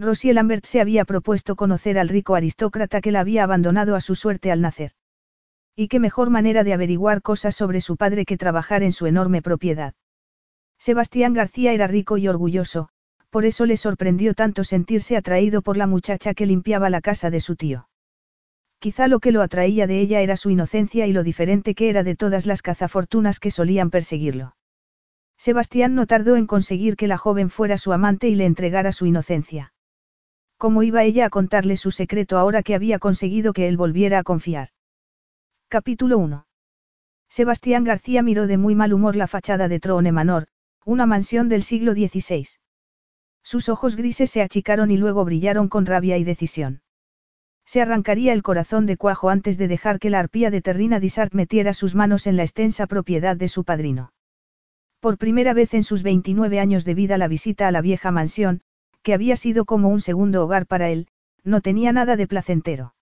Rosie Lambert se había propuesto conocer al rico aristócrata que la había abandonado a su suerte al nacer. Y qué mejor manera de averiguar cosas sobre su padre que trabajar en su enorme propiedad. Sebastián García era rico y orgulloso, por eso le sorprendió tanto sentirse atraído por la muchacha que limpiaba la casa de su tío. Quizá lo que lo atraía de ella era su inocencia y lo diferente que era de todas las cazafortunas que solían perseguirlo. Sebastián no tardó en conseguir que la joven fuera su amante y le entregara su inocencia. ¿Cómo iba ella a contarle su secreto ahora que había conseguido que él volviera a confiar? Capítulo 1. Sebastián García miró de muy mal humor la fachada de Troone Manor, una mansión del siglo XVI. Sus ojos grises se achicaron y luego brillaron con rabia y decisión. Se arrancaría el corazón de cuajo antes de dejar que la arpía de Terrina Disart metiera sus manos en la extensa propiedad de su padrino. Por primera vez en sus 29 años de vida la visita a la vieja mansión, que había sido como un segundo hogar para él, no tenía nada de placentero.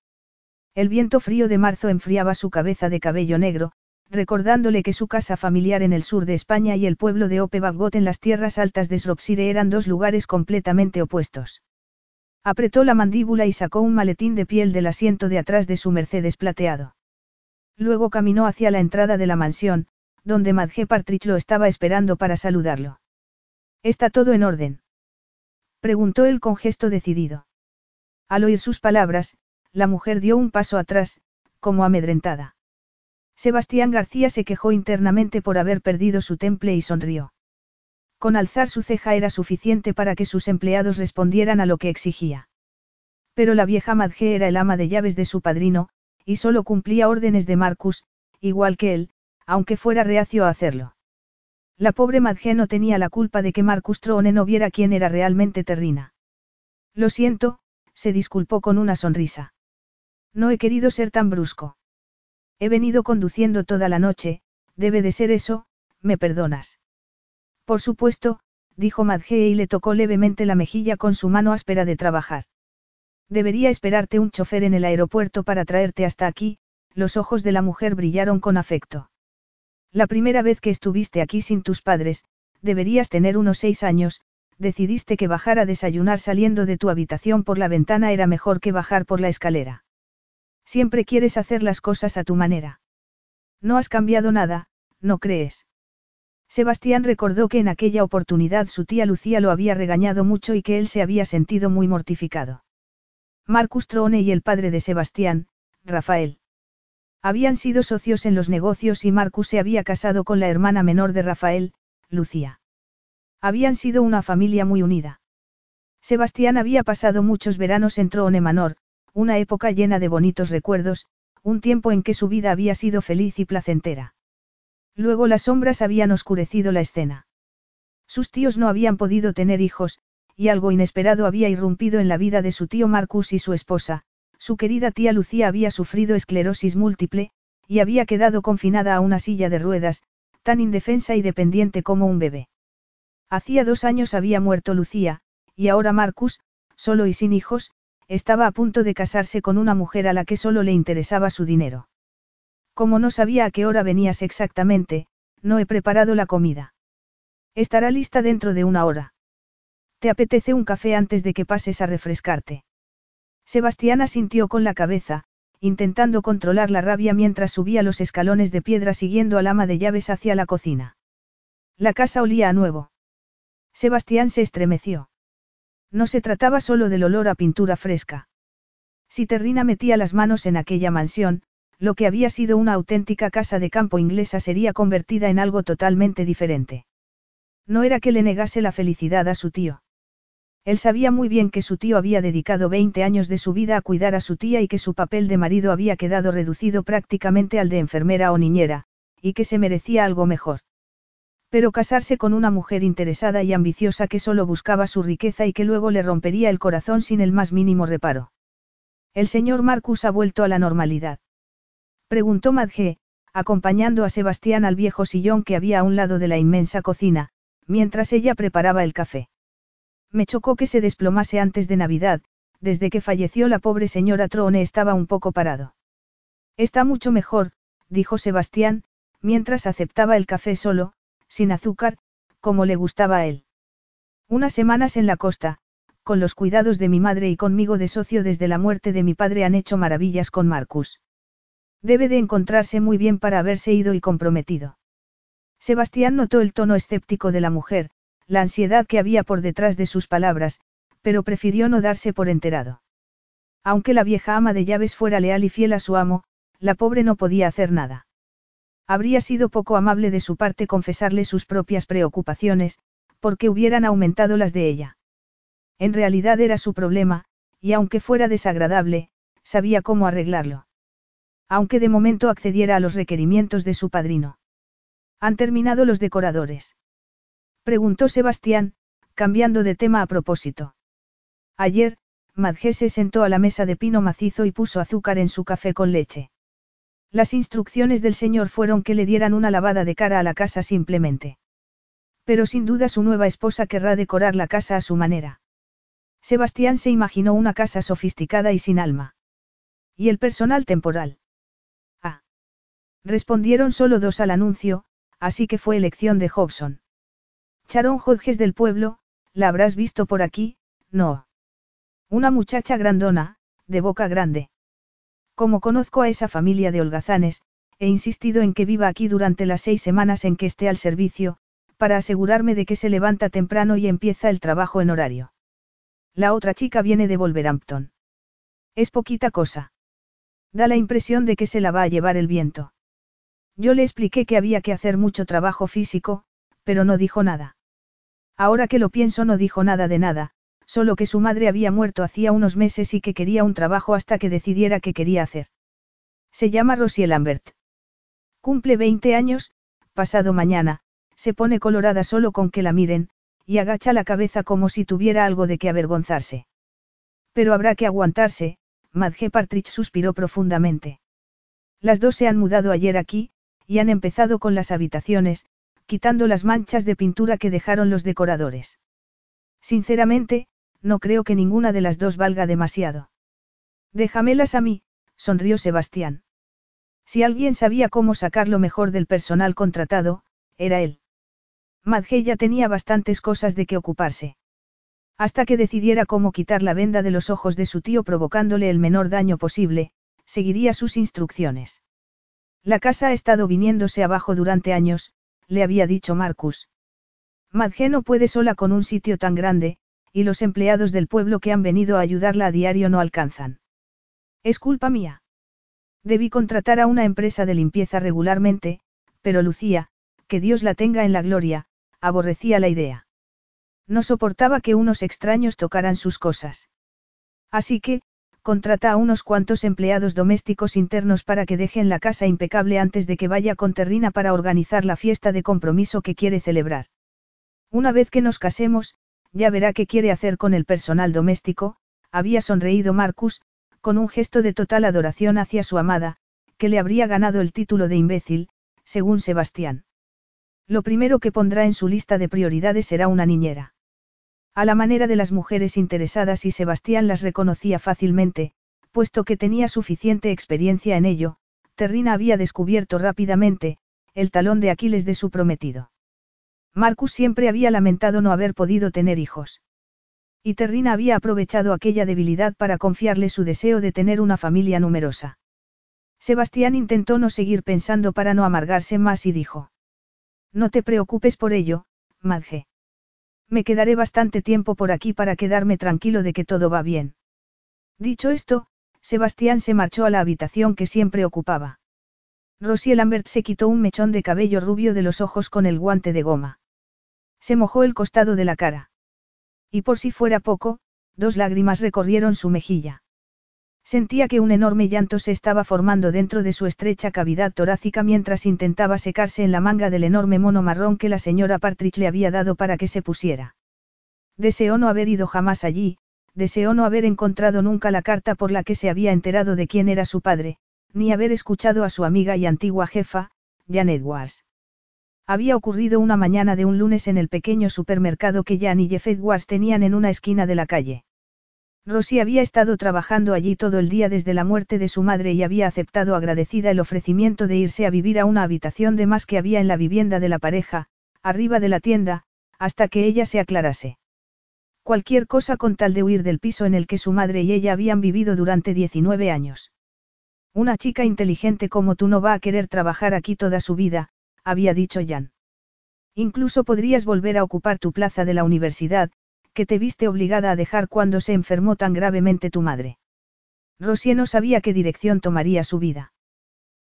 El viento frío de marzo enfriaba su cabeza de cabello negro, recordándole que su casa familiar en el sur de España y el pueblo de Opebagot en las tierras altas de Sropsire eran dos lugares completamente opuestos. Apretó la mandíbula y sacó un maletín de piel del asiento de atrás de su Mercedes plateado. Luego caminó hacia la entrada de la mansión, donde Madge Partridge lo estaba esperando para saludarlo. ¿Está todo en orden? Preguntó él con gesto decidido. Al oír sus palabras, la mujer dio un paso atrás, como amedrentada. Sebastián García se quejó internamente por haber perdido su temple y sonrió. Con alzar su ceja era suficiente para que sus empleados respondieran a lo que exigía. Pero la vieja Madge era el ama de llaves de su padrino, y solo cumplía órdenes de Marcus, igual que él, aunque fuera reacio a hacerlo. La pobre Madge no tenía la culpa de que Marcus Trone no viera quién era realmente Terrina. Lo siento, se disculpó con una sonrisa. No he querido ser tan brusco. He venido conduciendo toda la noche, debe de ser eso, me perdonas. Por supuesto, dijo Madge y le tocó levemente la mejilla con su mano áspera de trabajar. Debería esperarte un chofer en el aeropuerto para traerte hasta aquí, los ojos de la mujer brillaron con afecto. La primera vez que estuviste aquí sin tus padres, deberías tener unos seis años, decidiste que bajar a desayunar saliendo de tu habitación por la ventana era mejor que bajar por la escalera. Siempre quieres hacer las cosas a tu manera. No has cambiado nada, ¿no crees? Sebastián recordó que en aquella oportunidad su tía Lucía lo había regañado mucho y que él se había sentido muy mortificado. Marcus Trone y el padre de Sebastián, Rafael. Habían sido socios en los negocios y Marcus se había casado con la hermana menor de Rafael, Lucía. Habían sido una familia muy unida. Sebastián había pasado muchos veranos en Troone Manor, una época llena de bonitos recuerdos, un tiempo en que su vida había sido feliz y placentera. Luego las sombras habían oscurecido la escena. Sus tíos no habían podido tener hijos, y algo inesperado había irrumpido en la vida de su tío Marcus y su esposa, su querida tía Lucía había sufrido esclerosis múltiple, y había quedado confinada a una silla de ruedas, tan indefensa y dependiente como un bebé. Hacía dos años había muerto Lucía, y ahora Marcus, solo y sin hijos, estaba a punto de casarse con una mujer a la que solo le interesaba su dinero. Como no sabía a qué hora venías exactamente, no he preparado la comida. Estará lista dentro de una hora. ¿Te apetece un café antes de que pases a refrescarte? Sebastián asintió con la cabeza, intentando controlar la rabia mientras subía los escalones de piedra siguiendo al ama de llaves hacia la cocina. La casa olía a nuevo. Sebastián se estremeció. No se trataba solo del olor a pintura fresca. Si Terrina metía las manos en aquella mansión, lo que había sido una auténtica casa de campo inglesa sería convertida en algo totalmente diferente. No era que le negase la felicidad a su tío. Él sabía muy bien que su tío había dedicado 20 años de su vida a cuidar a su tía y que su papel de marido había quedado reducido prácticamente al de enfermera o niñera, y que se merecía algo mejor. Pero casarse con una mujer interesada y ambiciosa que solo buscaba su riqueza y que luego le rompería el corazón sin el más mínimo reparo. El señor Marcus ha vuelto a la normalidad. Preguntó Madge, acompañando a Sebastián al viejo sillón que había a un lado de la inmensa cocina, mientras ella preparaba el café. Me chocó que se desplomase antes de Navidad, desde que falleció la pobre señora Trone estaba un poco parado. Está mucho mejor, dijo Sebastián, mientras aceptaba el café solo, sin azúcar, como le gustaba a él. Unas semanas en la costa, con los cuidados de mi madre y conmigo de socio desde la muerte de mi padre han hecho maravillas con Marcus. Debe de encontrarse muy bien para haberse ido y comprometido. Sebastián notó el tono escéptico de la mujer, la ansiedad que había por detrás de sus palabras, pero prefirió no darse por enterado. Aunque la vieja ama de llaves fuera leal y fiel a su amo, la pobre no podía hacer nada. Habría sido poco amable de su parte confesarle sus propias preocupaciones, porque hubieran aumentado las de ella. En realidad era su problema, y aunque fuera desagradable, sabía cómo arreglarlo. Aunque de momento accediera a los requerimientos de su padrino. ¿Han terminado los decoradores? Preguntó Sebastián, cambiando de tema a propósito. Ayer, Madge se sentó a la mesa de pino macizo y puso azúcar en su café con leche. Las instrucciones del señor fueron que le dieran una lavada de cara a la casa simplemente. Pero sin duda su nueva esposa querrá decorar la casa a su manera. Sebastián se imaginó una casa sofisticada y sin alma. ¿Y el personal temporal? Ah. Respondieron solo dos al anuncio, así que fue elección de Hobson. Charon Hodges del pueblo, la habrás visto por aquí, no. Una muchacha grandona, de boca grande. Como conozco a esa familia de holgazanes, he insistido en que viva aquí durante las seis semanas en que esté al servicio, para asegurarme de que se levanta temprano y empieza el trabajo en horario. La otra chica viene de Wolverhampton. Es poquita cosa. Da la impresión de que se la va a llevar el viento. Yo le expliqué que había que hacer mucho trabajo físico, pero no dijo nada. Ahora que lo pienso no dijo nada de nada, solo que su madre había muerto hacía unos meses y que quería un trabajo hasta que decidiera qué quería hacer. Se llama Rosie Lambert. Cumple 20 años, pasado mañana, se pone colorada solo con que la miren, y agacha la cabeza como si tuviera algo de que avergonzarse. Pero habrá que aguantarse, Madge Partridge suspiró profundamente. Las dos se han mudado ayer aquí, y han empezado con las habitaciones, quitando las manchas de pintura que dejaron los decoradores. Sinceramente, no creo que ninguna de las dos valga demasiado. Déjamelas a mí, sonrió Sebastián. Si alguien sabía cómo sacar lo mejor del personal contratado, era él. Madge ya tenía bastantes cosas de que ocuparse. Hasta que decidiera cómo quitar la venda de los ojos de su tío provocándole el menor daño posible, seguiría sus instrucciones. La casa ha estado viniéndose abajo durante años, le había dicho Marcus. Madge no puede sola con un sitio tan grande, y los empleados del pueblo que han venido a ayudarla a diario no alcanzan. Es culpa mía. Debí contratar a una empresa de limpieza regularmente, pero Lucía, que Dios la tenga en la gloria, aborrecía la idea. No soportaba que unos extraños tocaran sus cosas. Así que, contrata a unos cuantos empleados domésticos internos para que dejen la casa impecable antes de que vaya con Terrina para organizar la fiesta de compromiso que quiere celebrar. Una vez que nos casemos, ya verá qué quiere hacer con el personal doméstico, había sonreído Marcus, con un gesto de total adoración hacia su amada, que le habría ganado el título de imbécil, según Sebastián. Lo primero que pondrá en su lista de prioridades será una niñera. A la manera de las mujeres interesadas y Sebastián las reconocía fácilmente, puesto que tenía suficiente experiencia en ello, Terrina había descubierto rápidamente, el talón de Aquiles de su prometido. Marcus siempre había lamentado no haber podido tener hijos. Y Terrina había aprovechado aquella debilidad para confiarle su deseo de tener una familia numerosa. Sebastián intentó no seguir pensando para no amargarse más y dijo. No te preocupes por ello, Madge. Me quedaré bastante tiempo por aquí para quedarme tranquilo de que todo va bien. Dicho esto, Sebastián se marchó a la habitación que siempre ocupaba. Rosie Lambert se quitó un mechón de cabello rubio de los ojos con el guante de goma. Se mojó el costado de la cara. Y por si fuera poco, dos lágrimas recorrieron su mejilla. Sentía que un enorme llanto se estaba formando dentro de su estrecha cavidad torácica mientras intentaba secarse en la manga del enorme mono marrón que la señora Partridge le había dado para que se pusiera. Deseó no haber ido jamás allí, deseó no haber encontrado nunca la carta por la que se había enterado de quién era su padre, ni haber escuchado a su amiga y antigua jefa, Jan Edwards. Había ocurrido una mañana de un lunes en el pequeño supermercado que Jan y Jeff Edwards tenían en una esquina de la calle. Rosy había estado trabajando allí todo el día desde la muerte de su madre y había aceptado agradecida el ofrecimiento de irse a vivir a una habitación de más que había en la vivienda de la pareja, arriba de la tienda, hasta que ella se aclarase. Cualquier cosa con tal de huir del piso en el que su madre y ella habían vivido durante 19 años. Una chica inteligente como tú no va a querer trabajar aquí toda su vida, había dicho Jan. Incluso podrías volver a ocupar tu plaza de la universidad, que te viste obligada a dejar cuando se enfermó tan gravemente tu madre. Rosie no sabía qué dirección tomaría su vida.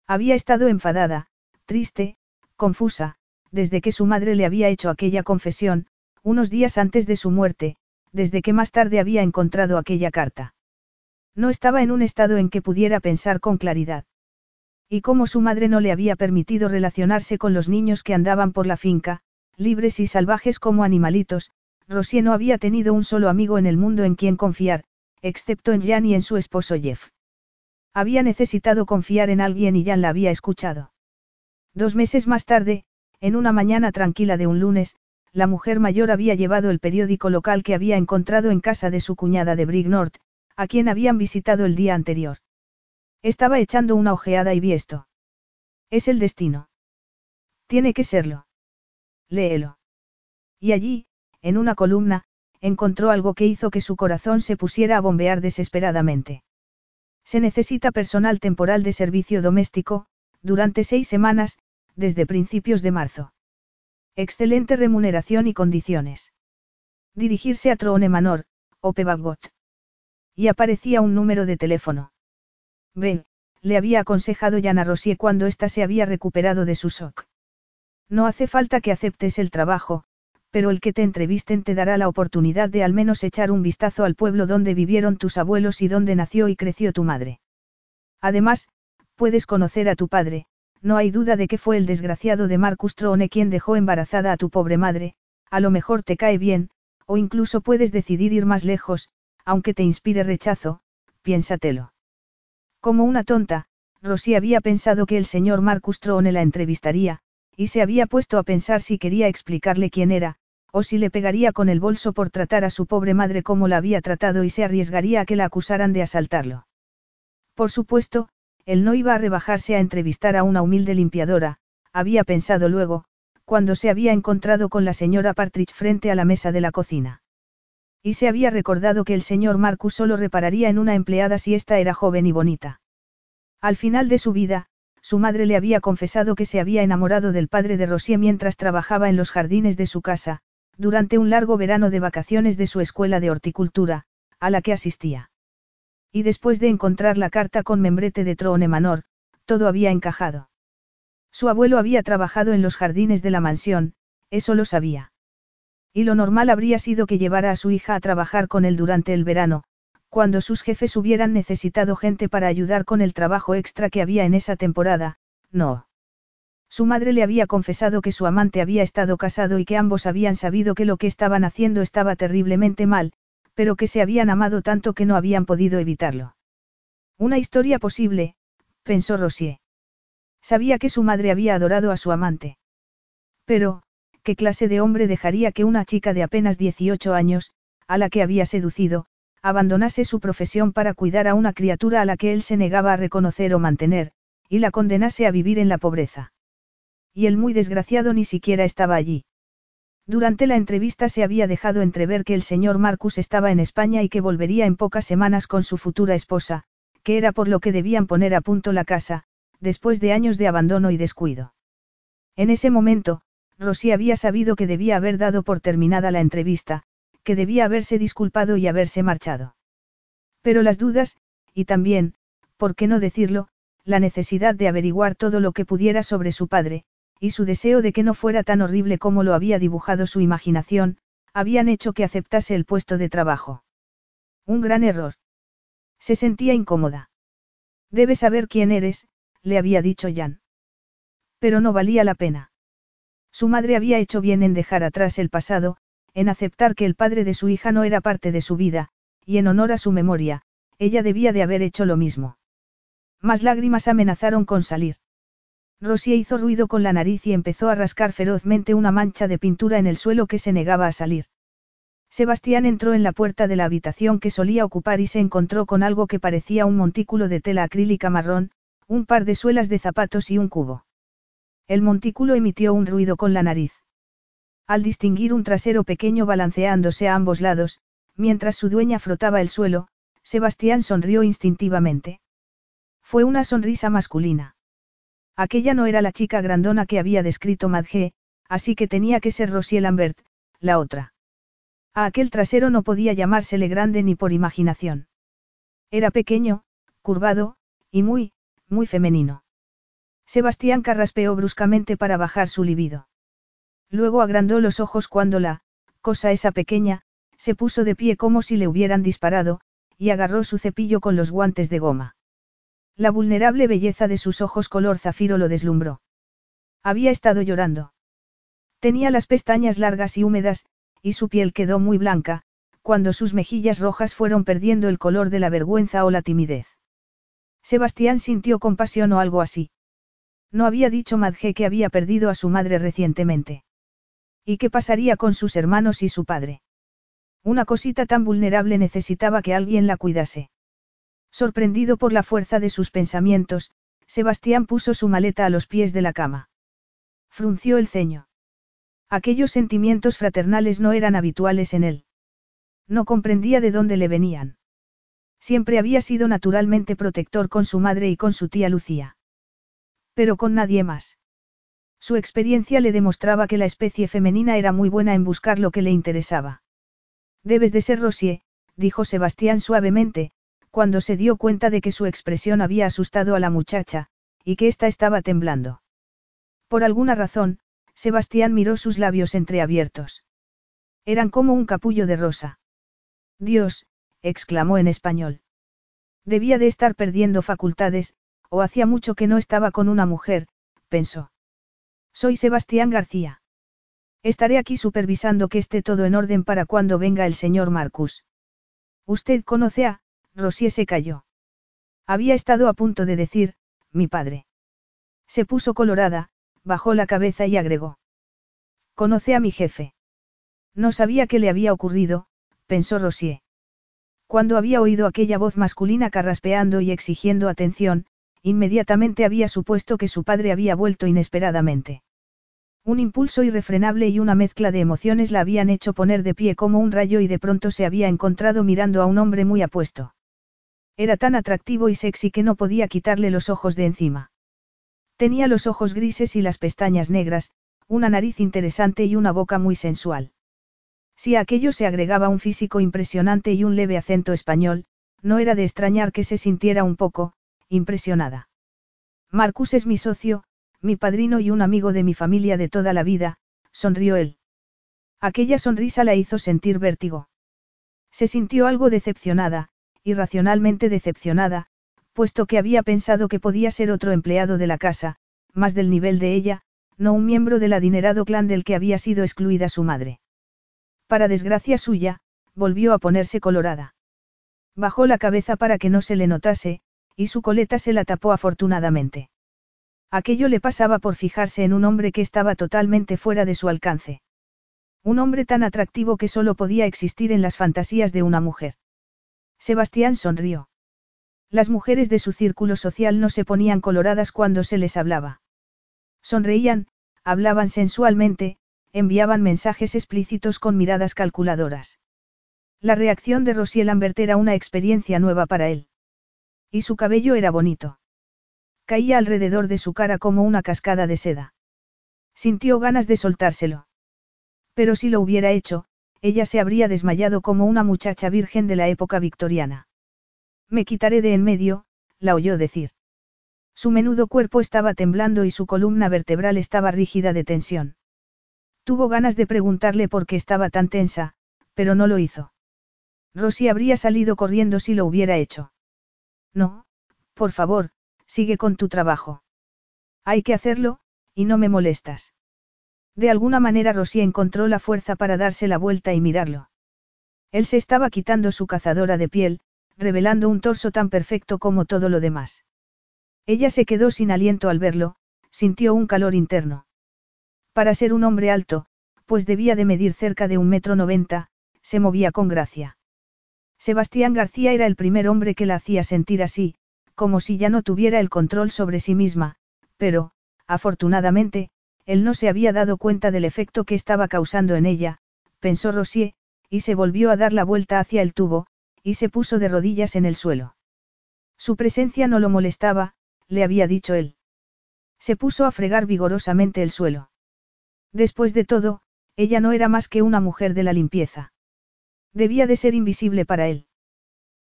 Había estado enfadada, triste, confusa, desde que su madre le había hecho aquella confesión, unos días antes de su muerte, desde que más tarde había encontrado aquella carta. No estaba en un estado en que pudiera pensar con claridad. Y como su madre no le había permitido relacionarse con los niños que andaban por la finca, libres y salvajes como animalitos, Rosie no había tenido un solo amigo en el mundo en quien confiar, excepto en Jan y en su esposo Jeff. Había necesitado confiar en alguien y Jan la había escuchado. Dos meses más tarde, en una mañana tranquila de un lunes, la mujer mayor había llevado el periódico local que había encontrado en casa de su cuñada de Brignorth, a quien habían visitado el día anterior. Estaba echando una ojeada y vi esto. Es el destino. Tiene que serlo. Léelo. Y allí, en una columna, encontró algo que hizo que su corazón se pusiera a bombear desesperadamente. Se necesita personal temporal de servicio doméstico, durante seis semanas, desde principios de marzo. Excelente remuneración y condiciones. Dirigirse a Troone Manor, o Pebagot. Y aparecía un número de teléfono. Ven, le había aconsejado Jana Rosier cuando ésta se había recuperado de su shock. No hace falta que aceptes el trabajo, pero el que te entrevisten te dará la oportunidad de al menos echar un vistazo al pueblo donde vivieron tus abuelos y donde nació y creció tu madre. Además, puedes conocer a tu padre, no hay duda de que fue el desgraciado de Marcus Trone quien dejó embarazada a tu pobre madre, a lo mejor te cae bien, o incluso puedes decidir ir más lejos, aunque te inspire rechazo, piénsatelo. Como una tonta, Rosy había pensado que el señor Marcus Trone la entrevistaría, y se había puesto a pensar si quería explicarle quién era, o si le pegaría con el bolso por tratar a su pobre madre como la había tratado y se arriesgaría a que la acusaran de asaltarlo. Por supuesto, él no iba a rebajarse a entrevistar a una humilde limpiadora, había pensado luego, cuando se había encontrado con la señora Partridge frente a la mesa de la cocina. Y se había recordado que el señor Marcus solo repararía en una empleada si ésta era joven y bonita. Al final de su vida, su madre le había confesado que se había enamorado del padre de Rosier mientras trabajaba en los jardines de su casa, durante un largo verano de vacaciones de su escuela de horticultura, a la que asistía. Y después de encontrar la carta con membrete de Troone Manor, todo había encajado. Su abuelo había trabajado en los jardines de la mansión, eso lo sabía. Y lo normal habría sido que llevara a su hija a trabajar con él durante el verano, cuando sus jefes hubieran necesitado gente para ayudar con el trabajo extra que había en esa temporada, no. Su madre le había confesado que su amante había estado casado y que ambos habían sabido que lo que estaban haciendo estaba terriblemente mal, pero que se habían amado tanto que no habían podido evitarlo. Una historia posible, pensó Rosier. Sabía que su madre había adorado a su amante. Pero, ¿qué clase de hombre dejaría que una chica de apenas 18 años, a la que había seducido, abandonase su profesión para cuidar a una criatura a la que él se negaba a reconocer o mantener, y la condenase a vivir en la pobreza? Y el muy desgraciado ni siquiera estaba allí. Durante la entrevista se había dejado entrever que el señor Marcus estaba en España y que volvería en pocas semanas con su futura esposa, que era por lo que debían poner a punto la casa, después de años de abandono y descuido. En ese momento, Rosy había sabido que debía haber dado por terminada la entrevista, que debía haberse disculpado y haberse marchado. Pero las dudas, y también, por qué no decirlo, la necesidad de averiguar todo lo que pudiera sobre su padre, y su deseo de que no fuera tan horrible como lo había dibujado su imaginación, habían hecho que aceptase el puesto de trabajo. Un gran error. Se sentía incómoda. Debes saber quién eres, le había dicho Jan. Pero no valía la pena. Su madre había hecho bien en dejar atrás el pasado, en aceptar que el padre de su hija no era parte de su vida, y en honor a su memoria, ella debía de haber hecho lo mismo. Más lágrimas amenazaron con salir. Rosie hizo ruido con la nariz y empezó a rascar ferozmente una mancha de pintura en el suelo que se negaba a salir. Sebastián entró en la puerta de la habitación que solía ocupar y se encontró con algo que parecía un montículo de tela acrílica marrón, un par de suelas de zapatos y un cubo. El montículo emitió un ruido con la nariz. Al distinguir un trasero pequeño balanceándose a ambos lados, mientras su dueña frotaba el suelo, Sebastián sonrió instintivamente. Fue una sonrisa masculina. Aquella no era la chica grandona que había descrito Madge, así que tenía que ser Rosie Lambert, la otra. A aquel trasero no podía llamársele grande ni por imaginación. Era pequeño, curvado, y muy, muy femenino. Sebastián carraspeó bruscamente para bajar su libido. Luego agrandó los ojos cuando la, cosa esa pequeña, se puso de pie como si le hubieran disparado, y agarró su cepillo con los guantes de goma. La vulnerable belleza de sus ojos color zafiro lo deslumbró. Había estado llorando. Tenía las pestañas largas y húmedas, y su piel quedó muy blanca, cuando sus mejillas rojas fueron perdiendo el color de la vergüenza o la timidez. Sebastián sintió compasión o algo así. No había dicho Madge que había perdido a su madre recientemente. ¿Y qué pasaría con sus hermanos y su padre? Una cosita tan vulnerable necesitaba que alguien la cuidase. Sorprendido por la fuerza de sus pensamientos, Sebastián puso su maleta a los pies de la cama. Frunció el ceño. Aquellos sentimientos fraternales no eran habituales en él. No comprendía de dónde le venían. Siempre había sido naturalmente protector con su madre y con su tía Lucía. Pero con nadie más. Su experiencia le demostraba que la especie femenina era muy buena en buscar lo que le interesaba. Debes de ser Rosier, dijo Sebastián suavemente, cuando se dio cuenta de que su expresión había asustado a la muchacha, y que ésta estaba temblando. Por alguna razón, Sebastián miró sus labios entreabiertos. Eran como un capullo de rosa. Dios, exclamó en español. Debía de estar perdiendo facultades, o hacía mucho que no estaba con una mujer, pensó. Soy Sebastián García. Estaré aquí supervisando que esté todo en orden para cuando venga el señor Marcus. Usted conoce a, Rosie se calló. Había estado a punto de decir, mi padre. Se puso colorada, bajó la cabeza y agregó. Conoce a mi jefe. No sabía qué le había ocurrido, pensó Rosie. Cuando había oído aquella voz masculina carraspeando y exigiendo atención, inmediatamente había supuesto que su padre había vuelto inesperadamente. Un impulso irrefrenable y una mezcla de emociones la habían hecho poner de pie como un rayo y de pronto se había encontrado mirando a un hombre muy apuesto. Era tan atractivo y sexy que no podía quitarle los ojos de encima. Tenía los ojos grises y las pestañas negras, una nariz interesante y una boca muy sensual. Si a aquello se agregaba un físico impresionante y un leve acento español, no era de extrañar que se sintiera un poco, impresionada. Marcus es mi socio, mi padrino y un amigo de mi familia de toda la vida, sonrió él. Aquella sonrisa la hizo sentir vértigo. Se sintió algo decepcionada, irracionalmente decepcionada, puesto que había pensado que podía ser otro empleado de la casa, más del nivel de ella, no un miembro del adinerado clan del que había sido excluida su madre. Para desgracia suya, volvió a ponerse colorada. Bajó la cabeza para que no se le notase, y su coleta se la tapó afortunadamente. Aquello le pasaba por fijarse en un hombre que estaba totalmente fuera de su alcance. Un hombre tan atractivo que solo podía existir en las fantasías de una mujer. Sebastián sonrió. Las mujeres de su círculo social no se ponían coloradas cuando se les hablaba. Sonreían, hablaban sensualmente, enviaban mensajes explícitos con miradas calculadoras. La reacción de Rosie Lambert era una experiencia nueva para él. Y su cabello era bonito. Caía alrededor de su cara como una cascada de seda. Sintió ganas de soltárselo. Pero si lo hubiera hecho, ella se habría desmayado como una muchacha virgen de la época victoriana. Me quitaré de en medio, la oyó decir. Su menudo cuerpo estaba temblando y su columna vertebral estaba rígida de tensión. Tuvo ganas de preguntarle por qué estaba tan tensa, pero no lo hizo. Rosy habría salido corriendo si lo hubiera hecho. No, por favor, sigue con tu trabajo. Hay que hacerlo, y no me molestas. De alguna manera Rosy encontró la fuerza para darse la vuelta y mirarlo. Él se estaba quitando su cazadora de piel, revelando un torso tan perfecto como todo lo demás. Ella se quedó sin aliento al verlo, sintió un calor interno. Para ser un hombre alto, pues debía de medir cerca de un metro noventa, se movía con gracia. Sebastián García era el primer hombre que la hacía sentir así, como si ya no tuviera el control sobre sí misma, pero, afortunadamente, él no se había dado cuenta del efecto que estaba causando en ella, pensó Rosier, y se volvió a dar la vuelta hacia el tubo, y se puso de rodillas en el suelo. Su presencia no lo molestaba, le había dicho él. Se puso a fregar vigorosamente el suelo. Después de todo, ella no era más que una mujer de la limpieza. Debía de ser invisible para él.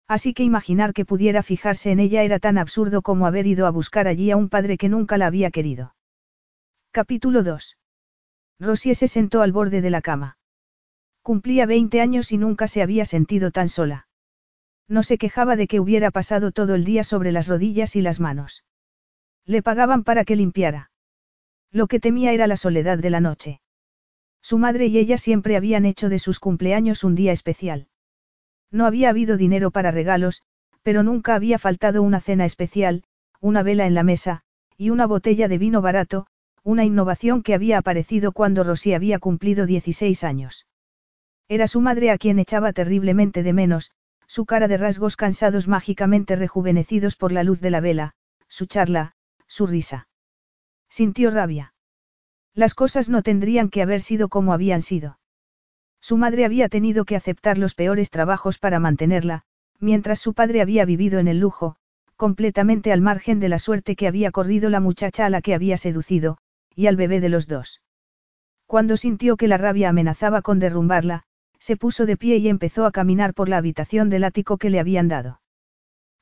Así que imaginar que pudiera fijarse en ella era tan absurdo como haber ido a buscar allí a un padre que nunca la había querido. Capítulo 2. Rosie se sentó al borde de la cama. Cumplía 20 años y nunca se había sentido tan sola. No se quejaba de que hubiera pasado todo el día sobre las rodillas y las manos. Le pagaban para que limpiara. Lo que temía era la soledad de la noche. Su madre y ella siempre habían hecho de sus cumpleaños un día especial. No había habido dinero para regalos, pero nunca había faltado una cena especial, una vela en la mesa, y una botella de vino barato, una innovación que había aparecido cuando Rosy había cumplido 16 años. Era su madre a quien echaba terriblemente de menos, su cara de rasgos cansados mágicamente rejuvenecidos por la luz de la vela, su charla, su risa. Sintió rabia. Las cosas no tendrían que haber sido como habían sido. Su madre había tenido que aceptar los peores trabajos para mantenerla, mientras su padre había vivido en el lujo, completamente al margen de la suerte que había corrido la muchacha a la que había seducido, y al bebé de los dos. Cuando sintió que la rabia amenazaba con derrumbarla, se puso de pie y empezó a caminar por la habitación del ático que le habían dado.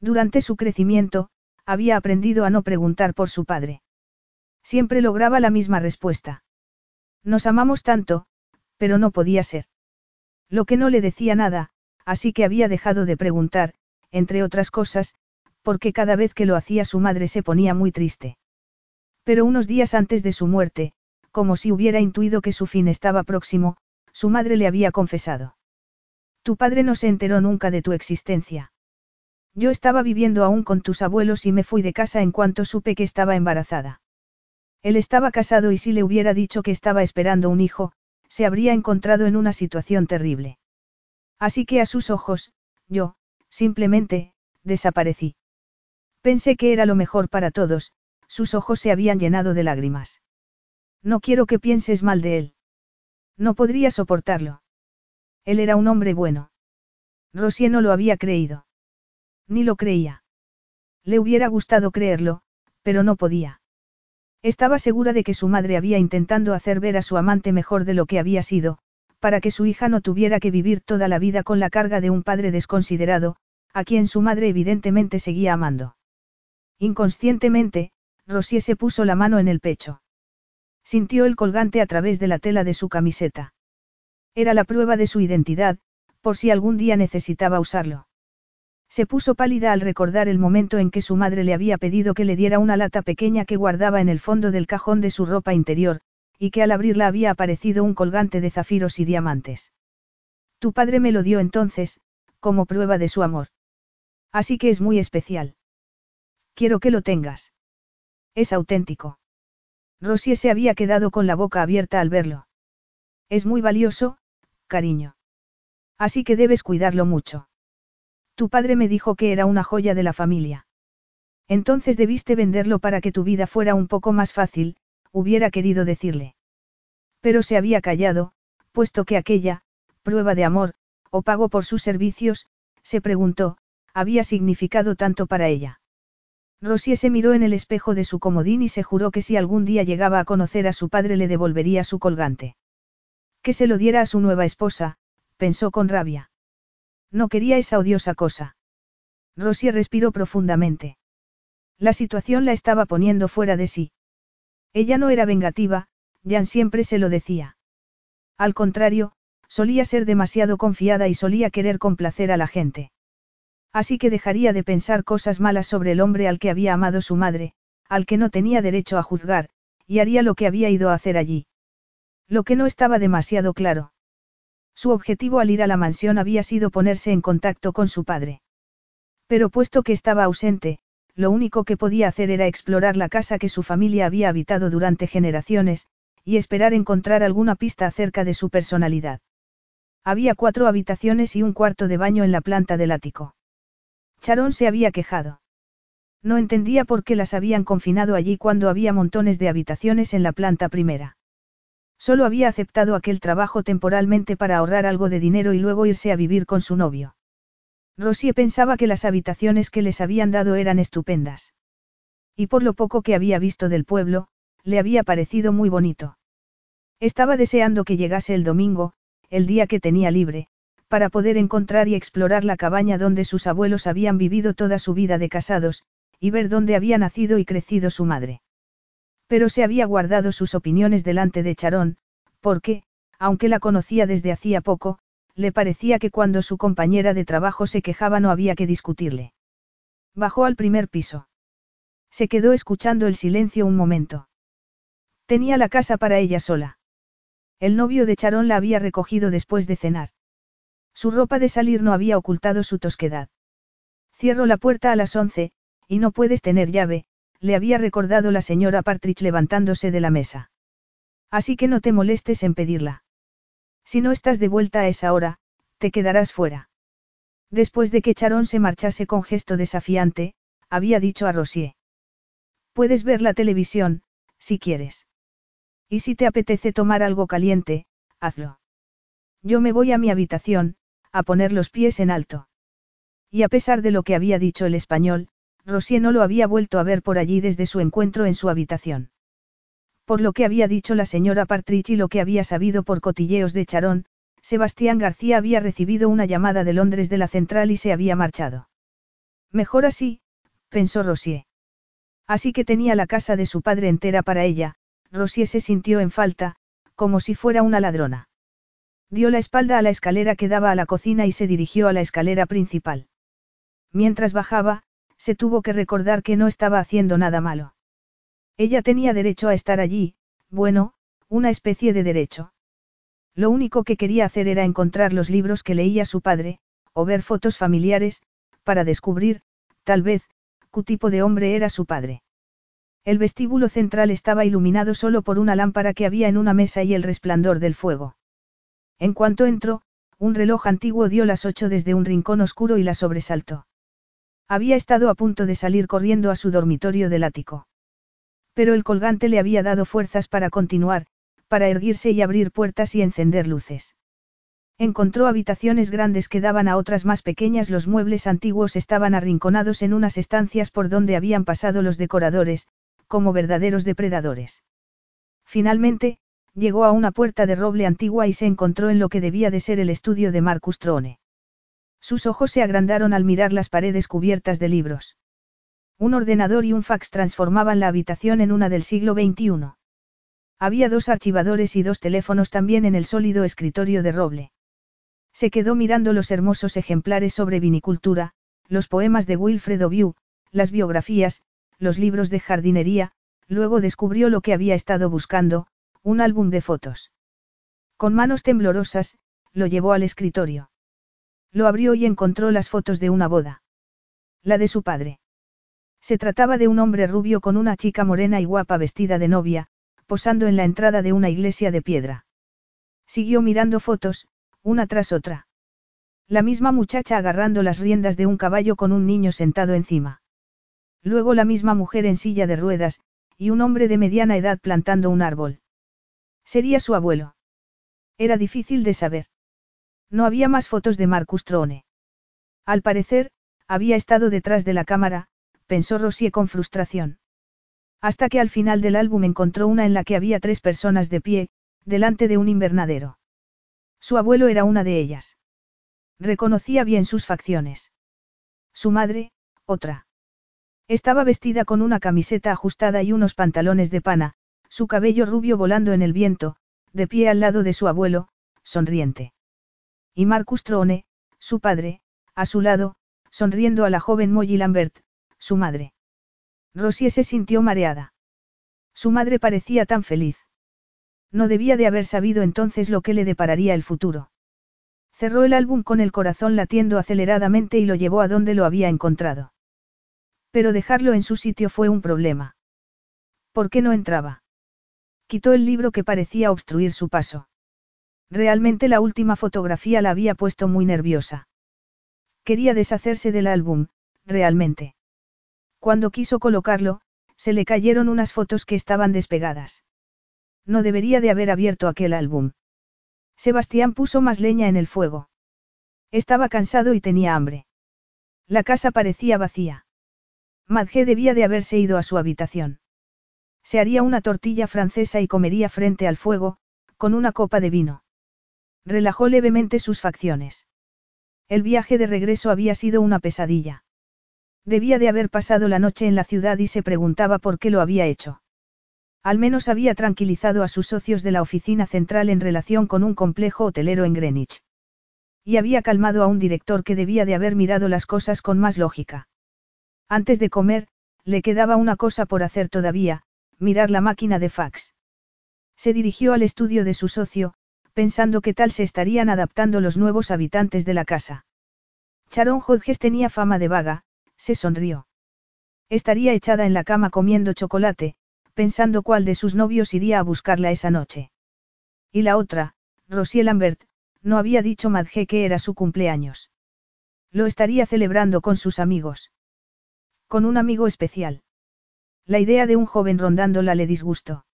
Durante su crecimiento, había aprendido a no preguntar por su padre. Siempre lograba la misma respuesta. Nos amamos tanto, pero no podía ser. Lo que no le decía nada, así que había dejado de preguntar, entre otras cosas, porque cada vez que lo hacía su madre se ponía muy triste. Pero unos días antes de su muerte, como si hubiera intuido que su fin estaba próximo, su madre le había confesado. Tu padre no se enteró nunca de tu existencia. Yo estaba viviendo aún con tus abuelos y me fui de casa en cuanto supe que estaba embarazada. Él estaba casado y si le hubiera dicho que estaba esperando un hijo, se habría encontrado en una situación terrible. Así que a sus ojos, yo, simplemente, desaparecí. Pensé que era lo mejor para todos, sus ojos se habían llenado de lágrimas. No quiero que pienses mal de él. No podría soportarlo. Él era un hombre bueno. Rosie no lo había creído. Ni lo creía. Le hubiera gustado creerlo, pero no podía. Estaba segura de que su madre había intentando hacer ver a su amante mejor de lo que había sido, para que su hija no tuviera que vivir toda la vida con la carga de un padre desconsiderado, a quien su madre evidentemente seguía amando. Inconscientemente, Rosie se puso la mano en el pecho. Sintió el colgante a través de la tela de su camiseta. Era la prueba de su identidad, por si algún día necesitaba usarlo. Se puso pálida al recordar el momento en que su madre le había pedido que le diera una lata pequeña que guardaba en el fondo del cajón de su ropa interior, y que al abrirla había aparecido un colgante de zafiros y diamantes. Tu padre me lo dio entonces, como prueba de su amor. Así que es muy especial. Quiero que lo tengas. Es auténtico. Rosie se había quedado con la boca abierta al verlo. Es muy valioso, cariño. Así que debes cuidarlo mucho. Tu padre me dijo que era una joya de la familia. Entonces debiste venderlo para que tu vida fuera un poco más fácil, hubiera querido decirle. Pero se había callado, puesto que aquella, prueba de amor, o pago por sus servicios, se preguntó, había significado tanto para ella. Rosie se miró en el espejo de su comodín y se juró que si algún día llegaba a conocer a su padre le devolvería su colgante. Que se lo diera a su nueva esposa, pensó con rabia. No quería esa odiosa cosa. Rosie respiró profundamente. La situación la estaba poniendo fuera de sí. Ella no era vengativa, Jan siempre se lo decía. Al contrario, solía ser demasiado confiada y solía querer complacer a la gente. Así que dejaría de pensar cosas malas sobre el hombre al que había amado su madre, al que no tenía derecho a juzgar, y haría lo que había ido a hacer allí. Lo que no estaba demasiado claro. Su objetivo al ir a la mansión había sido ponerse en contacto con su padre. Pero puesto que estaba ausente, lo único que podía hacer era explorar la casa que su familia había habitado durante generaciones, y esperar encontrar alguna pista acerca de su personalidad. Había cuatro habitaciones y un cuarto de baño en la planta del ático. Charón se había quejado. No entendía por qué las habían confinado allí cuando había montones de habitaciones en la planta primera. Solo había aceptado aquel trabajo temporalmente para ahorrar algo de dinero y luego irse a vivir con su novio. Rosie pensaba que las habitaciones que les habían dado eran estupendas. Y por lo poco que había visto del pueblo, le había parecido muy bonito. Estaba deseando que llegase el domingo, el día que tenía libre, para poder encontrar y explorar la cabaña donde sus abuelos habían vivido toda su vida de casados, y ver dónde había nacido y crecido su madre. Pero se había guardado sus opiniones delante de Charón, porque, aunque la conocía desde hacía poco, le parecía que cuando su compañera de trabajo se quejaba no había que discutirle. Bajó al primer piso. Se quedó escuchando el silencio un momento. Tenía la casa para ella sola. El novio de Charón la había recogido después de cenar. Su ropa de salir no había ocultado su tosquedad. Cierro la puerta a las once, y no puedes tener llave, le había recordado la señora Partridge levantándose de la mesa. Así que no te molestes en pedirla. Si no estás de vuelta a esa hora, te quedarás fuera. Después de que Charón se marchase con gesto desafiante, había dicho a Rosier. Puedes ver la televisión, si quieres. Y si te apetece tomar algo caliente, hazlo. Yo me voy a mi habitación, a poner los pies en alto. Y a pesar de lo que había dicho el español, Rosier no lo había vuelto a ver por allí desde su encuentro en su habitación. Por lo que había dicho la señora Partridge y lo que había sabido por cotilleos de Charón, Sebastián García había recibido una llamada de Londres de la central y se había marchado. Mejor así, pensó Rosier. Así que tenía la casa de su padre entera para ella, Rosier se sintió en falta, como si fuera una ladrona. Dio la espalda a la escalera que daba a la cocina y se dirigió a la escalera principal. Mientras bajaba, se tuvo que recordar que no estaba haciendo nada malo. Ella tenía derecho a estar allí, bueno, una especie de derecho. Lo único que quería hacer era encontrar los libros que leía su padre, o ver fotos familiares, para descubrir, tal vez, qué tipo de hombre era su padre. El vestíbulo central estaba iluminado solo por una lámpara que había en una mesa y el resplandor del fuego. En cuanto entró, un reloj antiguo dio las ocho desde un rincón oscuro y la sobresaltó. Había estado a punto de salir corriendo a su dormitorio del ático. Pero el colgante le había dado fuerzas para continuar, para erguirse y abrir puertas y encender luces. Encontró habitaciones grandes que daban a otras más pequeñas, los muebles antiguos estaban arrinconados en unas estancias por donde habían pasado los decoradores, como verdaderos depredadores. Finalmente, llegó a una puerta de roble antigua y se encontró en lo que debía de ser el estudio de Marcus Trone. Sus ojos se agrandaron al mirar las paredes cubiertas de libros. Un ordenador y un fax transformaban la habitación en una del siglo XXI. Había dos archivadores y dos teléfonos también en el sólido escritorio de roble. Se quedó mirando los hermosos ejemplares sobre vinicultura, los poemas de Wilfred Obiu, las biografías, los libros de jardinería, luego descubrió lo que había estado buscando, un álbum de fotos. Con manos temblorosas, lo llevó al escritorio. Lo abrió y encontró las fotos de una boda. La de su padre. Se trataba de un hombre rubio con una chica morena y guapa vestida de novia, posando en la entrada de una iglesia de piedra. Siguió mirando fotos, una tras otra. La misma muchacha agarrando las riendas de un caballo con un niño sentado encima. Luego la misma mujer en silla de ruedas, y un hombre de mediana edad plantando un árbol. Sería su abuelo. Era difícil de saber. No había más fotos de Marcus Trone. Al parecer, había estado detrás de la cámara, pensó Rosie con frustración. Hasta que al final del álbum encontró una en la que había tres personas de pie, delante de un invernadero. Su abuelo era una de ellas. Reconocía bien sus facciones. Su madre, otra. Estaba vestida con una camiseta ajustada y unos pantalones de pana, su cabello rubio volando en el viento, de pie al lado de su abuelo, sonriente. Y Marcus Trone, su padre, a su lado, sonriendo a la joven Molly Lambert, su madre. Rosie se sintió mareada. Su madre parecía tan feliz. No debía de haber sabido entonces lo que le depararía el futuro. Cerró el álbum con el corazón latiendo aceleradamente y lo llevó a donde lo había encontrado. Pero dejarlo en su sitio fue un problema. ¿Por qué no entraba? Quitó el libro que parecía obstruir su paso. Realmente la última fotografía la había puesto muy nerviosa. Quería deshacerse del álbum, realmente. Cuando quiso colocarlo, se le cayeron unas fotos que estaban despegadas. No debería de haber abierto aquel álbum. Sebastián puso más leña en el fuego. Estaba cansado y tenía hambre. La casa parecía vacía. Madge debía de haberse ido a su habitación. Se haría una tortilla francesa y comería frente al fuego, con una copa de vino. Relajó levemente sus facciones. El viaje de regreso había sido una pesadilla. Debía de haber pasado la noche en la ciudad y se preguntaba por qué lo había hecho. Al menos había tranquilizado a sus socios de la oficina central en relación con un complejo hotelero en Greenwich. Y había calmado a un director que debía de haber mirado las cosas con más lógica. Antes de comer, le quedaba una cosa por hacer todavía, mirar la máquina de fax. Se dirigió al estudio de su socio, pensando que tal se estarían adaptando los nuevos habitantes de la casa. Sharon Hodges tenía fama de vaga, se sonrió. Estaría echada en la cama comiendo chocolate, pensando cuál de sus novios iría a buscarla esa noche. Y la otra, Rosie Lambert, no había dicho Madge que era su cumpleaños. Lo estaría celebrando con sus amigos. Con un amigo especial. La idea de un joven rondándola le disgustó.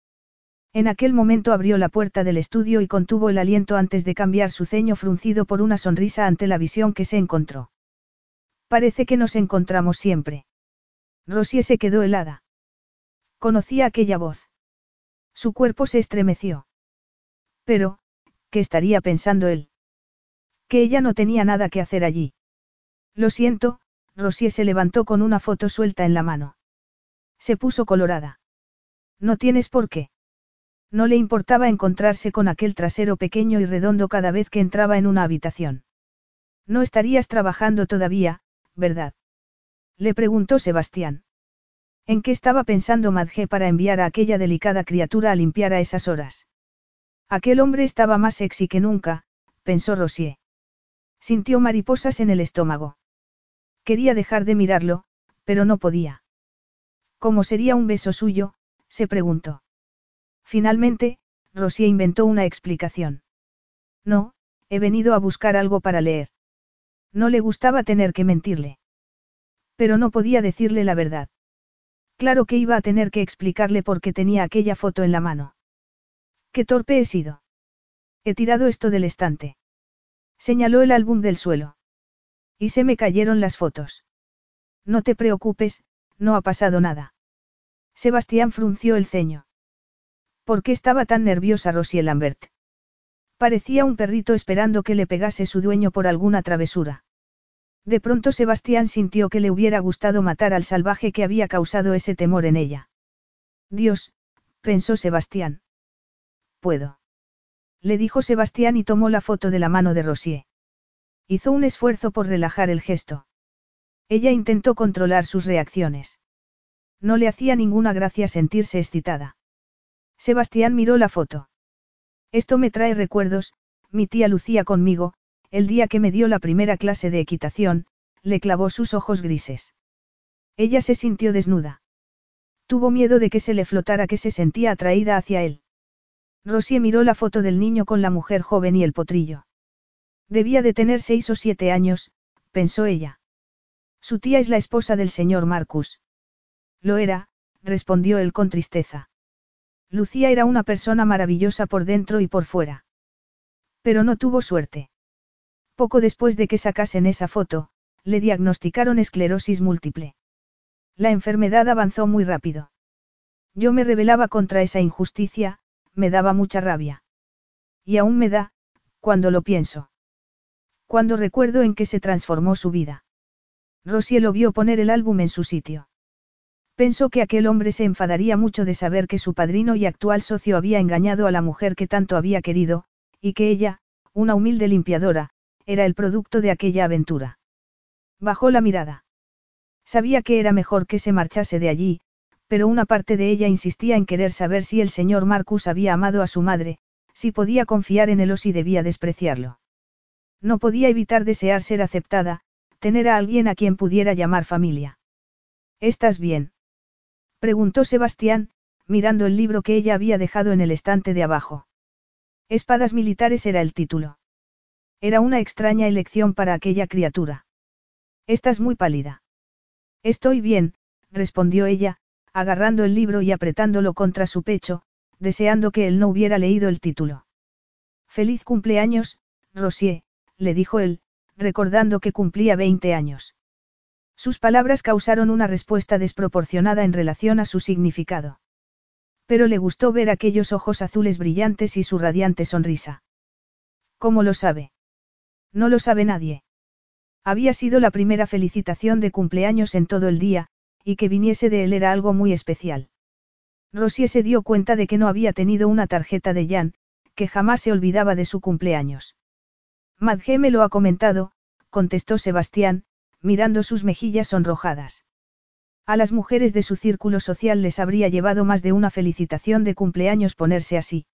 En aquel momento abrió la puerta del estudio y contuvo el aliento antes de cambiar su ceño fruncido por una sonrisa ante la visión que se encontró. Parece que nos encontramos siempre. Rosie se quedó helada. Conocía aquella voz. Su cuerpo se estremeció. Pero, ¿qué estaría pensando él? Que ella no tenía nada que hacer allí. Lo siento, Rosie se levantó con una foto suelta en la mano. Se puso colorada. No tienes por qué. No le importaba encontrarse con aquel trasero pequeño y redondo cada vez que entraba en una habitación. No estarías trabajando todavía, ¿verdad? Le preguntó Sebastián. ¿En qué estaba pensando Madge para enviar a aquella delicada criatura a limpiar a esas horas? Aquel hombre estaba más sexy que nunca, pensó Rosier. Sintió mariposas en el estómago. Quería dejar de mirarlo, pero no podía. ¿Cómo sería un beso suyo? se preguntó. Finalmente, Rosie inventó una explicación. No, he venido a buscar algo para leer. No le gustaba tener que mentirle. Pero no podía decirle la verdad. Claro que iba a tener que explicarle por qué tenía aquella foto en la mano. Qué torpe he sido. He tirado esto del estante. Señaló el álbum del suelo. Y se me cayeron las fotos. No te preocupes, no ha pasado nada. Sebastián frunció el ceño. ¿Por qué estaba tan nerviosa Rosie Lambert? Parecía un perrito esperando que le pegase su dueño por alguna travesura. De pronto Sebastián sintió que le hubiera gustado matar al salvaje que había causado ese temor en ella. Dios, pensó Sebastián. Puedo. Le dijo Sebastián y tomó la foto de la mano de Rosie. Hizo un esfuerzo por relajar el gesto. Ella intentó controlar sus reacciones. No le hacía ninguna gracia sentirse excitada. Sebastián miró la foto. Esto me trae recuerdos, mi tía Lucía conmigo, el día que me dio la primera clase de equitación, le clavó sus ojos grises. Ella se sintió desnuda. Tuvo miedo de que se le flotara que se sentía atraída hacia él. Rosie miró la foto del niño con la mujer joven y el potrillo. Debía de tener seis o siete años, pensó ella. Su tía es la esposa del señor Marcus. Lo era, respondió él con tristeza. Lucía era una persona maravillosa por dentro y por fuera. Pero no tuvo suerte. Poco después de que sacasen esa foto, le diagnosticaron esclerosis múltiple. La enfermedad avanzó muy rápido. Yo me rebelaba contra esa injusticia, me daba mucha rabia. Y aún me da, cuando lo pienso. Cuando recuerdo en qué se transformó su vida. Rosie lo vio poner el álbum en su sitio. Pensó que aquel hombre se enfadaría mucho de saber que su padrino y actual socio había engañado a la mujer que tanto había querido, y que ella, una humilde limpiadora, era el producto de aquella aventura. Bajó la mirada. Sabía que era mejor que se marchase de allí, pero una parte de ella insistía en querer saber si el señor Marcus había amado a su madre, si podía confiar en él o si debía despreciarlo. No podía evitar desear ser aceptada, tener a alguien a quien pudiera llamar familia. ¿Estás bien? Preguntó Sebastián, mirando el libro que ella había dejado en el estante de abajo. Espadas militares era el título. Era una extraña elección para aquella criatura. Estás muy pálida. Estoy bien, respondió ella, agarrando el libro y apretándolo contra su pecho, deseando que él no hubiera leído el título. Feliz cumpleaños, Rosier, le dijo él, recordando que cumplía 20 años. Sus palabras causaron una respuesta desproporcionada en relación a su significado. Pero le gustó ver aquellos ojos azules brillantes y su radiante sonrisa. ¿Cómo lo sabe? No lo sabe nadie. Había sido la primera felicitación de cumpleaños en todo el día, y que viniese de él era algo muy especial. Rosie se dio cuenta de que no había tenido una tarjeta de Jan, que jamás se olvidaba de su cumpleaños. Madge me lo ha comentado, contestó Sebastián, mirando sus mejillas sonrojadas. A las mujeres de su círculo social les habría llevado más de una felicitación de cumpleaños ponerse así.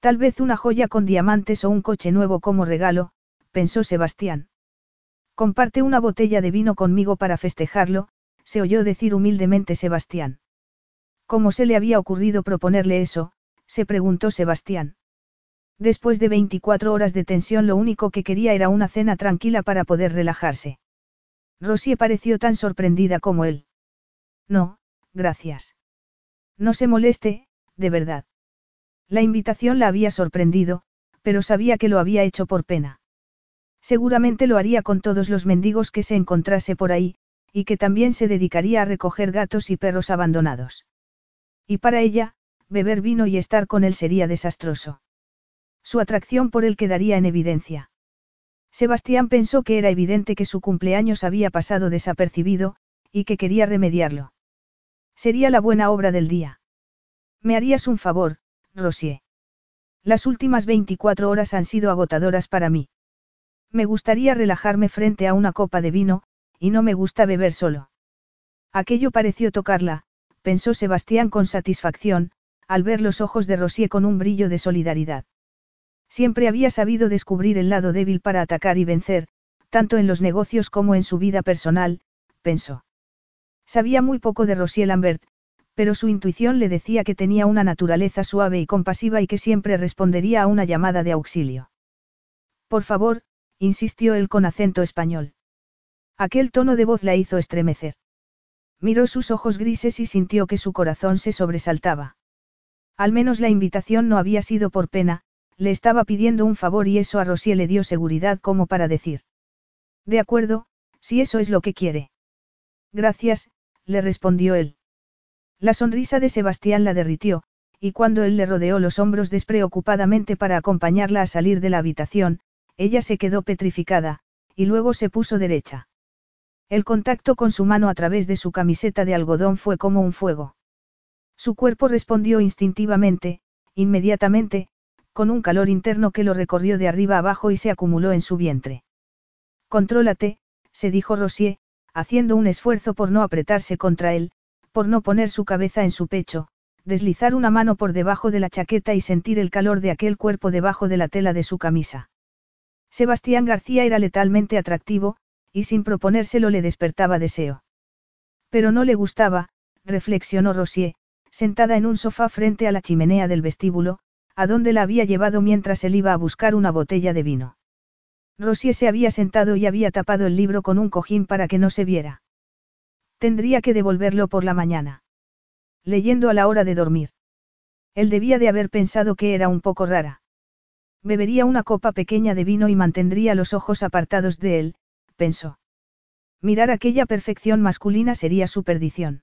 Tal vez una joya con diamantes o un coche nuevo como regalo, pensó Sebastián. Comparte una botella de vino conmigo para festejarlo, se oyó decir humildemente Sebastián. ¿Cómo se le había ocurrido proponerle eso? se preguntó Sebastián. Después de 24 horas de tensión lo único que quería era una cena tranquila para poder relajarse. Rosie pareció tan sorprendida como él. No, gracias. No se moleste, de verdad. La invitación la había sorprendido, pero sabía que lo había hecho por pena. Seguramente lo haría con todos los mendigos que se encontrase por ahí, y que también se dedicaría a recoger gatos y perros abandonados. Y para ella, beber vino y estar con él sería desastroso. Su atracción por él quedaría en evidencia. Sebastián pensó que era evidente que su cumpleaños había pasado desapercibido, y que quería remediarlo. Sería la buena obra del día. Me harías un favor, Rosier. Las últimas 24 horas han sido agotadoras para mí. Me gustaría relajarme frente a una copa de vino, y no me gusta beber solo. Aquello pareció tocarla, pensó Sebastián con satisfacción, al ver los ojos de Rosier con un brillo de solidaridad. Siempre había sabido descubrir el lado débil para atacar y vencer, tanto en los negocios como en su vida personal, pensó. Sabía muy poco de Rosier Lambert, pero su intuición le decía que tenía una naturaleza suave y compasiva y que siempre respondería a una llamada de auxilio. Por favor, insistió él con acento español. Aquel tono de voz la hizo estremecer. Miró sus ojos grises y sintió que su corazón se sobresaltaba. Al menos la invitación no había sido por pena, le estaba pidiendo un favor y eso a Rosier le dio seguridad como para decir. De acuerdo, si eso es lo que quiere. Gracias, le respondió él. La sonrisa de Sebastián la derritió, y cuando él le rodeó los hombros despreocupadamente para acompañarla a salir de la habitación, ella se quedó petrificada, y luego se puso derecha. El contacto con su mano a través de su camiseta de algodón fue como un fuego. Su cuerpo respondió instintivamente, inmediatamente, con un calor interno que lo recorrió de arriba abajo y se acumuló en su vientre. Contrólate, se dijo Rosier, haciendo un esfuerzo por no apretarse contra él, por no poner su cabeza en su pecho, deslizar una mano por debajo de la chaqueta y sentir el calor de aquel cuerpo debajo de la tela de su camisa. Sebastián García era letalmente atractivo, y sin proponérselo le despertaba deseo. Pero no le gustaba, reflexionó Rosier, sentada en un sofá frente a la chimenea del vestíbulo, a donde la había llevado mientras él iba a buscar una botella de vino. Rosier se había sentado y había tapado el libro con un cojín para que no se viera. Tendría que devolverlo por la mañana. Leyendo a la hora de dormir. Él debía de haber pensado que era un poco rara. Bebería una copa pequeña de vino y mantendría los ojos apartados de él, pensó. Mirar aquella perfección masculina sería su perdición.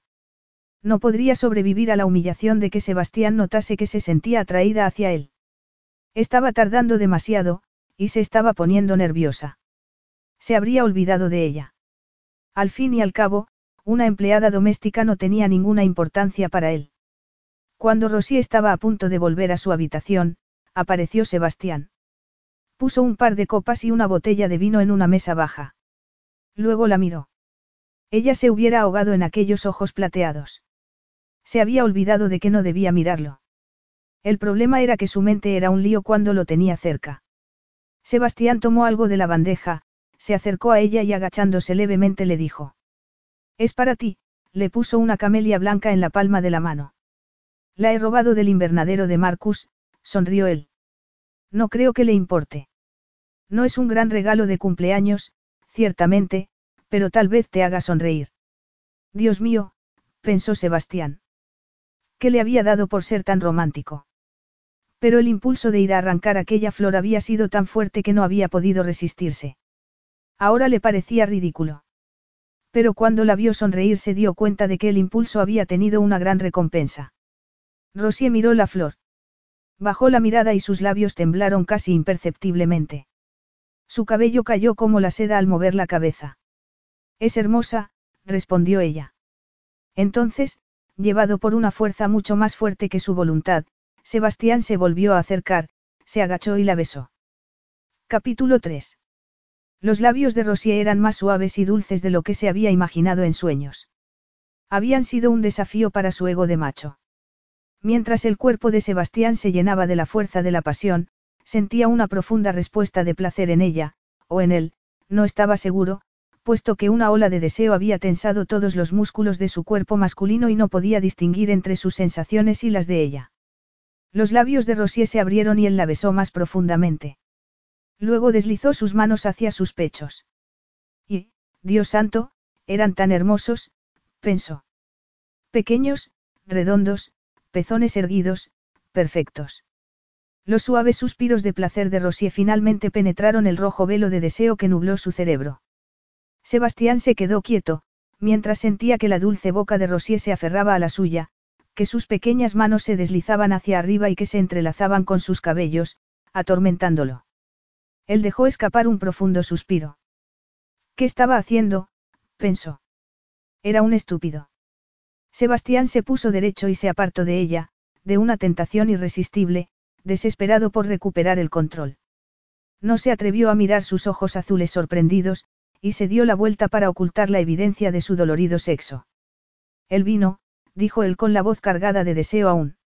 No podría sobrevivir a la humillación de que Sebastián notase que se sentía atraída hacia él. Estaba tardando demasiado, y se estaba poniendo nerviosa. Se habría olvidado de ella. Al fin y al cabo, una empleada doméstica no tenía ninguna importancia para él. Cuando Rosy estaba a punto de volver a su habitación, apareció Sebastián. Puso un par de copas y una botella de vino en una mesa baja. Luego la miró. Ella se hubiera ahogado en aquellos ojos plateados. Se había olvidado de que no debía mirarlo. El problema era que su mente era un lío cuando lo tenía cerca. Sebastián tomó algo de la bandeja, se acercó a ella y agachándose levemente le dijo. Es para ti, le puso una camelia blanca en la palma de la mano. La he robado del invernadero de Marcus, sonrió él. No creo que le importe. No es un gran regalo de cumpleaños, ciertamente, pero tal vez te haga sonreír. Dios mío, pensó Sebastián. ¿Qué le había dado por ser tan romántico? Pero el impulso de ir a arrancar aquella flor había sido tan fuerte que no había podido resistirse. Ahora le parecía ridículo. Pero cuando la vio sonreír se dio cuenta de que el impulso había tenido una gran recompensa. Rosier miró la flor. Bajó la mirada y sus labios temblaron casi imperceptiblemente. Su cabello cayó como la seda al mover la cabeza. Es hermosa, respondió ella. Entonces, llevado por una fuerza mucho más fuerte que su voluntad, Sebastián se volvió a acercar, se agachó y la besó. Capítulo 3. Los labios de Rosier eran más suaves y dulces de lo que se había imaginado en sueños. Habían sido un desafío para su ego de macho. Mientras el cuerpo de Sebastián se llenaba de la fuerza de la pasión, sentía una profunda respuesta de placer en ella, o en él, no estaba seguro, puesto que una ola de deseo había tensado todos los músculos de su cuerpo masculino y no podía distinguir entre sus sensaciones y las de ella. Los labios de Rosier se abrieron y él la besó más profundamente. Luego deslizó sus manos hacia sus pechos. Y, Dios santo, eran tan hermosos, pensó. Pequeños, redondos, pezones erguidos, perfectos. Los suaves suspiros de placer de Rosier finalmente penetraron el rojo velo de deseo que nubló su cerebro. Sebastián se quedó quieto, mientras sentía que la dulce boca de Rosier se aferraba a la suya, que sus pequeñas manos se deslizaban hacia arriba y que se entrelazaban con sus cabellos, atormentándolo. Él dejó escapar un profundo suspiro. ¿Qué estaba haciendo? pensó. Era un estúpido. Sebastián se puso derecho y se apartó de ella, de una tentación irresistible, desesperado por recuperar el control. No se atrevió a mirar sus ojos azules sorprendidos, y se dio la vuelta para ocultar la evidencia de su dolorido sexo. El vino, dijo él con la voz cargada de deseo aún.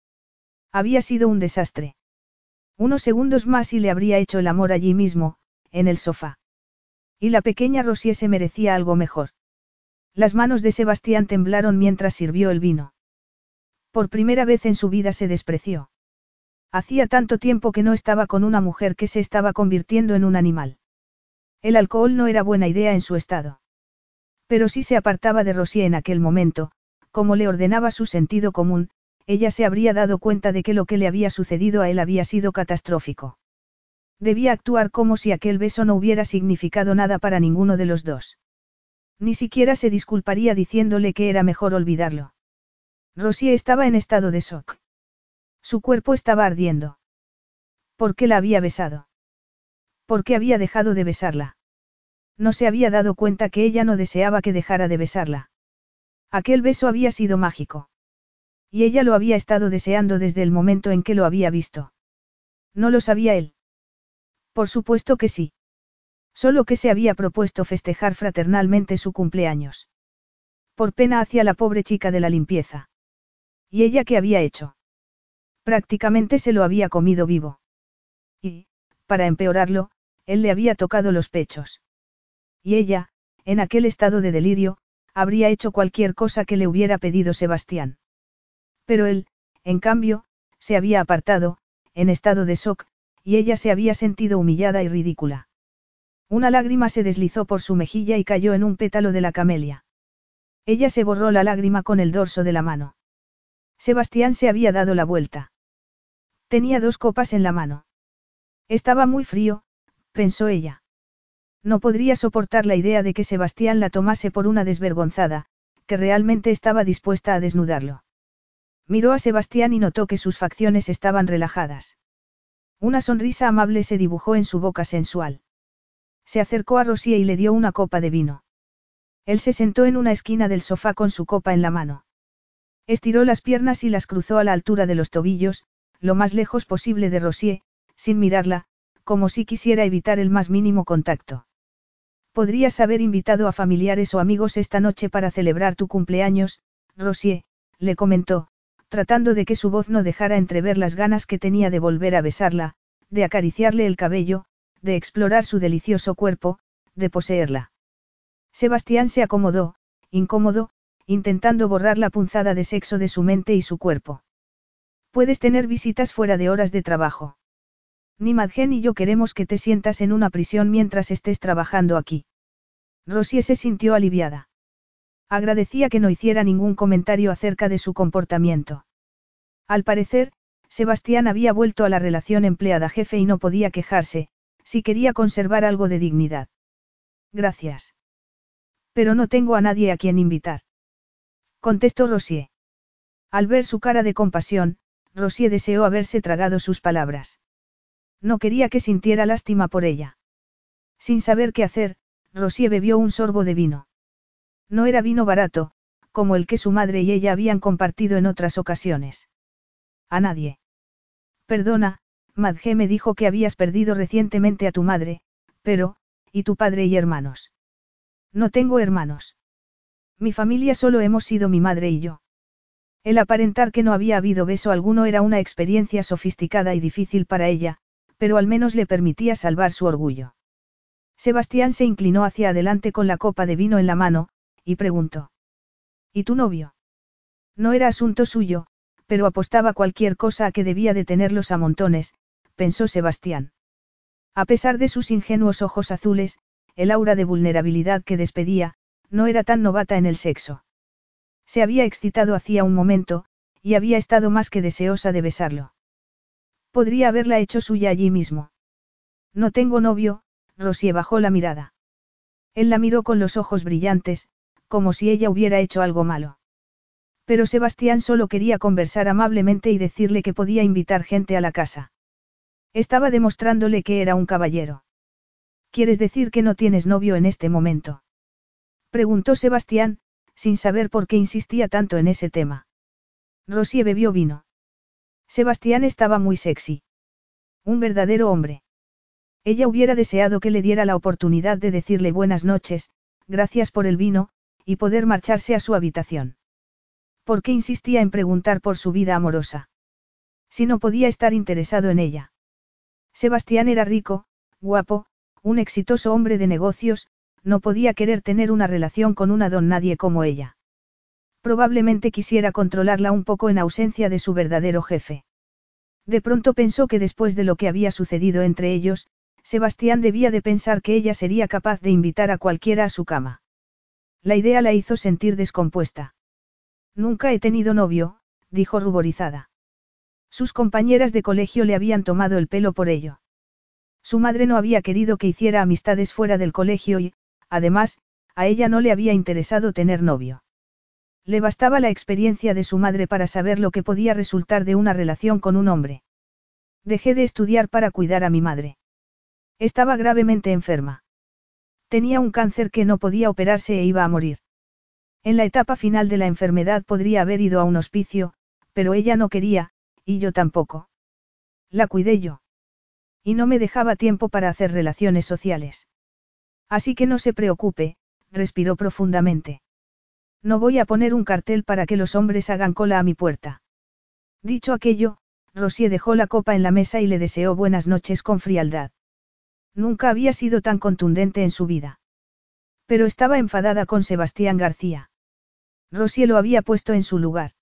Había sido un desastre. Unos segundos más y le habría hecho el amor allí mismo, en el sofá. Y la pequeña Rosier se merecía algo mejor. Las manos de Sebastián temblaron mientras sirvió el vino. Por primera vez en su vida se despreció. Hacía tanto tiempo que no estaba con una mujer que se estaba convirtiendo en un animal. El alcohol no era buena idea en su estado. Pero si se apartaba de Rosier en aquel momento, como le ordenaba su sentido común, ella se habría dado cuenta de que lo que le había sucedido a él había sido catastrófico. Debía actuar como si aquel beso no hubiera significado nada para ninguno de los dos. Ni siquiera se disculparía diciéndole que era mejor olvidarlo. Rosier estaba en estado de shock. Su cuerpo estaba ardiendo. ¿Por qué la había besado? ¿Por qué había dejado de besarla? No se había dado cuenta que ella no deseaba que dejara de besarla. Aquel beso había sido mágico. Y ella lo había estado deseando desde el momento en que lo había visto. No lo sabía él. Por supuesto que sí. Solo que se había propuesto festejar fraternalmente su cumpleaños. Por pena hacia la pobre chica de la limpieza. ¿Y ella qué había hecho? Prácticamente se lo había comido vivo. Y, para empeorarlo, él le había tocado los pechos. Y ella, en aquel estado de delirio, habría hecho cualquier cosa que le hubiera pedido Sebastián. Pero él, en cambio, se había apartado, en estado de shock, y ella se había sentido humillada y ridícula. Una lágrima se deslizó por su mejilla y cayó en un pétalo de la camelia. Ella se borró la lágrima con el dorso de la mano. Sebastián se había dado la vuelta. Tenía dos copas en la mano. Estaba muy frío, pensó ella. No podría soportar la idea de que Sebastián la tomase por una desvergonzada, que realmente estaba dispuesta a desnudarlo. Miró a Sebastián y notó que sus facciones estaban relajadas. Una sonrisa amable se dibujó en su boca sensual. Se acercó a Rosía y le dio una copa de vino. Él se sentó en una esquina del sofá con su copa en la mano. Estiró las piernas y las cruzó a la altura de los tobillos, lo más lejos posible de Rosier, sin mirarla, como si quisiera evitar el más mínimo contacto. Podrías haber invitado a familiares o amigos esta noche para celebrar tu cumpleaños, Rosier, le comentó, tratando de que su voz no dejara entrever las ganas que tenía de volver a besarla, de acariciarle el cabello, de explorar su delicioso cuerpo, de poseerla. Sebastián se acomodó, incómodo, intentando borrar la punzada de sexo de su mente y su cuerpo. Puedes tener visitas fuera de horas de trabajo. Ni Madgen ni yo queremos que te sientas en una prisión mientras estés trabajando aquí. Rosie se sintió aliviada. Agradecía que no hiciera ningún comentario acerca de su comportamiento. Al parecer, Sebastián había vuelto a la relación empleada-jefe y no podía quejarse, si quería conservar algo de dignidad. Gracias. Pero no tengo a nadie a quien invitar. Contestó Rosier. Al ver su cara de compasión, Rosier deseó haberse tragado sus palabras. No quería que sintiera lástima por ella. Sin saber qué hacer, Rosier bebió un sorbo de vino. No era vino barato, como el que su madre y ella habían compartido en otras ocasiones. A nadie. Perdona, Madge me dijo que habías perdido recientemente a tu madre, pero, ¿y tu padre y hermanos? No tengo hermanos. Mi familia solo hemos sido mi madre y yo. El aparentar que no había habido beso alguno era una experiencia sofisticada y difícil para ella, pero al menos le permitía salvar su orgullo. Sebastián se inclinó hacia adelante con la copa de vino en la mano, y preguntó. ¿Y tu novio? No era asunto suyo, pero apostaba cualquier cosa a que debía de tenerlos a montones, pensó Sebastián. A pesar de sus ingenuos ojos azules, el aura de vulnerabilidad que despedía, no era tan novata en el sexo. Se había excitado hacía un momento, y había estado más que deseosa de besarlo. Podría haberla hecho suya allí mismo. No tengo novio, Rosie bajó la mirada. Él la miró con los ojos brillantes, como si ella hubiera hecho algo malo. Pero Sebastián solo quería conversar amablemente y decirle que podía invitar gente a la casa. Estaba demostrándole que era un caballero. ¿Quieres decir que no tienes novio en este momento? Preguntó Sebastián, sin saber por qué insistía tanto en ese tema. Rosie bebió vino. Sebastián estaba muy sexy. Un verdadero hombre. Ella hubiera deseado que le diera la oportunidad de decirle buenas noches, gracias por el vino, y poder marcharse a su habitación. ¿Por qué insistía en preguntar por su vida amorosa? Si no podía estar interesado en ella. Sebastián era rico, guapo, un exitoso hombre de negocios, no podía querer tener una relación con una don nadie como ella. Probablemente quisiera controlarla un poco en ausencia de su verdadero jefe. De pronto pensó que después de lo que había sucedido entre ellos, Sebastián debía de pensar que ella sería capaz de invitar a cualquiera a su cama. La idea la hizo sentir descompuesta. Nunca he tenido novio, dijo ruborizada. Sus compañeras de colegio le habían tomado el pelo por ello. Su madre no había querido que hiciera amistades fuera del colegio y, además, a ella no le había interesado tener novio. Le bastaba la experiencia de su madre para saber lo que podía resultar de una relación con un hombre. Dejé de estudiar para cuidar a mi madre. Estaba gravemente enferma. Tenía un cáncer que no podía operarse e iba a morir. En la etapa final de la enfermedad podría haber ido a un hospicio, pero ella no quería, y yo tampoco. La cuidé yo. Y no me dejaba tiempo para hacer relaciones sociales. Así que no se preocupe, respiró profundamente. No voy a poner un cartel para que los hombres hagan cola a mi puerta. Dicho aquello, Rosie dejó la copa en la mesa y le deseó buenas noches con frialdad. Nunca había sido tan contundente en su vida. Pero estaba enfadada con Sebastián García. Rosie lo había puesto en su lugar.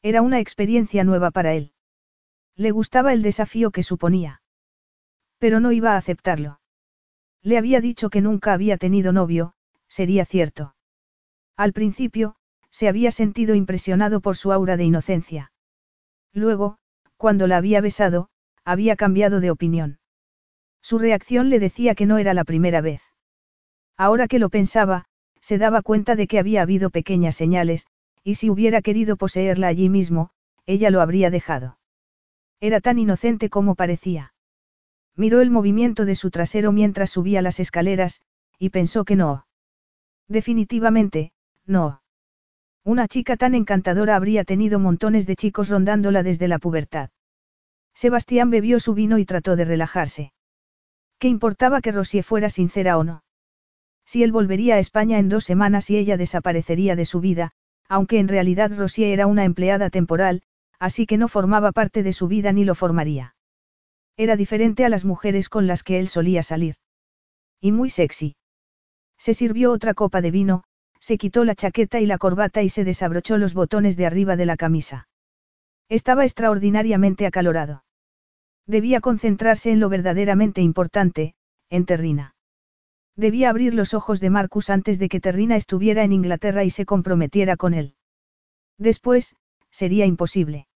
Era una experiencia nueva para él. Le gustaba el desafío que suponía. Pero no iba a aceptarlo. Le había dicho que nunca había tenido novio, sería cierto. Al principio, se había sentido impresionado por su aura de inocencia. Luego, cuando la había besado, había cambiado de opinión. Su reacción le decía que no era la primera vez. Ahora que lo pensaba, se daba cuenta de que había habido pequeñas señales, y si hubiera querido poseerla allí mismo, ella lo habría dejado. Era tan inocente como parecía. Miró el movimiento de su trasero mientras subía las escaleras, y pensó que no. Definitivamente, no. Una chica tan encantadora habría tenido montones de chicos rondándola desde la pubertad. Sebastián bebió su vino y trató de relajarse. ¿Qué importaba que Rosie fuera sincera o no? Si él volvería a España en dos semanas y ella desaparecería de su vida, aunque en realidad Rosie era una empleada temporal, así que no formaba parte de su vida ni lo formaría. Era diferente a las mujeres con las que él solía salir. Y muy sexy. Se sirvió otra copa de vino, se quitó la chaqueta y la corbata y se desabrochó los botones de arriba de la camisa. Estaba extraordinariamente acalorado. Debía concentrarse en lo verdaderamente importante, en Terrina. Debía abrir los ojos de Marcus antes de que Terrina estuviera en Inglaterra y se comprometiera con él. Después, sería imposible.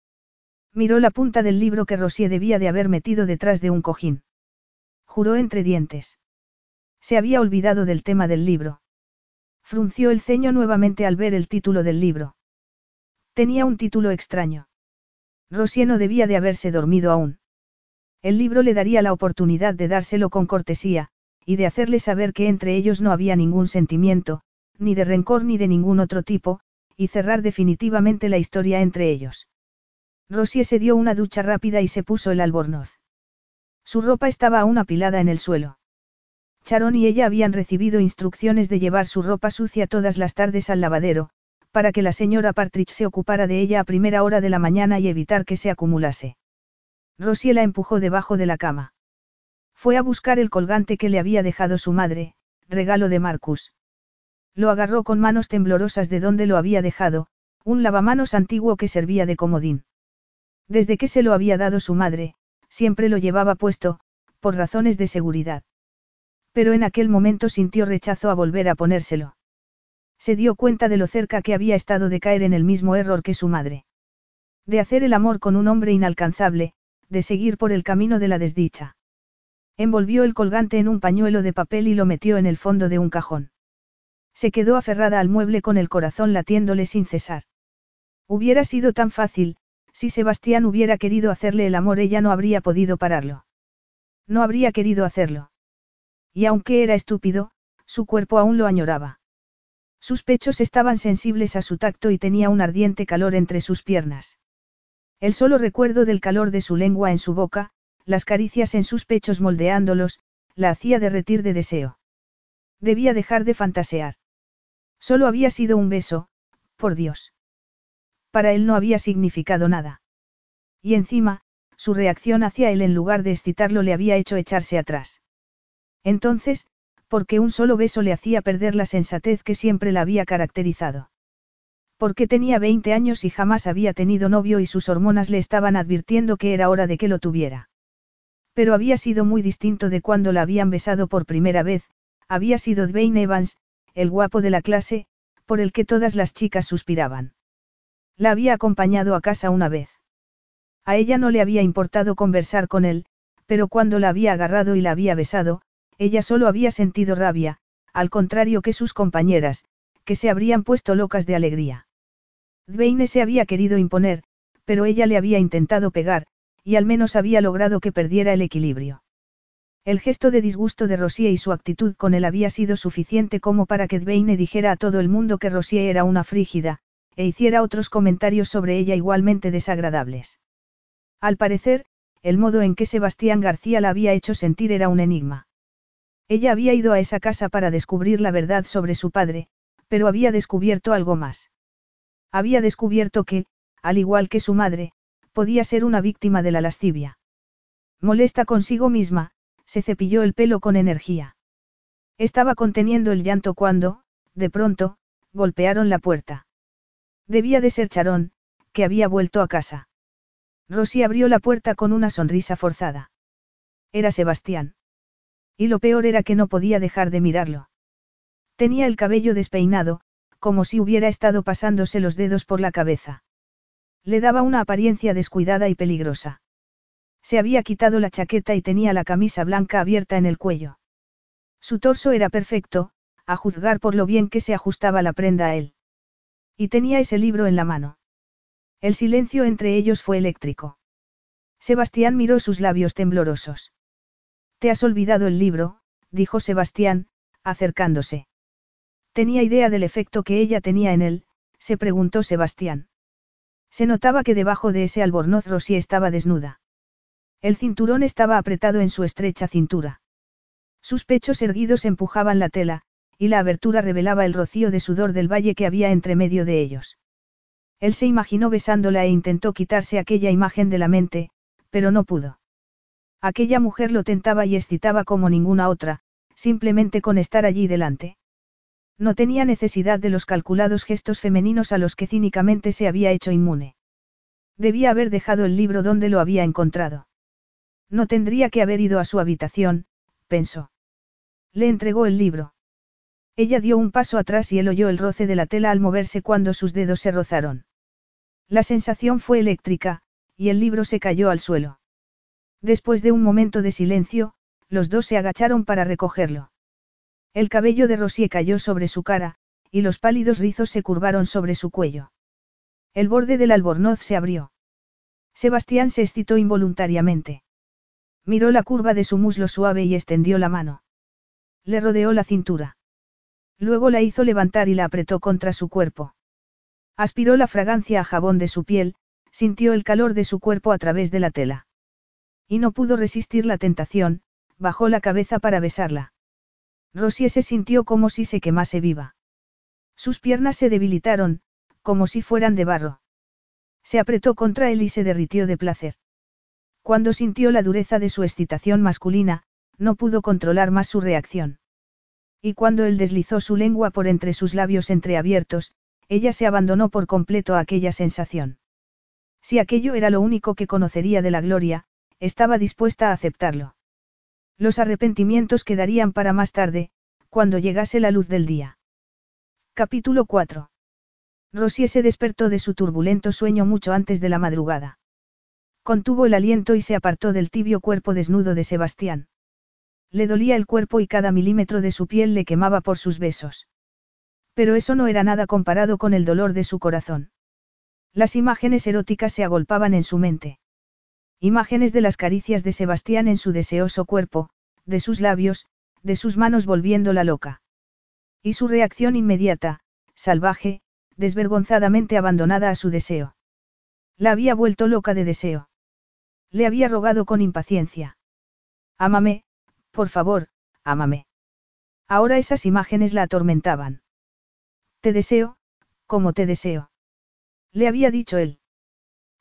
Miró la punta del libro que Rosie debía de haber metido detrás de un cojín. Juró entre dientes. Se había olvidado del tema del libro. Frunció el ceño nuevamente al ver el título del libro. Tenía un título extraño. Rosie no debía de haberse dormido aún. El libro le daría la oportunidad de dárselo con cortesía, y de hacerle saber que entre ellos no había ningún sentimiento, ni de rencor ni de ningún otro tipo, y cerrar definitivamente la historia entre ellos. Rosie se dio una ducha rápida y se puso el albornoz. Su ropa estaba aún apilada en el suelo. Charon y ella habían recibido instrucciones de llevar su ropa sucia todas las tardes al lavadero, para que la señora Partridge se ocupara de ella a primera hora de la mañana y evitar que se acumulase. Rosie la empujó debajo de la cama. Fue a buscar el colgante que le había dejado su madre, regalo de Marcus. Lo agarró con manos temblorosas de donde lo había dejado, un lavamanos antiguo que servía de comodín. Desde que se lo había dado su madre, siempre lo llevaba puesto, por razones de seguridad. Pero en aquel momento sintió rechazo a volver a ponérselo. Se dio cuenta de lo cerca que había estado de caer en el mismo error que su madre. De hacer el amor con un hombre inalcanzable, de seguir por el camino de la desdicha. Envolvió el colgante en un pañuelo de papel y lo metió en el fondo de un cajón. Se quedó aferrada al mueble con el corazón latiéndole sin cesar. Hubiera sido tan fácil, si Sebastián hubiera querido hacerle el amor ella no habría podido pararlo. No habría querido hacerlo. Y aunque era estúpido, su cuerpo aún lo añoraba. Sus pechos estaban sensibles a su tacto y tenía un ardiente calor entre sus piernas. El solo recuerdo del calor de su lengua en su boca, las caricias en sus pechos moldeándolos, la hacía derretir de deseo. Debía dejar de fantasear. Solo había sido un beso, por Dios. Para él no había significado nada. Y encima, su reacción hacia él en lugar de excitarlo le había hecho echarse atrás. Entonces, porque un solo beso le hacía perder la sensatez que siempre la había caracterizado. Porque tenía 20 años y jamás había tenido novio y sus hormonas le estaban advirtiendo que era hora de que lo tuviera. Pero había sido muy distinto de cuando la habían besado por primera vez, había sido Dwayne Evans, el guapo de la clase, por el que todas las chicas suspiraban. La había acompañado a casa una vez. A ella no le había importado conversar con él, pero cuando la había agarrado y la había besado, ella solo había sentido rabia, al contrario que sus compañeras, que se habrían puesto locas de alegría. Dwayne se había querido imponer, pero ella le había intentado pegar, y al menos había logrado que perdiera el equilibrio. El gesto de disgusto de Rosie y su actitud con él había sido suficiente como para que Dwayne dijera a todo el mundo que Rosie era una frígida, e hiciera otros comentarios sobre ella igualmente desagradables. Al parecer, el modo en que Sebastián García la había hecho sentir era un enigma. Ella había ido a esa casa para descubrir la verdad sobre su padre, pero había descubierto algo más. Había descubierto que, al igual que su madre, podía ser una víctima de la lascivia. Molesta consigo misma, se cepilló el pelo con energía. Estaba conteniendo el llanto cuando, de pronto, golpearon la puerta. Debía de ser Charón, que había vuelto a casa. Rosy abrió la puerta con una sonrisa forzada. Era Sebastián. Y lo peor era que no podía dejar de mirarlo. Tenía el cabello despeinado, como si hubiera estado pasándose los dedos por la cabeza. Le daba una apariencia descuidada y peligrosa. Se había quitado la chaqueta y tenía la camisa blanca abierta en el cuello. Su torso era perfecto, a juzgar por lo bien que se ajustaba la prenda a él. Y tenía ese libro en la mano. El silencio entre ellos fue eléctrico. Sebastián miró sus labios temblorosos. Te has olvidado el libro, dijo Sebastián, acercándose. Tenía idea del efecto que ella tenía en él, se preguntó Sebastián. Se notaba que debajo de ese albornoz Rosy estaba desnuda. El cinturón estaba apretado en su estrecha cintura. Sus pechos erguidos empujaban la tela, y la abertura revelaba el rocío de sudor del valle que había entre medio de ellos. Él se imaginó besándola e intentó quitarse aquella imagen de la mente, pero no pudo. Aquella mujer lo tentaba y excitaba como ninguna otra, simplemente con estar allí delante. No tenía necesidad de los calculados gestos femeninos a los que cínicamente se había hecho inmune. Debía haber dejado el libro donde lo había encontrado. No tendría que haber ido a su habitación, pensó. Le entregó el libro. Ella dio un paso atrás y él oyó el roce de la tela al moverse cuando sus dedos se rozaron. La sensación fue eléctrica, y el libro se cayó al suelo. Después de un momento de silencio, los dos se agacharon para recogerlo. El cabello de Rosie cayó sobre su cara, y los pálidos rizos se curvaron sobre su cuello. El borde del albornoz se abrió. Sebastián se excitó involuntariamente. Miró la curva de su muslo suave y extendió la mano. Le rodeó la cintura. Luego la hizo levantar y la apretó contra su cuerpo. Aspiró la fragancia a jabón de su piel, sintió el calor de su cuerpo a través de la tela. Y no pudo resistir la tentación, bajó la cabeza para besarla. Rosie se sintió como si se quemase viva. Sus piernas se debilitaron, como si fueran de barro. Se apretó contra él y se derritió de placer. Cuando sintió la dureza de su excitación masculina, no pudo controlar más su reacción. Y cuando él deslizó su lengua por entre sus labios entreabiertos, ella se abandonó por completo a aquella sensación. Si aquello era lo único que conocería de la gloria, estaba dispuesta a aceptarlo. Los arrepentimientos quedarían para más tarde, cuando llegase la luz del día. Capítulo 4. Rosie se despertó de su turbulento sueño mucho antes de la madrugada. Contuvo el aliento y se apartó del tibio cuerpo desnudo de Sebastián. Le dolía el cuerpo y cada milímetro de su piel le quemaba por sus besos. Pero eso no era nada comparado con el dolor de su corazón. Las imágenes eróticas se agolpaban en su mente. Imágenes de las caricias de Sebastián en su deseoso cuerpo, de sus labios, de sus manos volviéndola loca. Y su reacción inmediata, salvaje, desvergonzadamente abandonada a su deseo. La había vuelto loca de deseo. Le había rogado con impaciencia. Ámame, por favor, ámame. Ahora esas imágenes la atormentaban. Te deseo, como te deseo. Le había dicho él.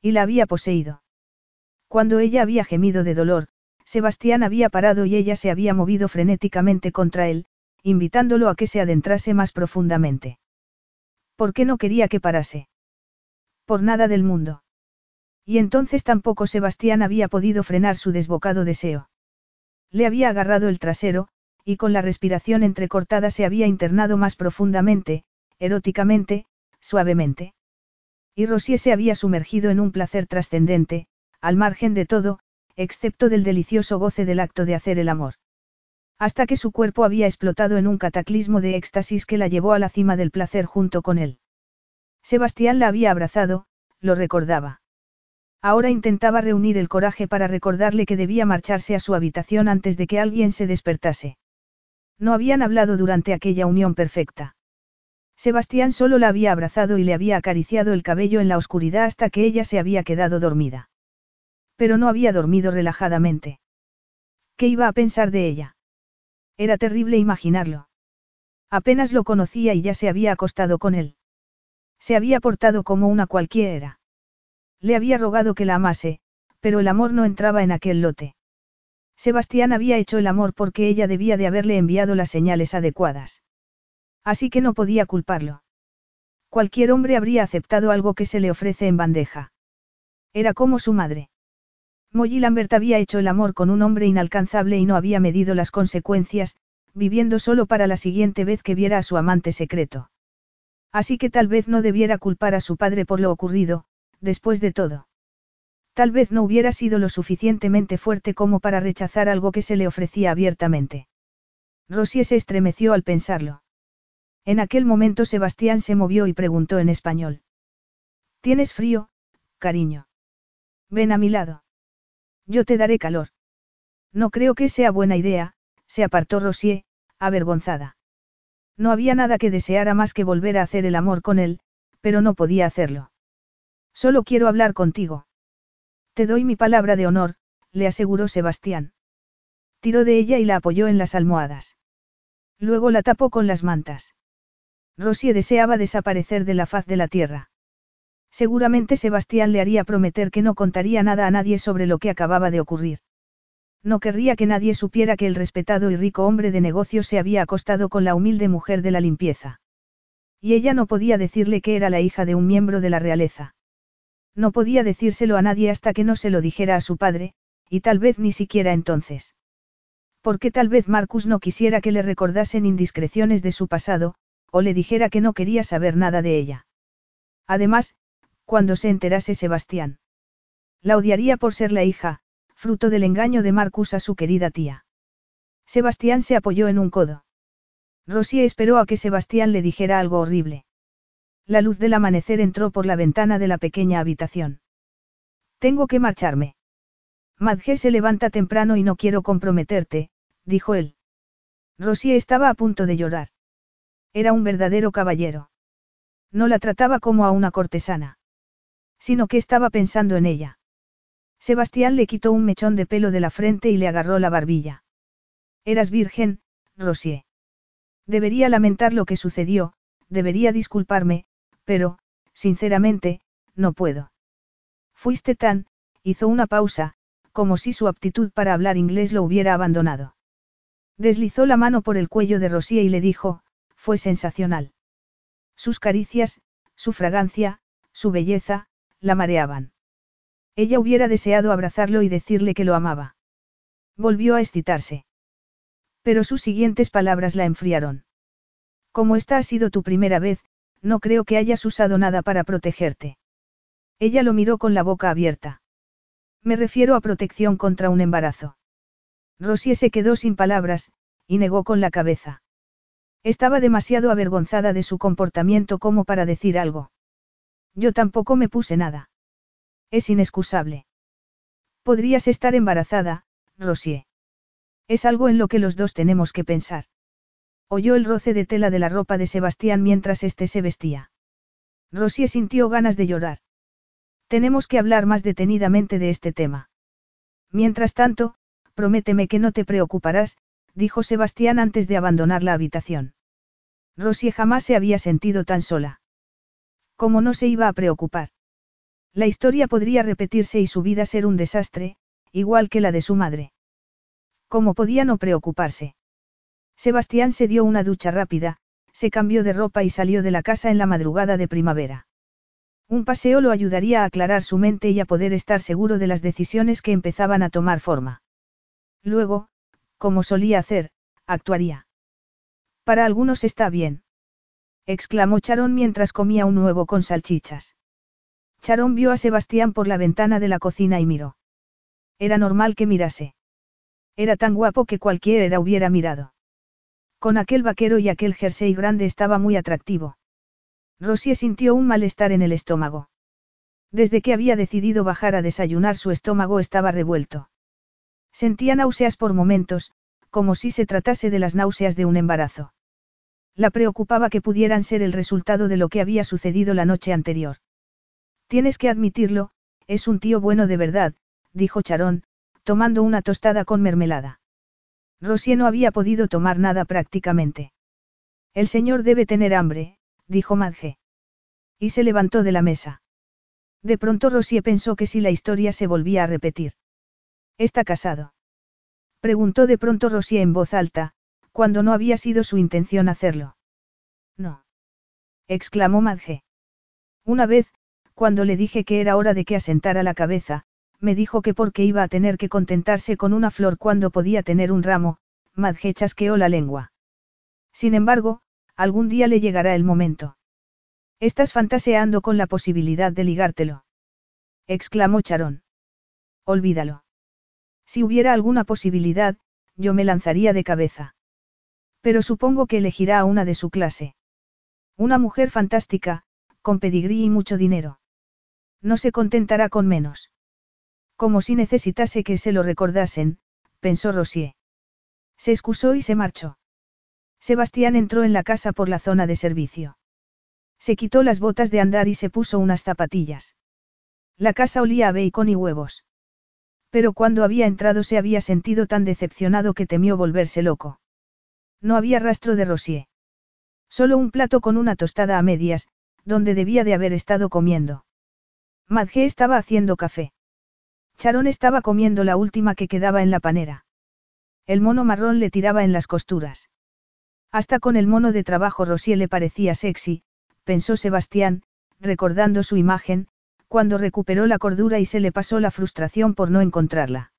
Y la había poseído. Cuando ella había gemido de dolor, Sebastián había parado y ella se había movido frenéticamente contra él, invitándolo a que se adentrase más profundamente. ¿Por qué no quería que parase? Por nada del mundo. Y entonces tampoco Sebastián había podido frenar su desbocado deseo. Le había agarrado el trasero, y con la respiración entrecortada se había internado más profundamente, eróticamente, suavemente. Y Rosie se había sumergido en un placer trascendente, al margen de todo, excepto del delicioso goce del acto de hacer el amor. Hasta que su cuerpo había explotado en un cataclismo de éxtasis que la llevó a la cima del placer junto con él. Sebastián la había abrazado, lo recordaba. Ahora intentaba reunir el coraje para recordarle que debía marcharse a su habitación antes de que alguien se despertase. No habían hablado durante aquella unión perfecta. Sebastián solo la había abrazado y le había acariciado el cabello en la oscuridad hasta que ella se había quedado dormida. Pero no había dormido relajadamente. ¿Qué iba a pensar de ella? Era terrible imaginarlo. Apenas lo conocía y ya se había acostado con él. Se había portado como una cualquiera. Le había rogado que la amase, pero el amor no entraba en aquel lote. Sebastián había hecho el amor porque ella debía de haberle enviado las señales adecuadas. Así que no podía culparlo. Cualquier hombre habría aceptado algo que se le ofrece en bandeja. Era como su madre. Molly Lambert había hecho el amor con un hombre inalcanzable y no había medido las consecuencias, viviendo solo para la siguiente vez que viera a su amante secreto. Así que tal vez no debiera culpar a su padre por lo ocurrido, después de todo. Tal vez no hubiera sido lo suficientemente fuerte como para rechazar algo que se le ofrecía abiertamente. Rosie se estremeció al pensarlo. En aquel momento Sebastián se movió y preguntó en español. ¿Tienes frío, cariño? Ven a mi lado. Yo te daré calor. No creo que sea buena idea, se apartó Rosie, avergonzada. No había nada que deseara más que volver a hacer el amor con él, pero no podía hacerlo. Solo quiero hablar contigo. Te doy mi palabra de honor, le aseguró Sebastián. Tiró de ella y la apoyó en las almohadas. Luego la tapó con las mantas. Rosie deseaba desaparecer de la faz de la tierra. Seguramente Sebastián le haría prometer que no contaría nada a nadie sobre lo que acababa de ocurrir. No querría que nadie supiera que el respetado y rico hombre de negocios se había acostado con la humilde mujer de la limpieza. Y ella no podía decirle que era la hija de un miembro de la realeza. No podía decírselo a nadie hasta que no se lo dijera a su padre, y tal vez ni siquiera entonces. Porque tal vez Marcus no quisiera que le recordasen indiscreciones de su pasado, o le dijera que no quería saber nada de ella. Además, cuando se enterase Sebastián. La odiaría por ser la hija, fruto del engaño de Marcus a su querida tía. Sebastián se apoyó en un codo. Rosie esperó a que Sebastián le dijera algo horrible. La luz del amanecer entró por la ventana de la pequeña habitación. Tengo que marcharme. Madge se levanta temprano y no quiero comprometerte, dijo él. Rosie estaba a punto de llorar. Era un verdadero caballero. No la trataba como a una cortesana sino que estaba pensando en ella. Sebastián le quitó un mechón de pelo de la frente y le agarró la barbilla. Eras virgen, Rosie. Debería lamentar lo que sucedió, debería disculparme, pero, sinceramente, no puedo. Fuiste tan, hizo una pausa, como si su aptitud para hablar inglés lo hubiera abandonado. Deslizó la mano por el cuello de Rosie y le dijo, fue sensacional. Sus caricias, su fragancia, su belleza, la mareaban. Ella hubiera deseado abrazarlo y decirle que lo amaba. Volvió a excitarse. Pero sus siguientes palabras la enfriaron. Como esta ha sido tu primera vez, no creo que hayas usado nada para protegerte. Ella lo miró con la boca abierta. Me refiero a protección contra un embarazo. Rosie se quedó sin palabras, y negó con la cabeza. Estaba demasiado avergonzada de su comportamiento como para decir algo. Yo tampoco me puse nada. Es inexcusable. Podrías estar embarazada, Rosie. Es algo en lo que los dos tenemos que pensar. Oyó el roce de tela de la ropa de Sebastián mientras éste se vestía. Rosie sintió ganas de llorar. Tenemos que hablar más detenidamente de este tema. Mientras tanto, prométeme que no te preocuparás, dijo Sebastián antes de abandonar la habitación. Rosie jamás se había sentido tan sola. ¿Cómo no se iba a preocupar? La historia podría repetirse y su vida ser un desastre, igual que la de su madre. ¿Cómo podía no preocuparse? Sebastián se dio una ducha rápida, se cambió de ropa y salió de la casa en la madrugada de primavera. Un paseo lo ayudaría a aclarar su mente y a poder estar seguro de las decisiones que empezaban a tomar forma. Luego, como solía hacer, actuaría. Para algunos está bien exclamó Charón mientras comía un huevo con salchichas. Charón vio a Sebastián por la ventana de la cocina y miró. Era normal que mirase. Era tan guapo que cualquiera hubiera mirado. Con aquel vaquero y aquel jersey grande estaba muy atractivo. Rosie sintió un malestar en el estómago. Desde que había decidido bajar a desayunar su estómago estaba revuelto. Sentía náuseas por momentos, como si se tratase de las náuseas de un embarazo. La preocupaba que pudieran ser el resultado de lo que había sucedido la noche anterior. Tienes que admitirlo, es un tío bueno de verdad, dijo Charón, tomando una tostada con mermelada. Rosie no había podido tomar nada prácticamente. El señor debe tener hambre, dijo Madge. Y se levantó de la mesa. De pronto Rosie pensó que si la historia se volvía a repetir. ¿Está casado? Preguntó de pronto Rosie en voz alta, cuando no había sido su intención hacerlo. No. exclamó Madge. Una vez, cuando le dije que era hora de que asentara la cabeza, me dijo que porque iba a tener que contentarse con una flor cuando podía tener un ramo, Madge chasqueó la lengua. Sin embargo, algún día le llegará el momento. Estás fantaseando con la posibilidad de ligártelo. exclamó Charón. Olvídalo. Si hubiera alguna posibilidad, yo me lanzaría de cabeza. Pero supongo que elegirá a una de su clase. Una mujer fantástica, con pedigrí y mucho dinero. No se contentará con menos. Como si necesitase que se lo recordasen, pensó Rosier. Se excusó y se marchó. Sebastián entró en la casa por la zona de servicio. Se quitó las botas de andar y se puso unas zapatillas. La casa olía a bacon y huevos. Pero cuando había entrado se había sentido tan decepcionado que temió volverse loco. No había rastro de Rosier. Solo un plato con una tostada a medias, donde debía de haber estado comiendo. Madge estaba haciendo café. Charón estaba comiendo la última que quedaba en la panera. El mono marrón le tiraba en las costuras. Hasta con el mono de trabajo Rosier le parecía sexy, pensó Sebastián, recordando su imagen, cuando recuperó la cordura y se le pasó la frustración por no encontrarla.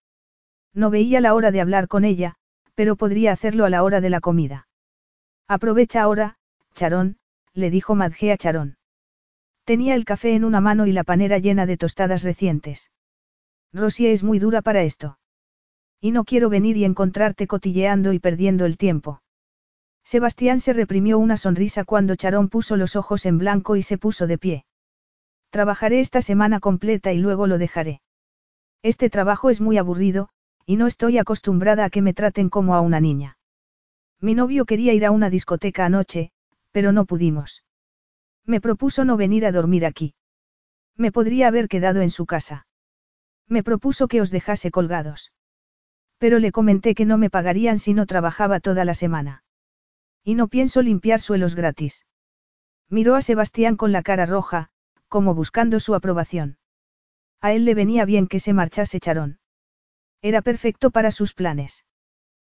No veía la hora de hablar con ella, pero podría hacerlo a la hora de la comida. Aprovecha ahora, Charón, le dijo Madge a Charón. Tenía el café en una mano y la panera llena de tostadas recientes. Rosier es muy dura para esto. Y no quiero venir y encontrarte cotilleando y perdiendo el tiempo. Sebastián se reprimió una sonrisa cuando Charón puso los ojos en blanco y se puso de pie. Trabajaré esta semana completa y luego lo dejaré. Este trabajo es muy aburrido, y no estoy acostumbrada a que me traten como a una niña. Mi novio quería ir a una discoteca anoche, pero no pudimos. Me propuso no venir a dormir aquí. Me podría haber quedado en su casa. Me propuso que os dejase colgados. Pero le comenté que no me pagarían si no trabajaba toda la semana. Y no pienso limpiar suelos gratis. Miró a Sebastián con la cara roja, como buscando su aprobación. A él le venía bien que se marchase Charón. Era perfecto para sus planes.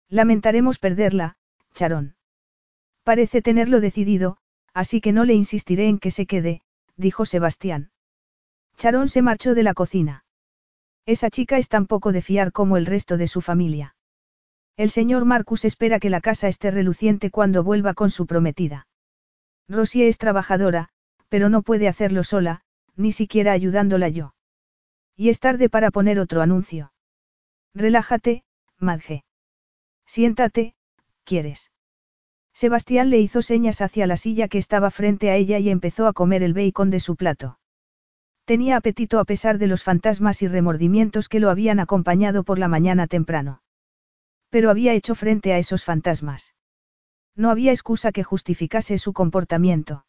Lamentaremos perderla, Charón. Parece tenerlo decidido, así que no le insistiré en que se quede, dijo Sebastián. Charón se marchó de la cocina. Esa chica es tan poco de fiar como el resto de su familia. El señor Marcus espera que la casa esté reluciente cuando vuelva con su prometida. Rosie es trabajadora, pero no puede hacerlo sola, ni siquiera ayudándola yo. Y es tarde para poner otro anuncio. Relájate, Madge. Siéntate, ¿quieres? Sebastián le hizo señas hacia la silla que estaba frente a ella y empezó a comer el bacon de su plato. Tenía apetito a pesar de los fantasmas y remordimientos que lo habían acompañado por la mañana temprano. Pero había hecho frente a esos fantasmas. No había excusa que justificase su comportamiento.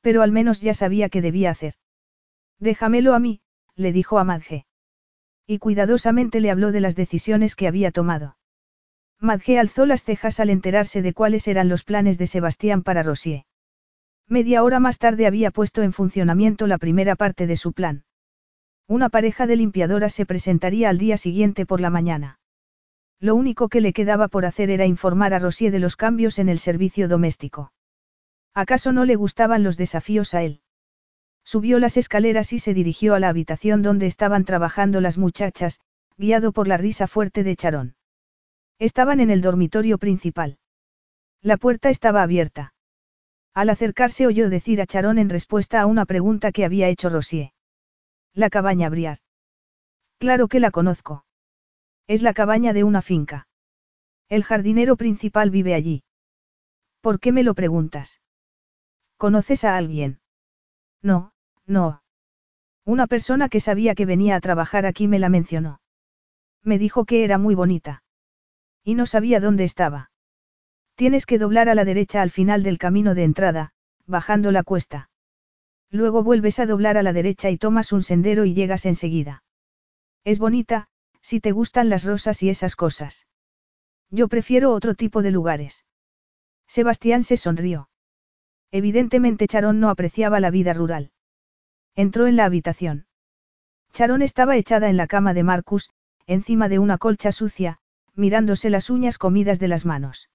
Pero al menos ya sabía qué debía hacer. Déjamelo a mí, le dijo a Madge. Y cuidadosamente le habló de las decisiones que había tomado. Madge alzó las cejas al enterarse de cuáles eran los planes de Sebastián para Rosier. Media hora más tarde había puesto en funcionamiento la primera parte de su plan. Una pareja de limpiadoras se presentaría al día siguiente por la mañana. Lo único que le quedaba por hacer era informar a Rosier de los cambios en el servicio doméstico. ¿Acaso no le gustaban los desafíos a él? Subió las escaleras y se dirigió a la habitación donde estaban trabajando las muchachas, guiado por la risa fuerte de Charón. Estaban en el dormitorio principal. La puerta estaba abierta. Al acercarse oyó decir a Charón en respuesta a una pregunta que había hecho Rosier. La cabaña Briar. Claro que la conozco. Es la cabaña de una finca. El jardinero principal vive allí. ¿Por qué me lo preguntas? ¿Conoces a alguien? No, no. Una persona que sabía que venía a trabajar aquí me la mencionó. Me dijo que era muy bonita. Y no sabía dónde estaba. Tienes que doblar a la derecha al final del camino de entrada, bajando la cuesta. Luego vuelves a doblar a la derecha y tomas un sendero y llegas enseguida. Es bonita, si te gustan las rosas y esas cosas. Yo prefiero otro tipo de lugares. Sebastián se sonrió. Evidentemente Charón no apreciaba la vida rural. Entró en la habitación. Charón estaba echada en la cama de Marcus, encima de una colcha sucia, mirándose las uñas comidas de las manos.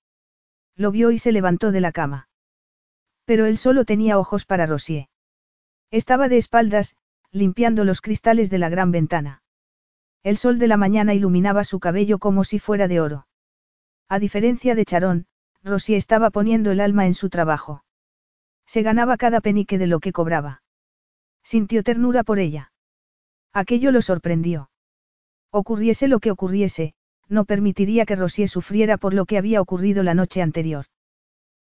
Lo vio y se levantó de la cama. Pero él solo tenía ojos para Rosier. Estaba de espaldas, limpiando los cristales de la gran ventana. El sol de la mañana iluminaba su cabello como si fuera de oro. A diferencia de Charón, Rosier estaba poniendo el alma en su trabajo. Se ganaba cada penique de lo que cobraba. Sintió ternura por ella. Aquello lo sorprendió. Ocurriese lo que ocurriese, no permitiría que Rosier sufriera por lo que había ocurrido la noche anterior.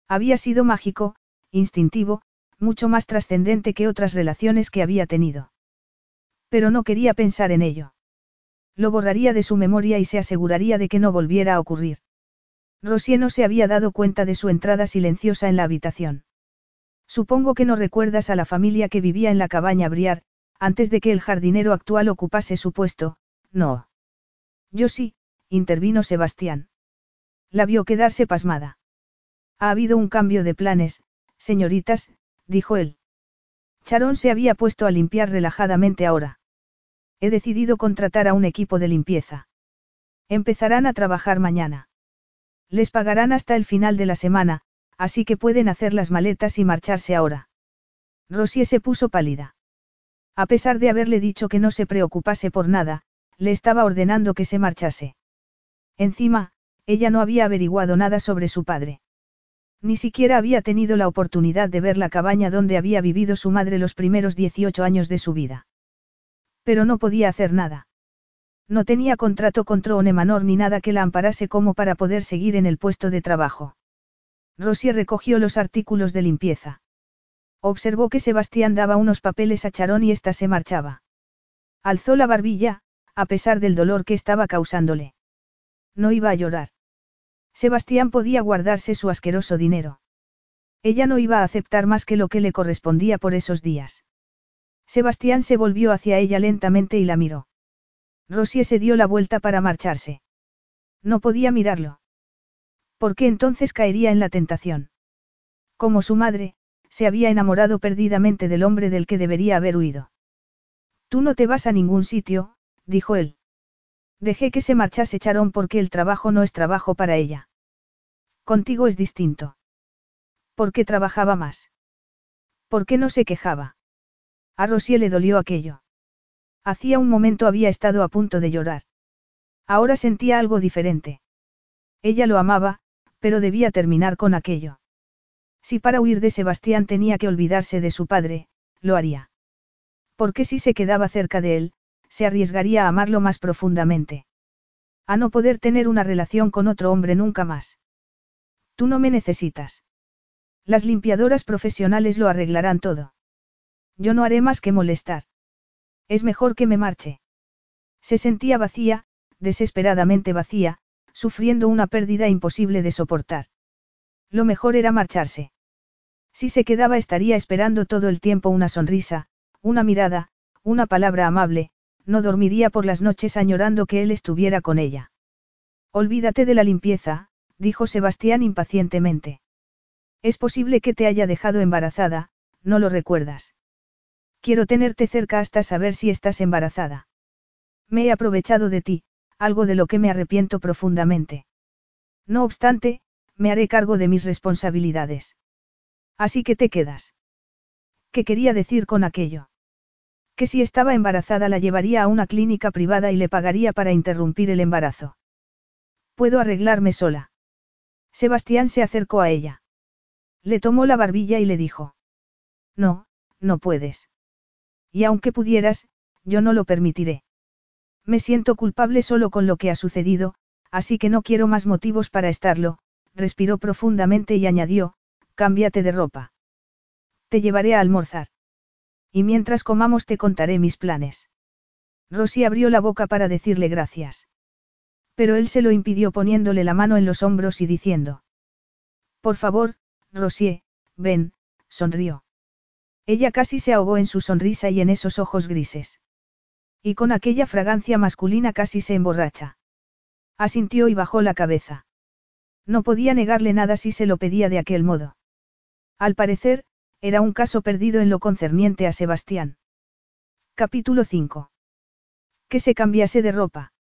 Había sido mágico, instintivo, mucho más trascendente que otras relaciones que había tenido. Pero no quería pensar en ello. Lo borraría de su memoria y se aseguraría de que no volviera a ocurrir. Rosier no se había dado cuenta de su entrada silenciosa en la habitación. Supongo que no recuerdas a la familia que vivía en la cabaña Briar, antes de que el jardinero actual ocupase su puesto, no. Yo sí, intervino Sebastián. La vio quedarse pasmada. Ha habido un cambio de planes, señoritas, dijo él. Charón se había puesto a limpiar relajadamente ahora. He decidido contratar a un equipo de limpieza. Empezarán a trabajar mañana. Les pagarán hasta el final de la semana, así que pueden hacer las maletas y marcharse ahora. Rosie se puso pálida. A pesar de haberle dicho que no se preocupase por nada, le estaba ordenando que se marchase. Encima, ella no había averiguado nada sobre su padre. Ni siquiera había tenido la oportunidad de ver la cabaña donde había vivido su madre los primeros 18 años de su vida. Pero no podía hacer nada. No tenía contrato con Troone Manor ni nada que la amparase como para poder seguir en el puesto de trabajo. Rosie recogió los artículos de limpieza. Observó que Sebastián daba unos papeles a Charón y ésta se marchaba. Alzó la barbilla, a pesar del dolor que estaba causándole. No iba a llorar. Sebastián podía guardarse su asqueroso dinero. Ella no iba a aceptar más que lo que le correspondía por esos días. Sebastián se volvió hacia ella lentamente y la miró. Rosie se dio la vuelta para marcharse. No podía mirarlo. ¿Por qué entonces caería en la tentación? Como su madre, se había enamorado perdidamente del hombre del que debería haber huido. Tú no te vas a ningún sitio, dijo él. Dejé que se marchase Charón porque el trabajo no es trabajo para ella. Contigo es distinto. ¿Por qué trabajaba más? ¿Por qué no se quejaba? A Rosie le dolió aquello. Hacía un momento había estado a punto de llorar. Ahora sentía algo diferente. Ella lo amaba, pero debía terminar con aquello. Si para huir de Sebastián tenía que olvidarse de su padre, lo haría. Porque si se quedaba cerca de él, se arriesgaría a amarlo más profundamente. A no poder tener una relación con otro hombre nunca más. Tú no me necesitas. Las limpiadoras profesionales lo arreglarán todo. Yo no haré más que molestar. Es mejor que me marche. Se sentía vacía, desesperadamente vacía, sufriendo una pérdida imposible de soportar. Lo mejor era marcharse. Si se quedaba estaría esperando todo el tiempo una sonrisa, una mirada, una palabra amable, no dormiría por las noches añorando que él estuviera con ella. Olvídate de la limpieza, dijo Sebastián impacientemente. Es posible que te haya dejado embarazada, no lo recuerdas. Quiero tenerte cerca hasta saber si estás embarazada. Me he aprovechado de ti, algo de lo que me arrepiento profundamente. No obstante, me haré cargo de mis responsabilidades. Así que te quedas. ¿Qué quería decir con aquello? Que si estaba embarazada la llevaría a una clínica privada y le pagaría para interrumpir el embarazo. Puedo arreglarme sola. Sebastián se acercó a ella. Le tomó la barbilla y le dijo. No, no puedes. Y aunque pudieras, yo no lo permitiré. Me siento culpable solo con lo que ha sucedido, así que no quiero más motivos para estarlo, respiró profundamente y añadió, cámbiate de ropa. Te llevaré a almorzar. Y mientras comamos te contaré mis planes. Rosy abrió la boca para decirle gracias. Pero él se lo impidió poniéndole la mano en los hombros y diciendo. Por favor, Rosie, ven, sonrió. Ella casi se ahogó en su sonrisa y en esos ojos grises. Y con aquella fragancia masculina casi se emborracha. Asintió y bajó la cabeza. No podía negarle nada si se lo pedía de aquel modo. Al parecer, era un caso perdido en lo concerniente a Sebastián. Capítulo 5. Que se cambiase de ropa.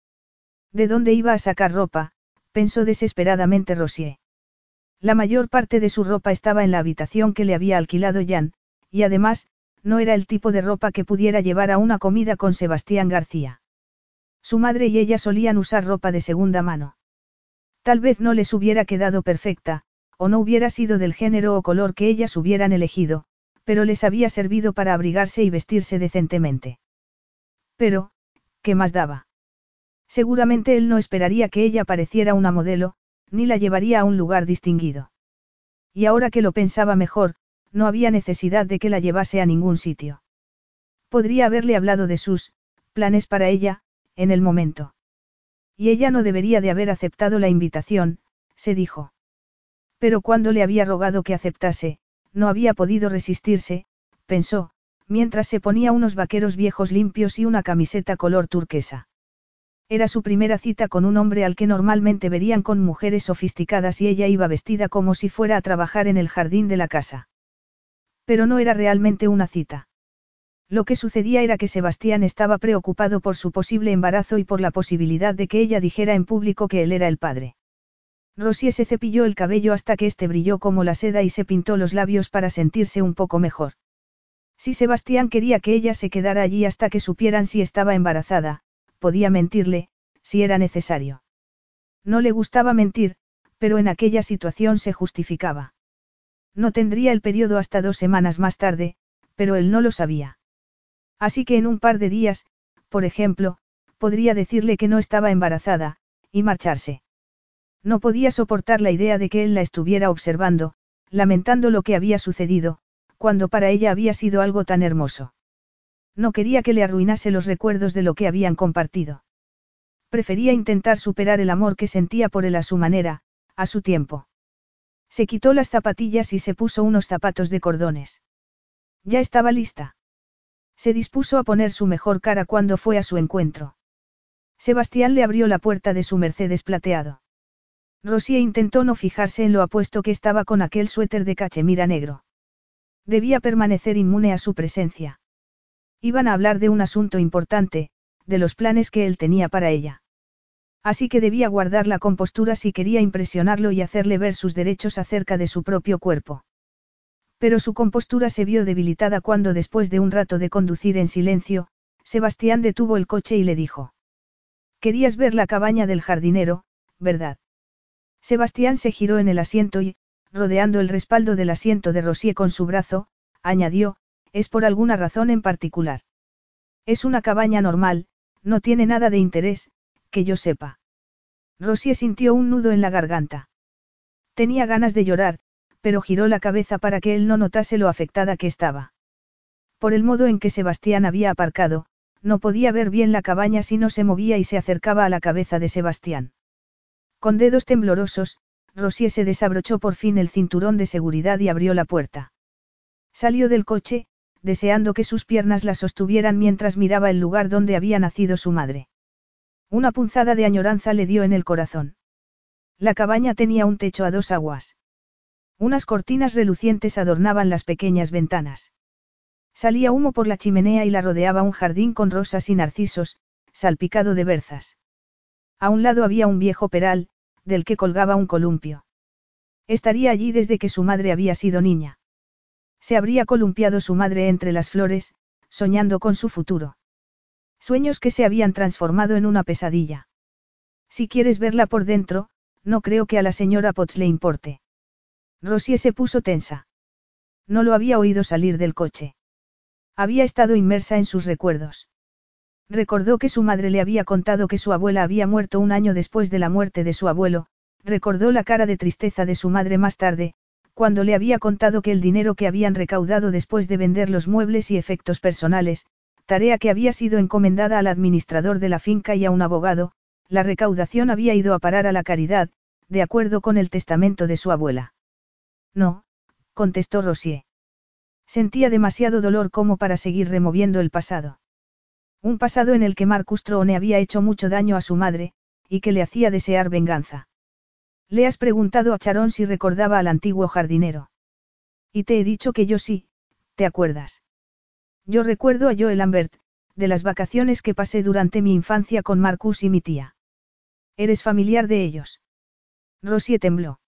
¿De dónde iba a sacar ropa? pensó desesperadamente Rosier. La mayor parte de su ropa estaba en la habitación que le había alquilado Jan, y además, no era el tipo de ropa que pudiera llevar a una comida con Sebastián García. Su madre y ella solían usar ropa de segunda mano. Tal vez no les hubiera quedado perfecta, o no hubiera sido del género o color que ellas hubieran elegido, pero les había servido para abrigarse y vestirse decentemente. Pero, ¿qué más daba? Seguramente él no esperaría que ella pareciera una modelo, ni la llevaría a un lugar distinguido. Y ahora que lo pensaba mejor, no había necesidad de que la llevase a ningún sitio. Podría haberle hablado de sus planes para ella, en el momento. Y ella no debería de haber aceptado la invitación, se dijo. Pero cuando le había rogado que aceptase, no había podido resistirse, pensó, mientras se ponía unos vaqueros viejos limpios y una camiseta color turquesa. Era su primera cita con un hombre al que normalmente verían con mujeres sofisticadas y ella iba vestida como si fuera a trabajar en el jardín de la casa. Pero no era realmente una cita. Lo que sucedía era que Sebastián estaba preocupado por su posible embarazo y por la posibilidad de que ella dijera en público que él era el padre. Rosie se cepilló el cabello hasta que éste brilló como la seda y se pintó los labios para sentirse un poco mejor. Si Sebastián quería que ella se quedara allí hasta que supieran si estaba embarazada, podía mentirle, si era necesario. No le gustaba mentir, pero en aquella situación se justificaba. No tendría el periodo hasta dos semanas más tarde, pero él no lo sabía. Así que en un par de días, por ejemplo, podría decirle que no estaba embarazada, y marcharse. No podía soportar la idea de que él la estuviera observando, lamentando lo que había sucedido, cuando para ella había sido algo tan hermoso. No quería que le arruinase los recuerdos de lo que habían compartido. Prefería intentar superar el amor que sentía por él a su manera, a su tiempo. Se quitó las zapatillas y se puso unos zapatos de cordones. Ya estaba lista. Se dispuso a poner su mejor cara cuando fue a su encuentro. Sebastián le abrió la puerta de su Mercedes plateado. Rosie intentó no fijarse en lo apuesto que estaba con aquel suéter de cachemira negro. Debía permanecer inmune a su presencia. Iban a hablar de un asunto importante, de los planes que él tenía para ella. Así que debía guardar la compostura si quería impresionarlo y hacerle ver sus derechos acerca de su propio cuerpo. Pero su compostura se vio debilitada cuando después de un rato de conducir en silencio, Sebastián detuvo el coche y le dijo. Querías ver la cabaña del jardinero, ¿verdad? Sebastián se giró en el asiento y, rodeando el respaldo del asiento de Rosier con su brazo, añadió, es por alguna razón en particular. Es una cabaña normal, no tiene nada de interés, que yo sepa. Rosie sintió un nudo en la garganta. Tenía ganas de llorar, pero giró la cabeza para que él no notase lo afectada que estaba. Por el modo en que Sebastián había aparcado, no podía ver bien la cabaña si no se movía y se acercaba a la cabeza de Sebastián. Con dedos temblorosos, Rosie se desabrochó por fin el cinturón de seguridad y abrió la puerta. Salió del coche, deseando que sus piernas la sostuvieran mientras miraba el lugar donde había nacido su madre. Una punzada de añoranza le dio en el corazón. La cabaña tenía un techo a dos aguas. Unas cortinas relucientes adornaban las pequeñas ventanas. Salía humo por la chimenea y la rodeaba un jardín con rosas y narcisos, salpicado de berzas. A un lado había un viejo peral, del que colgaba un columpio. Estaría allí desde que su madre había sido niña. Se habría columpiado su madre entre las flores, soñando con su futuro. Sueños que se habían transformado en una pesadilla. Si quieres verla por dentro, no creo que a la señora Potts le importe. Rosie se puso tensa. No lo había oído salir del coche. Había estado inmersa en sus recuerdos. Recordó que su madre le había contado que su abuela había muerto un año después de la muerte de su abuelo, recordó la cara de tristeza de su madre más tarde, cuando le había contado que el dinero que habían recaudado después de vender los muebles y efectos personales, tarea que había sido encomendada al administrador de la finca y a un abogado, la recaudación había ido a parar a la caridad, de acuerdo con el testamento de su abuela. No, contestó Rosier. Sentía demasiado dolor como para seguir removiendo el pasado. Un pasado en el que Marcus Trone había hecho mucho daño a su madre, y que le hacía desear venganza. Le has preguntado a Charón si recordaba al antiguo jardinero. Y te he dicho que yo sí, ¿te acuerdas? Yo recuerdo a Joel Lambert, de las vacaciones que pasé durante mi infancia con Marcus y mi tía. ¿Eres familiar de ellos? Rosie tembló.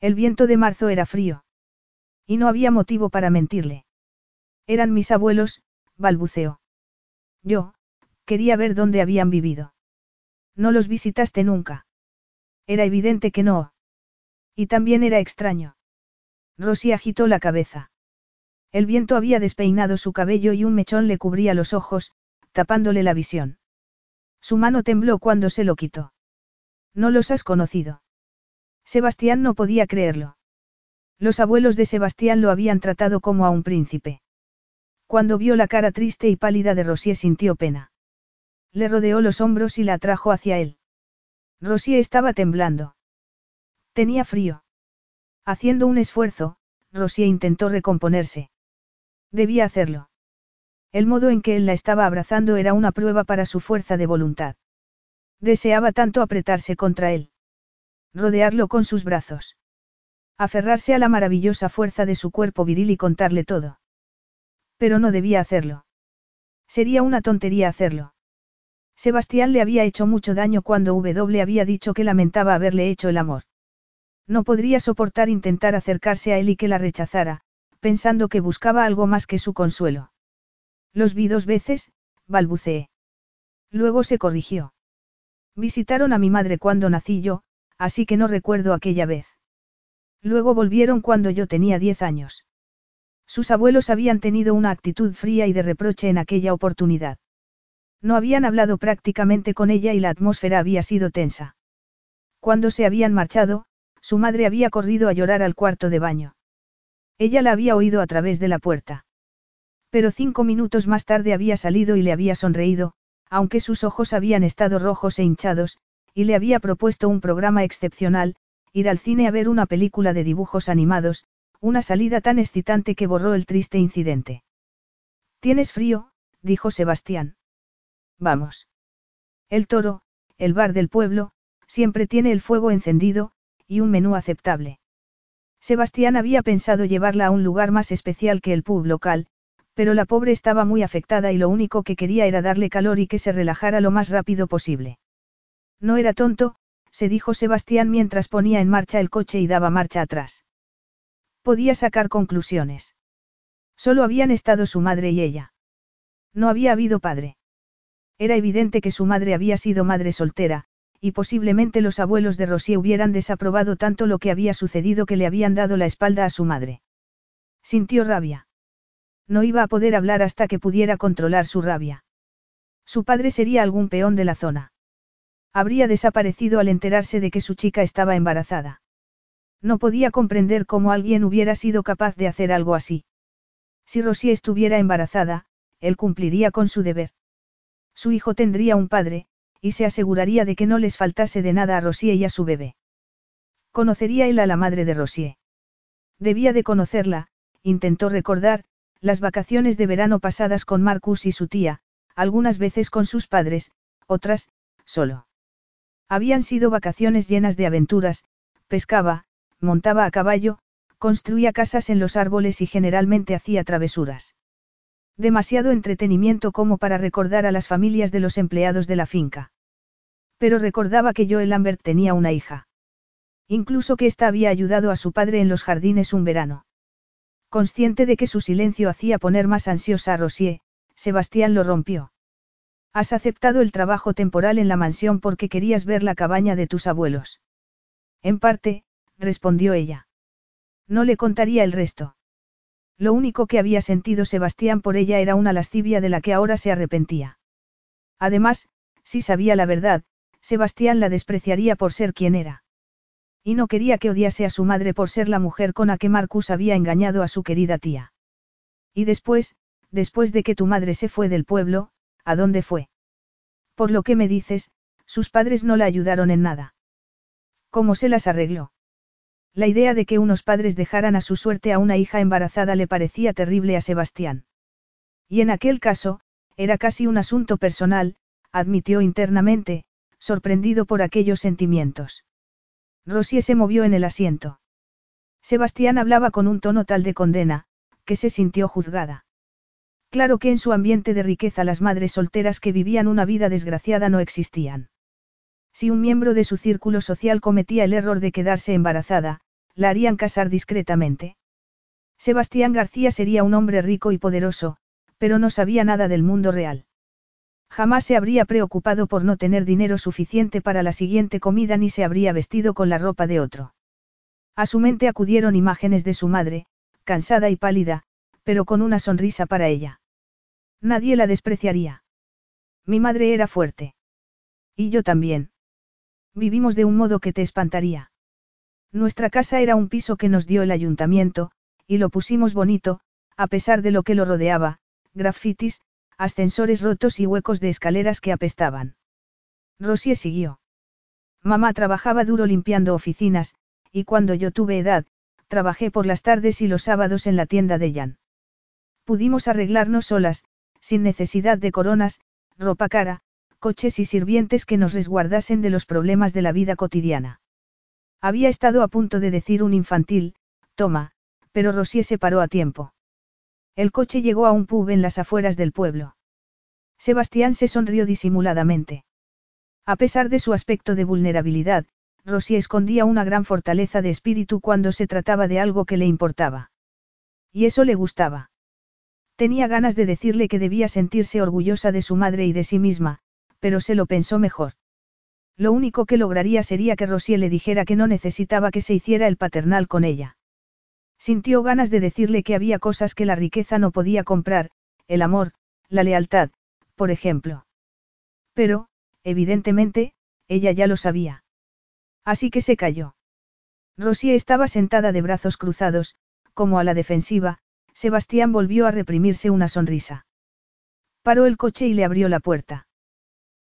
El viento de marzo era frío. Y no había motivo para mentirle. Eran mis abuelos, balbuceó. Yo, quería ver dónde habían vivido. No los visitaste nunca. Era evidente que no. Y también era extraño. Rosy agitó la cabeza. El viento había despeinado su cabello y un mechón le cubría los ojos, tapándole la visión. Su mano tembló cuando se lo quitó. No los has conocido. Sebastián no podía creerlo. Los abuelos de Sebastián lo habían tratado como a un príncipe. Cuando vio la cara triste y pálida de Rosier sintió pena. Le rodeó los hombros y la atrajo hacia él. Rosie estaba temblando. Tenía frío. Haciendo un esfuerzo, Rosie intentó recomponerse. Debía hacerlo. El modo en que él la estaba abrazando era una prueba para su fuerza de voluntad. Deseaba tanto apretarse contra él. Rodearlo con sus brazos. Aferrarse a la maravillosa fuerza de su cuerpo viril y contarle todo. Pero no debía hacerlo. Sería una tontería hacerlo. Sebastián le había hecho mucho daño cuando W había dicho que lamentaba haberle hecho el amor. No podría soportar intentar acercarse a él y que la rechazara, pensando que buscaba algo más que su consuelo. Los vi dos veces, balbuceé. Luego se corrigió. Visitaron a mi madre cuando nací yo, así que no recuerdo aquella vez. Luego volvieron cuando yo tenía diez años. Sus abuelos habían tenido una actitud fría y de reproche en aquella oportunidad. No habían hablado prácticamente con ella y la atmósfera había sido tensa. Cuando se habían marchado, su madre había corrido a llorar al cuarto de baño. Ella la había oído a través de la puerta. Pero cinco minutos más tarde había salido y le había sonreído, aunque sus ojos habían estado rojos e hinchados, y le había propuesto un programa excepcional, ir al cine a ver una película de dibujos animados, una salida tan excitante que borró el triste incidente. ¿Tienes frío? dijo Sebastián. Vamos. El toro, el bar del pueblo, siempre tiene el fuego encendido, y un menú aceptable. Sebastián había pensado llevarla a un lugar más especial que el pub local, pero la pobre estaba muy afectada y lo único que quería era darle calor y que se relajara lo más rápido posible. No era tonto, se dijo Sebastián mientras ponía en marcha el coche y daba marcha atrás. Podía sacar conclusiones. Solo habían estado su madre y ella. No había habido padre. Era evidente que su madre había sido madre soltera, y posiblemente los abuelos de Rosier hubieran desaprobado tanto lo que había sucedido que le habían dado la espalda a su madre. Sintió rabia. No iba a poder hablar hasta que pudiera controlar su rabia. Su padre sería algún peón de la zona. Habría desaparecido al enterarse de que su chica estaba embarazada. No podía comprender cómo alguien hubiera sido capaz de hacer algo así. Si Rosier estuviera embarazada, él cumpliría con su deber. Su hijo tendría un padre, y se aseguraría de que no les faltase de nada a Rosier y a su bebé. Conocería él a la madre de Rosier. Debía de conocerla, intentó recordar, las vacaciones de verano pasadas con Marcus y su tía, algunas veces con sus padres, otras, solo. Habían sido vacaciones llenas de aventuras, pescaba, montaba a caballo, construía casas en los árboles y generalmente hacía travesuras. Demasiado entretenimiento como para recordar a las familias de los empleados de la finca. Pero recordaba que Joel Lambert tenía una hija. Incluso que ésta había ayudado a su padre en los jardines un verano. Consciente de que su silencio hacía poner más ansiosa a Rosier, Sebastián lo rompió. Has aceptado el trabajo temporal en la mansión porque querías ver la cabaña de tus abuelos. En parte, respondió ella. No le contaría el resto. Lo único que había sentido Sebastián por ella era una lascivia de la que ahora se arrepentía. Además, si sabía la verdad, Sebastián la despreciaría por ser quien era. Y no quería que odiase a su madre por ser la mujer con la que Marcus había engañado a su querida tía. Y después, después de que tu madre se fue del pueblo, ¿a dónde fue? Por lo que me dices, sus padres no la ayudaron en nada. ¿Cómo se las arregló? La idea de que unos padres dejaran a su suerte a una hija embarazada le parecía terrible a Sebastián. Y en aquel caso, era casi un asunto personal, admitió internamente, sorprendido por aquellos sentimientos. Rosie se movió en el asiento. Sebastián hablaba con un tono tal de condena, que se sintió juzgada. Claro que en su ambiente de riqueza las madres solteras que vivían una vida desgraciada no existían. Si un miembro de su círculo social cometía el error de quedarse embarazada, la harían casar discretamente. Sebastián García sería un hombre rico y poderoso, pero no sabía nada del mundo real. Jamás se habría preocupado por no tener dinero suficiente para la siguiente comida ni se habría vestido con la ropa de otro. A su mente acudieron imágenes de su madre, cansada y pálida, pero con una sonrisa para ella. Nadie la despreciaría. Mi madre era fuerte. Y yo también. Vivimos de un modo que te espantaría. Nuestra casa era un piso que nos dio el ayuntamiento, y lo pusimos bonito, a pesar de lo que lo rodeaba, grafitis, ascensores rotos y huecos de escaleras que apestaban. Rosie siguió. Mamá trabajaba duro limpiando oficinas, y cuando yo tuve edad, trabajé por las tardes y los sábados en la tienda de Jan. Pudimos arreglarnos solas, sin necesidad de coronas, ropa cara, coches y sirvientes que nos resguardasen de los problemas de la vida cotidiana. Había estado a punto de decir un infantil, toma, pero Rosier se paró a tiempo. El coche llegó a un pub en las afueras del pueblo. Sebastián se sonrió disimuladamente. A pesar de su aspecto de vulnerabilidad, Rosy escondía una gran fortaleza de espíritu cuando se trataba de algo que le importaba. Y eso le gustaba. Tenía ganas de decirle que debía sentirse orgullosa de su madre y de sí misma, pero se lo pensó mejor. Lo único que lograría sería que Rosy le dijera que no necesitaba que se hiciera el paternal con ella. Sintió ganas de decirle que había cosas que la riqueza no podía comprar, el amor, la lealtad, por ejemplo. Pero, evidentemente, ella ya lo sabía. Así que se calló. Rosy estaba sentada de brazos cruzados, como a la defensiva, Sebastián volvió a reprimirse una sonrisa. Paró el coche y le abrió la puerta.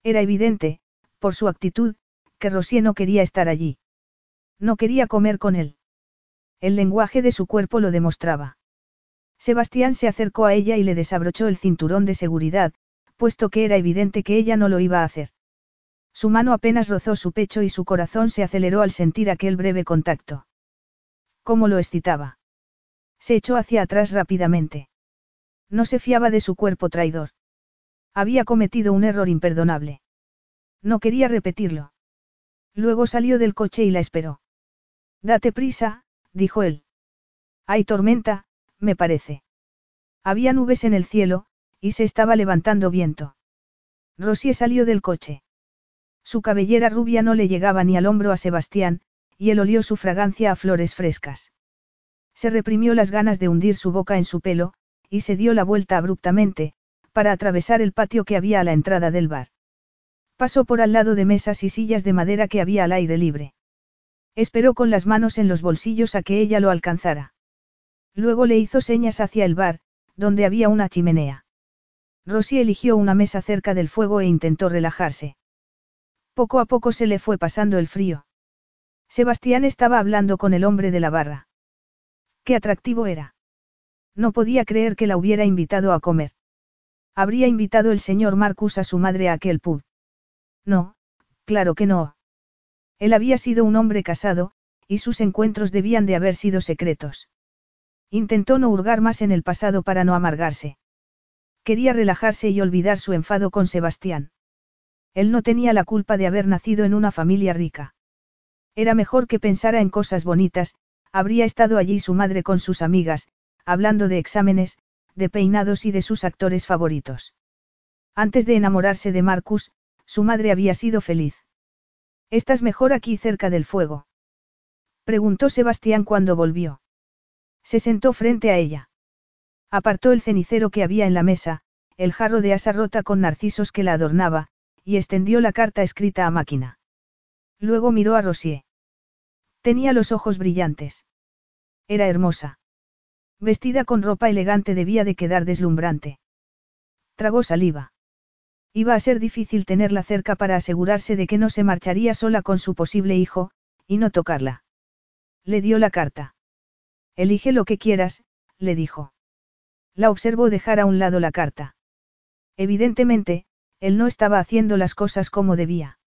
Era evidente, por su actitud, que Rosy no quería estar allí. No quería comer con él. El lenguaje de su cuerpo lo demostraba. Sebastián se acercó a ella y le desabrochó el cinturón de seguridad, puesto que era evidente que ella no lo iba a hacer. Su mano apenas rozó su pecho y su corazón se aceleró al sentir aquel breve contacto. ¿Cómo lo excitaba? Se echó hacia atrás rápidamente. No se fiaba de su cuerpo traidor. Había cometido un error imperdonable. No quería repetirlo. Luego salió del coche y la esperó. Date prisa, dijo él. Hay tormenta, me parece. Había nubes en el cielo, y se estaba levantando viento. Rosie salió del coche. Su cabellera rubia no le llegaba ni al hombro a Sebastián, y él olió su fragancia a flores frescas. Se reprimió las ganas de hundir su boca en su pelo, y se dio la vuelta abruptamente, para atravesar el patio que había a la entrada del bar. Pasó por al lado de mesas y sillas de madera que había al aire libre. Esperó con las manos en los bolsillos a que ella lo alcanzara. Luego le hizo señas hacia el bar, donde había una chimenea. Rosy eligió una mesa cerca del fuego e intentó relajarse. Poco a poco se le fue pasando el frío. Sebastián estaba hablando con el hombre de la barra. Qué atractivo era. No podía creer que la hubiera invitado a comer. Habría invitado el señor Marcus a su madre a aquel pub. No, claro que no. Él había sido un hombre casado, y sus encuentros debían de haber sido secretos. Intentó no hurgar más en el pasado para no amargarse. Quería relajarse y olvidar su enfado con Sebastián. Él no tenía la culpa de haber nacido en una familia rica. Era mejor que pensara en cosas bonitas, habría estado allí su madre con sus amigas, hablando de exámenes, de peinados y de sus actores favoritos. Antes de enamorarse de Marcus, su madre había sido feliz. ¿Estás mejor aquí cerca del fuego? Preguntó Sebastián cuando volvió. Se sentó frente a ella. Apartó el cenicero que había en la mesa, el jarro de asa rota con narcisos que la adornaba, y extendió la carta escrita a máquina. Luego miró a Rosier. Tenía los ojos brillantes. Era hermosa. Vestida con ropa elegante debía de quedar deslumbrante. Tragó saliva. Iba a ser difícil tenerla cerca para asegurarse de que no se marcharía sola con su posible hijo, y no tocarla. Le dio la carta. Elige lo que quieras, le dijo. La observó dejar a un lado la carta. Evidentemente, él no estaba haciendo las cosas como debía.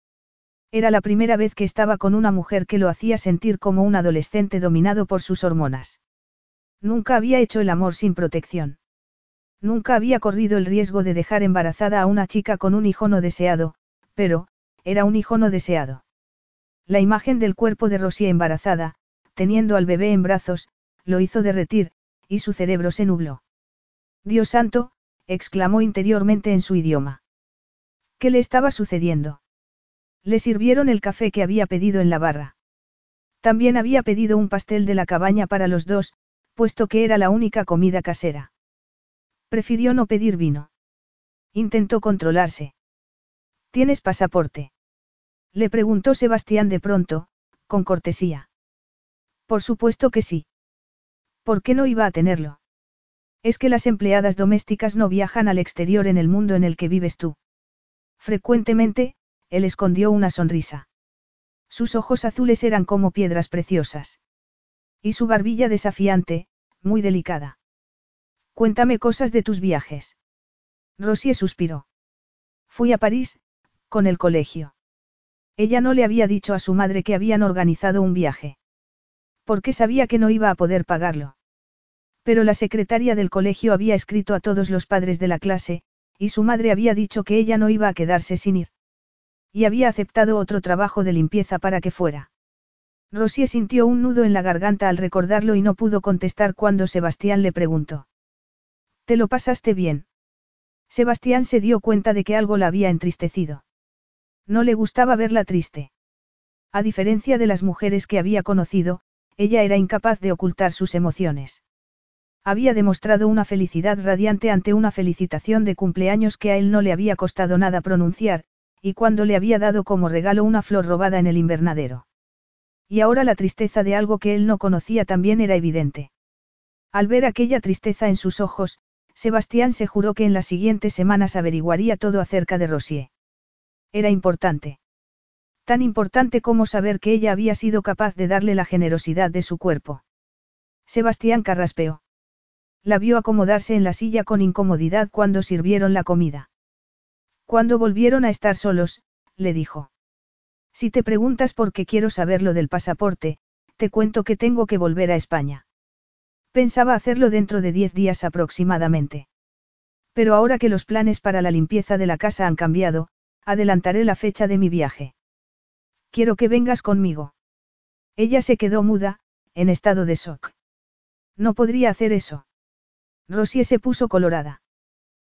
Era la primera vez que estaba con una mujer que lo hacía sentir como un adolescente dominado por sus hormonas. Nunca había hecho el amor sin protección. Nunca había corrido el riesgo de dejar embarazada a una chica con un hijo no deseado, pero, era un hijo no deseado. La imagen del cuerpo de Rosía embarazada, teniendo al bebé en brazos, lo hizo derretir, y su cerebro se nubló. Dios santo, exclamó interiormente en su idioma. ¿Qué le estaba sucediendo? Le sirvieron el café que había pedido en la barra. También había pedido un pastel de la cabaña para los dos, puesto que era la única comida casera. Prefirió no pedir vino. Intentó controlarse. ¿Tienes pasaporte? Le preguntó Sebastián de pronto, con cortesía. Por supuesto que sí. ¿Por qué no iba a tenerlo? Es que las empleadas domésticas no viajan al exterior en el mundo en el que vives tú. Frecuentemente, él escondió una sonrisa. Sus ojos azules eran como piedras preciosas. Y su barbilla desafiante, muy delicada. Cuéntame cosas de tus viajes. Rosie suspiró. Fui a París, Con el colegio. Ella no le había dicho a su madre que habían organizado un viaje. Porque sabía que no iba a poder pagarlo. Pero la secretaria del colegio había escrito a todos los padres de la clase, y su madre había dicho que ella no iba a quedarse sin ir. Y había aceptado otro trabajo de limpieza para que fuera. Rosie sintió un nudo en la garganta al recordarlo y no pudo contestar cuando Sebastián le preguntó. ¿Te lo pasaste bien? Sebastián se dio cuenta de que algo la había entristecido. No le gustaba verla triste. A diferencia de las mujeres que había conocido, ella era incapaz de ocultar sus emociones. Había demostrado una felicidad radiante ante una felicitación de cumpleaños que a él no le había costado nada pronunciar, y cuando le había dado como regalo una flor robada en el invernadero. Y ahora la tristeza de algo que él no conocía también era evidente. Al ver aquella tristeza en sus ojos, Sebastián se juró que en las siguientes semanas averiguaría todo acerca de Rosier. Era importante. Tan importante como saber que ella había sido capaz de darle la generosidad de su cuerpo. Sebastián carraspeó. La vio acomodarse en la silla con incomodidad cuando sirvieron la comida. Cuando volvieron a estar solos, le dijo. Si te preguntas por qué quiero saber lo del pasaporte, te cuento que tengo que volver a España. Pensaba hacerlo dentro de diez días aproximadamente. Pero ahora que los planes para la limpieza de la casa han cambiado, adelantaré la fecha de mi viaje. Quiero que vengas conmigo. Ella se quedó muda, en estado de shock. No podría hacer eso. Rosie se puso colorada.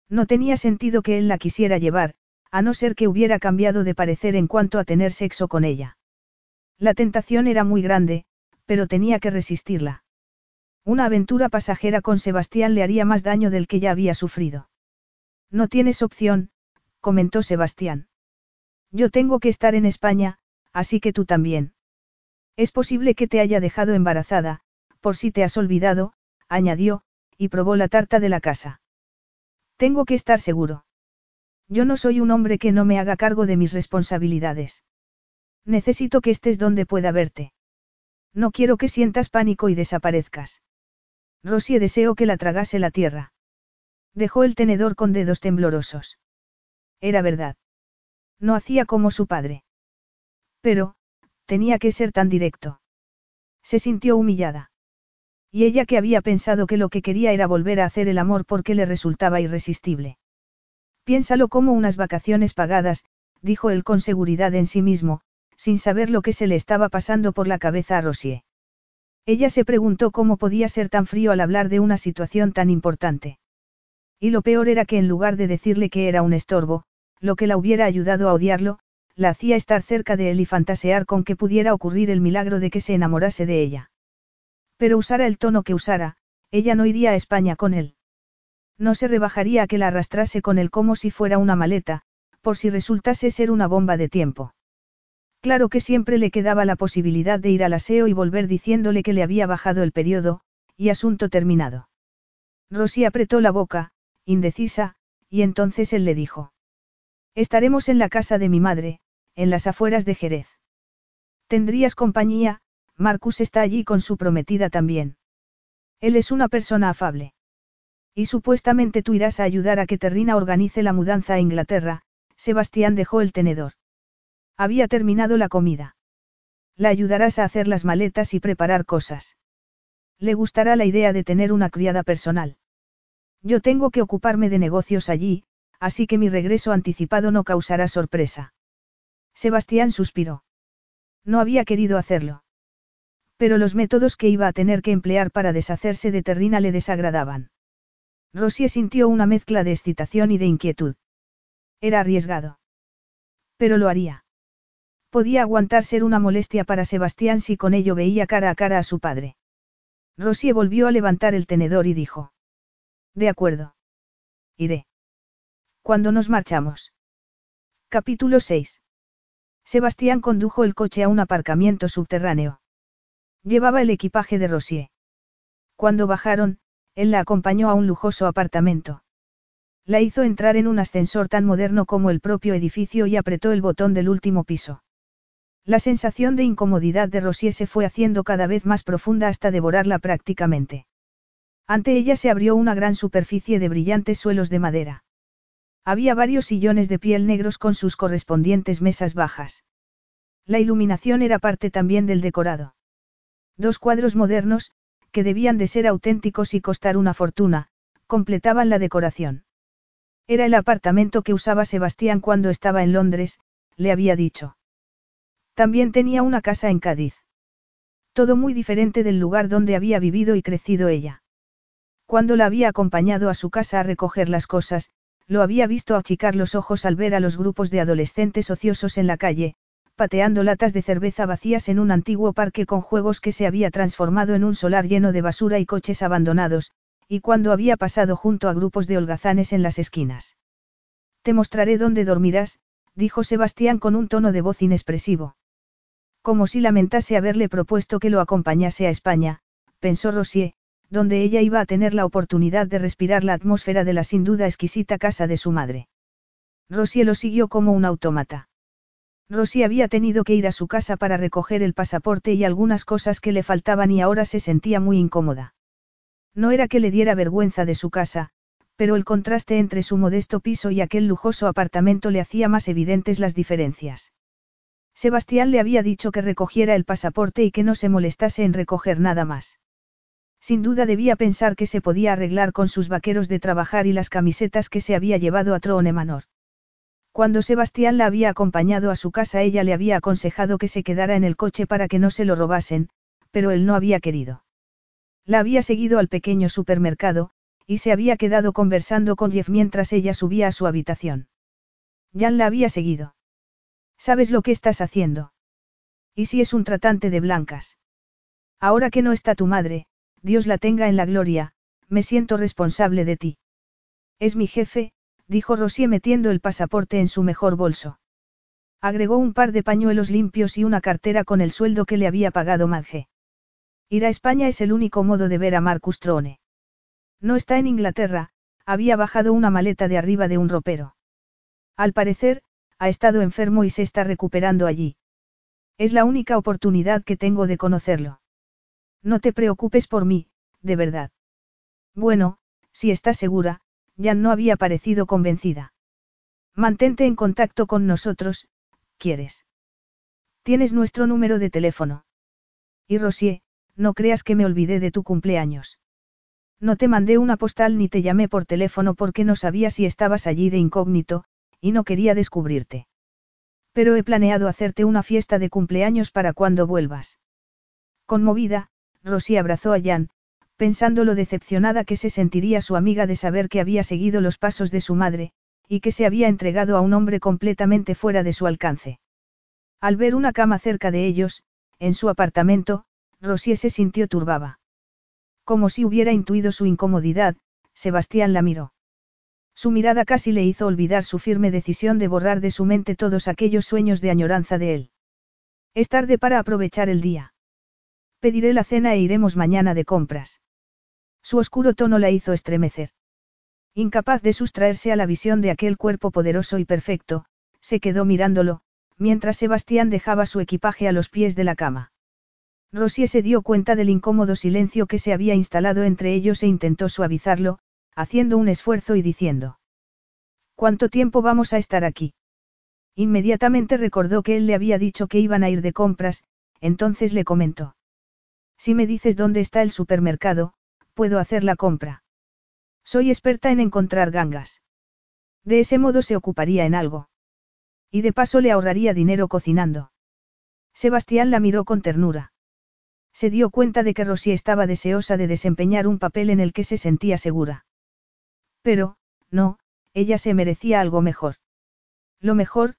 No tenía sentido que él la quisiera llevar, a no ser que hubiera cambiado de parecer en cuanto a tener sexo con ella. La tentación era muy grande, pero tenía que resistirla. Una aventura pasajera con Sebastián le haría más daño del que ya había sufrido. No tienes opción, comentó Sebastián. Yo tengo que estar en España, así que tú también. Es posible que te haya dejado embarazada, por si te has olvidado, añadió, y probó la tarta de la casa. Tengo que estar seguro. Yo no soy un hombre que no me haga cargo de mis responsabilidades. Necesito que estés donde pueda verte. No quiero que sientas pánico y desaparezcas. Rosie deseó que la tragase la tierra. Dejó el tenedor con dedos temblorosos. Era verdad. No hacía como su padre. Pero, tenía que ser tan directo. Se sintió humillada. Y ella que había pensado que lo que quería era volver a hacer el amor porque le resultaba irresistible. Piénsalo como unas vacaciones pagadas, dijo él con seguridad en sí mismo, sin saber lo que se le estaba pasando por la cabeza a Rosier. Ella se preguntó cómo podía ser tan frío al hablar de una situación tan importante. Y lo peor era que en lugar de decirle que era un estorbo, lo que la hubiera ayudado a odiarlo, la hacía estar cerca de él y fantasear con que pudiera ocurrir el milagro de que se enamorase de ella. Pero usara el tono que usara, ella no iría a España con él. No se rebajaría a que la arrastrase con él como si fuera una maleta, por si resultase ser una bomba de tiempo. Claro que siempre le quedaba la posibilidad de ir al aseo y volver diciéndole que le había bajado el periodo, y asunto terminado. Rosy apretó la boca, indecisa, y entonces él le dijo. Estaremos en la casa de mi madre, en las afueras de Jerez. Tendrías compañía, Marcus está allí con su prometida también. Él es una persona afable. Y supuestamente tú irás a ayudar a que Terrina organice la mudanza a Inglaterra, Sebastián dejó el tenedor. Había terminado la comida. La ayudarás a hacer las maletas y preparar cosas. Le gustará la idea de tener una criada personal. Yo tengo que ocuparme de negocios allí, así que mi regreso anticipado no causará sorpresa. Sebastián suspiró. No había querido hacerlo. Pero los métodos que iba a tener que emplear para deshacerse de Terrina le desagradaban. Rosie sintió una mezcla de excitación y de inquietud. Era arriesgado. Pero lo haría. Podía aguantar ser una molestia para Sebastián si con ello veía cara a cara a su padre. Rosie volvió a levantar el tenedor y dijo. De acuerdo. Iré. Cuando nos marchamos? Capítulo 6. Sebastián condujo el coche a un aparcamiento subterráneo. Llevaba el equipaje de Rosie. Cuando bajaron, él la acompañó a un lujoso apartamento. La hizo entrar en un ascensor tan moderno como el propio edificio y apretó el botón del último piso. La sensación de incomodidad de Rosier se fue haciendo cada vez más profunda hasta devorarla prácticamente. Ante ella se abrió una gran superficie de brillantes suelos de madera. Había varios sillones de piel negros con sus correspondientes mesas bajas. La iluminación era parte también del decorado. Dos cuadros modernos, que debían de ser auténticos y costar una fortuna, completaban la decoración. Era el apartamento que usaba Sebastián cuando estaba en Londres, le había dicho. También tenía una casa en Cádiz. Todo muy diferente del lugar donde había vivido y crecido ella. Cuando la había acompañado a su casa a recoger las cosas, lo había visto achicar los ojos al ver a los grupos de adolescentes ociosos en la calle, pateando latas de cerveza vacías en un antiguo parque con juegos que se había transformado en un solar lleno de basura y coches abandonados, y cuando había pasado junto a grupos de holgazanes en las esquinas. Te mostraré dónde dormirás, dijo Sebastián con un tono de voz inexpresivo. Como si lamentase haberle propuesto que lo acompañase a España, pensó Rosier, donde ella iba a tener la oportunidad de respirar la atmósfera de la sin duda exquisita casa de su madre. Rosier lo siguió como un autómata. Rosier había tenido que ir a su casa para recoger el pasaporte y algunas cosas que le faltaban y ahora se sentía muy incómoda. No era que le diera vergüenza de su casa, pero el contraste entre su modesto piso y aquel lujoso apartamento le hacía más evidentes las diferencias. Sebastián le había dicho que recogiera el pasaporte y que no se molestase en recoger nada más. Sin duda debía pensar que se podía arreglar con sus vaqueros de trabajar y las camisetas que se había llevado a Troone Manor. Cuando Sebastián la había acompañado a su casa ella le había aconsejado que se quedara en el coche para que no se lo robasen, pero él no había querido. La había seguido al pequeño supermercado, y se había quedado conversando con Jeff mientras ella subía a su habitación. Jan la había seguido. ¿Sabes lo que estás haciendo? ¿Y si es un tratante de blancas? Ahora que no está tu madre, Dios la tenga en la gloria, me siento responsable de ti. Es mi jefe, dijo Rosier metiendo el pasaporte en su mejor bolso. Agregó un par de pañuelos limpios y una cartera con el sueldo que le había pagado Madge. Ir a España es el único modo de ver a Marcus Trone. No está en Inglaterra, había bajado una maleta de arriba de un ropero. Al parecer, ha estado enfermo y se está recuperando allí. Es la única oportunidad que tengo de conocerlo. No te preocupes por mí, de verdad. Bueno, si estás segura, Jan no había parecido convencida. Mantente en contacto con nosotros, ¿quieres? Tienes nuestro número de teléfono. Y Rosier, no creas que me olvidé de tu cumpleaños. No te mandé una postal ni te llamé por teléfono porque no sabía si estabas allí de incógnito, y no quería descubrirte. Pero he planeado hacerte una fiesta de cumpleaños para cuando vuelvas. Conmovida, Rosy abrazó a Jan, pensando lo decepcionada que se sentiría su amiga de saber que había seguido los pasos de su madre, y que se había entregado a un hombre completamente fuera de su alcance. Al ver una cama cerca de ellos, en su apartamento, Rosy se sintió turbada. Como si hubiera intuido su incomodidad, Sebastián la miró. Su mirada casi le hizo olvidar su firme decisión de borrar de su mente todos aquellos sueños de añoranza de él. Es tarde para aprovechar el día. Pediré la cena e iremos mañana de compras. Su oscuro tono la hizo estremecer. Incapaz de sustraerse a la visión de aquel cuerpo poderoso y perfecto, se quedó mirándolo, mientras Sebastián dejaba su equipaje a los pies de la cama. Rosie se dio cuenta del incómodo silencio que se había instalado entre ellos e intentó suavizarlo, haciendo un esfuerzo y diciendo. ¿Cuánto tiempo vamos a estar aquí? Inmediatamente recordó que él le había dicho que iban a ir de compras, entonces le comentó. Si me dices dónde está el supermercado, puedo hacer la compra. Soy experta en encontrar gangas. De ese modo se ocuparía en algo. Y de paso le ahorraría dinero cocinando. Sebastián la miró con ternura. Se dio cuenta de que Rosy estaba deseosa de desempeñar un papel en el que se sentía segura. Pero, no, ella se merecía algo mejor. Lo mejor,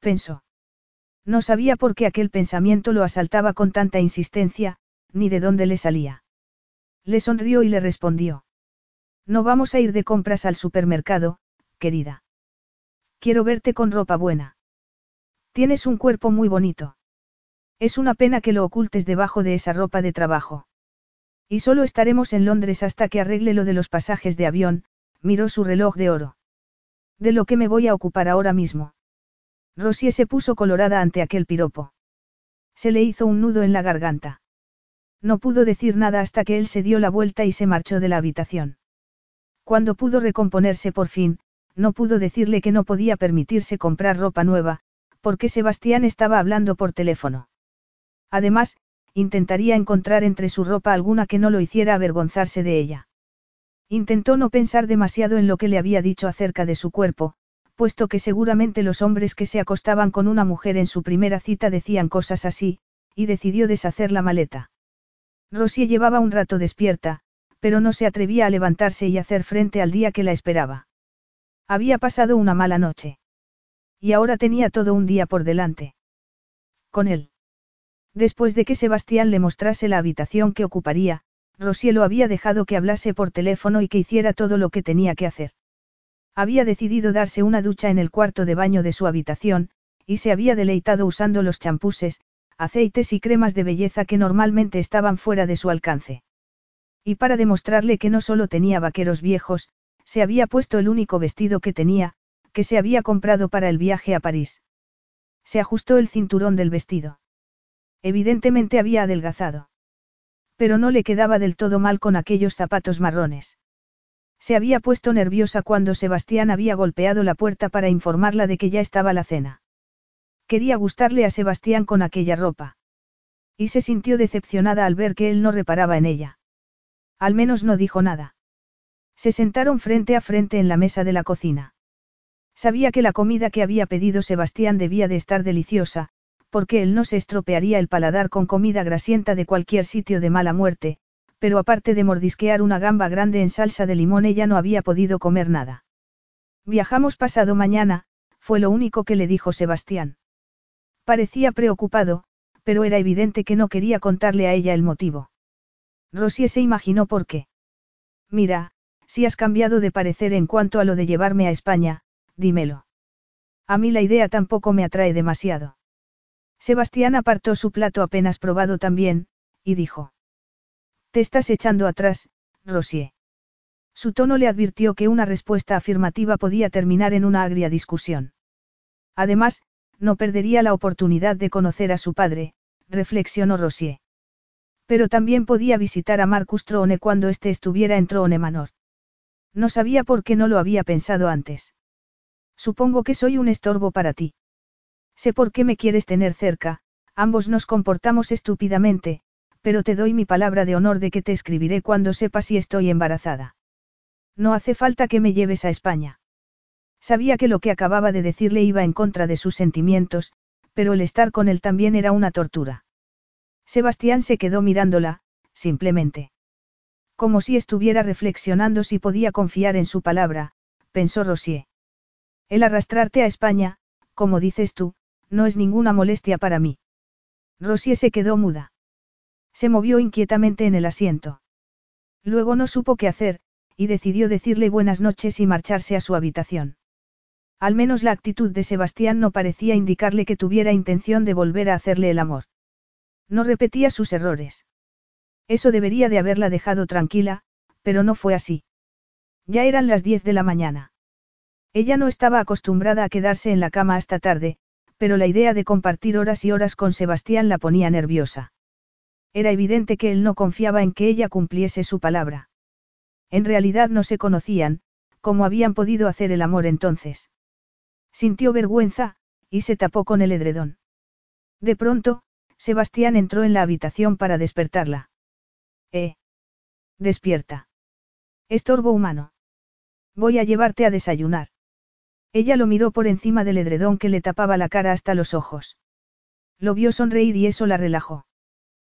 pensó. No sabía por qué aquel pensamiento lo asaltaba con tanta insistencia, ni de dónde le salía. Le sonrió y le respondió. No vamos a ir de compras al supermercado, querida. Quiero verte con ropa buena. Tienes un cuerpo muy bonito. Es una pena que lo ocultes debajo de esa ropa de trabajo. Y solo estaremos en Londres hasta que arregle lo de los pasajes de avión, miró su reloj de oro. De lo que me voy a ocupar ahora mismo. Rosie se puso colorada ante aquel piropo. Se le hizo un nudo en la garganta. No pudo decir nada hasta que él se dio la vuelta y se marchó de la habitación. Cuando pudo recomponerse por fin, no pudo decirle que no podía permitirse comprar ropa nueva, porque Sebastián estaba hablando por teléfono. Además, intentaría encontrar entre su ropa alguna que no lo hiciera avergonzarse de ella. Intentó no pensar demasiado en lo que le había dicho acerca de su cuerpo, puesto que seguramente los hombres que se acostaban con una mujer en su primera cita decían cosas así, y decidió deshacer la maleta. Rosie llevaba un rato despierta, pero no se atrevía a levantarse y hacer frente al día que la esperaba. Había pasado una mala noche. Y ahora tenía todo un día por delante. Con él. Después de que Sebastián le mostrase la habitación que ocuparía, Rosie lo había dejado que hablase por teléfono y que hiciera todo lo que tenía que hacer. Había decidido darse una ducha en el cuarto de baño de su habitación, y se había deleitado usando los champuses, aceites y cremas de belleza que normalmente estaban fuera de su alcance. Y para demostrarle que no solo tenía vaqueros viejos, se había puesto el único vestido que tenía, que se había comprado para el viaje a París. Se ajustó el cinturón del vestido. Evidentemente había adelgazado. Pero no le quedaba del todo mal con aquellos zapatos marrones. Se había puesto nerviosa cuando Sebastián había golpeado la puerta para informarla de que ya estaba la cena. Quería gustarle a Sebastián con aquella ropa. Y se sintió decepcionada al ver que él no reparaba en ella. Al menos no dijo nada. Se sentaron frente a frente en la mesa de la cocina. Sabía que la comida que había pedido Sebastián debía de estar deliciosa, porque él no se estropearía el paladar con comida grasienta de cualquier sitio de mala muerte, pero aparte de mordisquear una gamba grande en salsa de limón ella no había podido comer nada. Viajamos pasado mañana, fue lo único que le dijo Sebastián. Parecía preocupado, pero era evidente que no quería contarle a ella el motivo. Rosie se imaginó por qué. Mira, si has cambiado de parecer en cuanto a lo de llevarme a España, dímelo. A mí la idea tampoco me atrae demasiado. Sebastián apartó su plato apenas probado también, y dijo. Te estás echando atrás, Rosie. Su tono le advirtió que una respuesta afirmativa podía terminar en una agria discusión. Además, no perdería la oportunidad de conocer a su padre, reflexionó Rosie. Pero también podía visitar a Marcus Trone cuando éste estuviera en Trone Manor. No sabía por qué no lo había pensado antes. Supongo que soy un estorbo para ti. Sé por qué me quieres tener cerca, ambos nos comportamos estúpidamente, pero te doy mi palabra de honor de que te escribiré cuando sepa si estoy embarazada. No hace falta que me lleves a España. Sabía que lo que acababa de decirle iba en contra de sus sentimientos, pero el estar con él también era una tortura. Sebastián se quedó mirándola, simplemente. Como si estuviera reflexionando si podía confiar en su palabra, pensó Rosier. El arrastrarte a España, como dices tú, no es ninguna molestia para mí. Rosie se quedó muda. Se movió inquietamente en el asiento. Luego no supo qué hacer, y decidió decirle buenas noches y marcharse a su habitación. Al menos la actitud de Sebastián no parecía indicarle que tuviera intención de volver a hacerle el amor. No repetía sus errores. Eso debería de haberla dejado tranquila, pero no fue así. Ya eran las diez de la mañana. Ella no estaba acostumbrada a quedarse en la cama hasta tarde, pero la idea de compartir horas y horas con Sebastián la ponía nerviosa. Era evidente que él no confiaba en que ella cumpliese su palabra. En realidad no se conocían, como habían podido hacer el amor entonces. Sintió vergüenza, y se tapó con el edredón. De pronto, Sebastián entró en la habitación para despertarla. Eh. Despierta. Estorbo humano. Voy a llevarte a desayunar. Ella lo miró por encima del edredón que le tapaba la cara hasta los ojos. Lo vio sonreír y eso la relajó.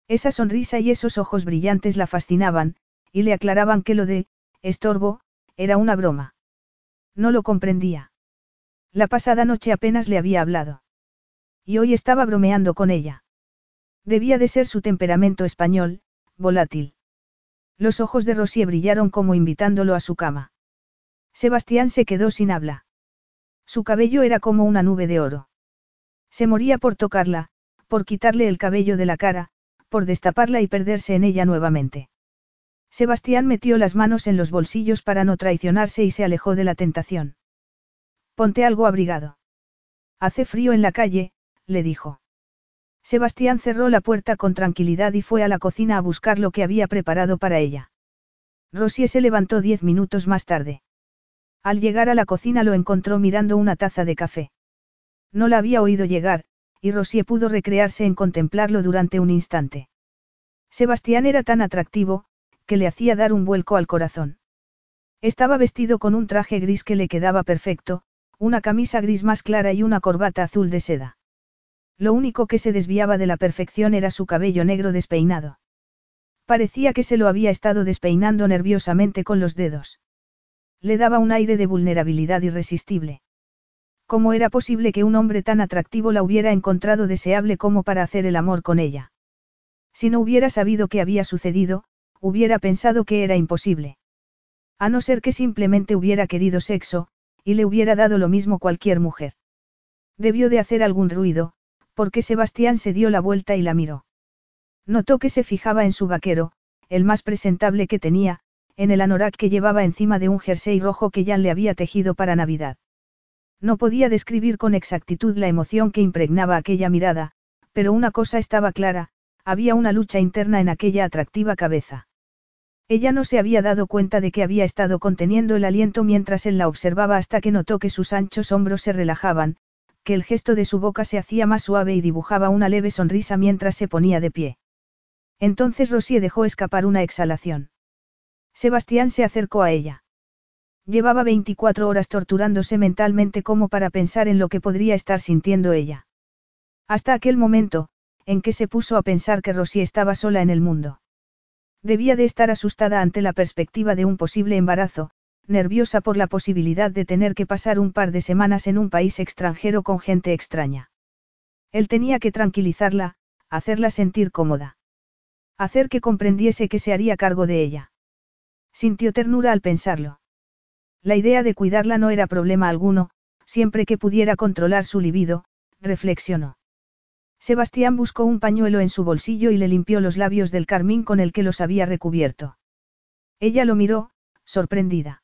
Esa sonrisa y esos ojos brillantes la fascinaban, y le aclaraban que lo de, estorbo, era una broma. No lo comprendía. La pasada noche apenas le había hablado. Y hoy estaba bromeando con ella. Debía de ser su temperamento español, volátil. Los ojos de Rosie brillaron como invitándolo a su cama. Sebastián se quedó sin habla. Su cabello era como una nube de oro. Se moría por tocarla, por quitarle el cabello de la cara, por destaparla y perderse en ella nuevamente. Sebastián metió las manos en los bolsillos para no traicionarse y se alejó de la tentación. Ponte algo abrigado. Hace frío en la calle, le dijo. Sebastián cerró la puerta con tranquilidad y fue a la cocina a buscar lo que había preparado para ella. Rosie se levantó diez minutos más tarde. Al llegar a la cocina lo encontró mirando una taza de café. No la había oído llegar, y Rosier pudo recrearse en contemplarlo durante un instante. Sebastián era tan atractivo, que le hacía dar un vuelco al corazón. Estaba vestido con un traje gris que le quedaba perfecto, una camisa gris más clara y una corbata azul de seda. Lo único que se desviaba de la perfección era su cabello negro despeinado. Parecía que se lo había estado despeinando nerviosamente con los dedos. Le daba un aire de vulnerabilidad irresistible. ¿Cómo era posible que un hombre tan atractivo la hubiera encontrado deseable como para hacer el amor con ella? Si no hubiera sabido qué había sucedido, hubiera pensado que era imposible. A no ser que simplemente hubiera querido sexo, y le hubiera dado lo mismo cualquier mujer. Debió de hacer algún ruido, porque Sebastián se dio la vuelta y la miró. Notó que se fijaba en su vaquero, el más presentable que tenía, en el anorak que llevaba encima de un jersey rojo que Jan le había tejido para Navidad. No podía describir con exactitud la emoción que impregnaba aquella mirada, pero una cosa estaba clara, había una lucha interna en aquella atractiva cabeza. Ella no se había dado cuenta de que había estado conteniendo el aliento mientras él la observaba hasta que notó que sus anchos hombros se relajaban, que el gesto de su boca se hacía más suave y dibujaba una leve sonrisa mientras se ponía de pie. Entonces Rosier dejó escapar una exhalación. Sebastián se acercó a ella. Llevaba 24 horas torturándose mentalmente como para pensar en lo que podría estar sintiendo ella. Hasta aquel momento, en que se puso a pensar que Rosy estaba sola en el mundo. Debía de estar asustada ante la perspectiva de un posible embarazo, nerviosa por la posibilidad de tener que pasar un par de semanas en un país extranjero con gente extraña. Él tenía que tranquilizarla, hacerla sentir cómoda. Hacer que comprendiese que se haría cargo de ella. Sintió ternura al pensarlo. La idea de cuidarla no era problema alguno, siempre que pudiera controlar su libido, reflexionó. Sebastián buscó un pañuelo en su bolsillo y le limpió los labios del carmín con el que los había recubierto. Ella lo miró, sorprendida.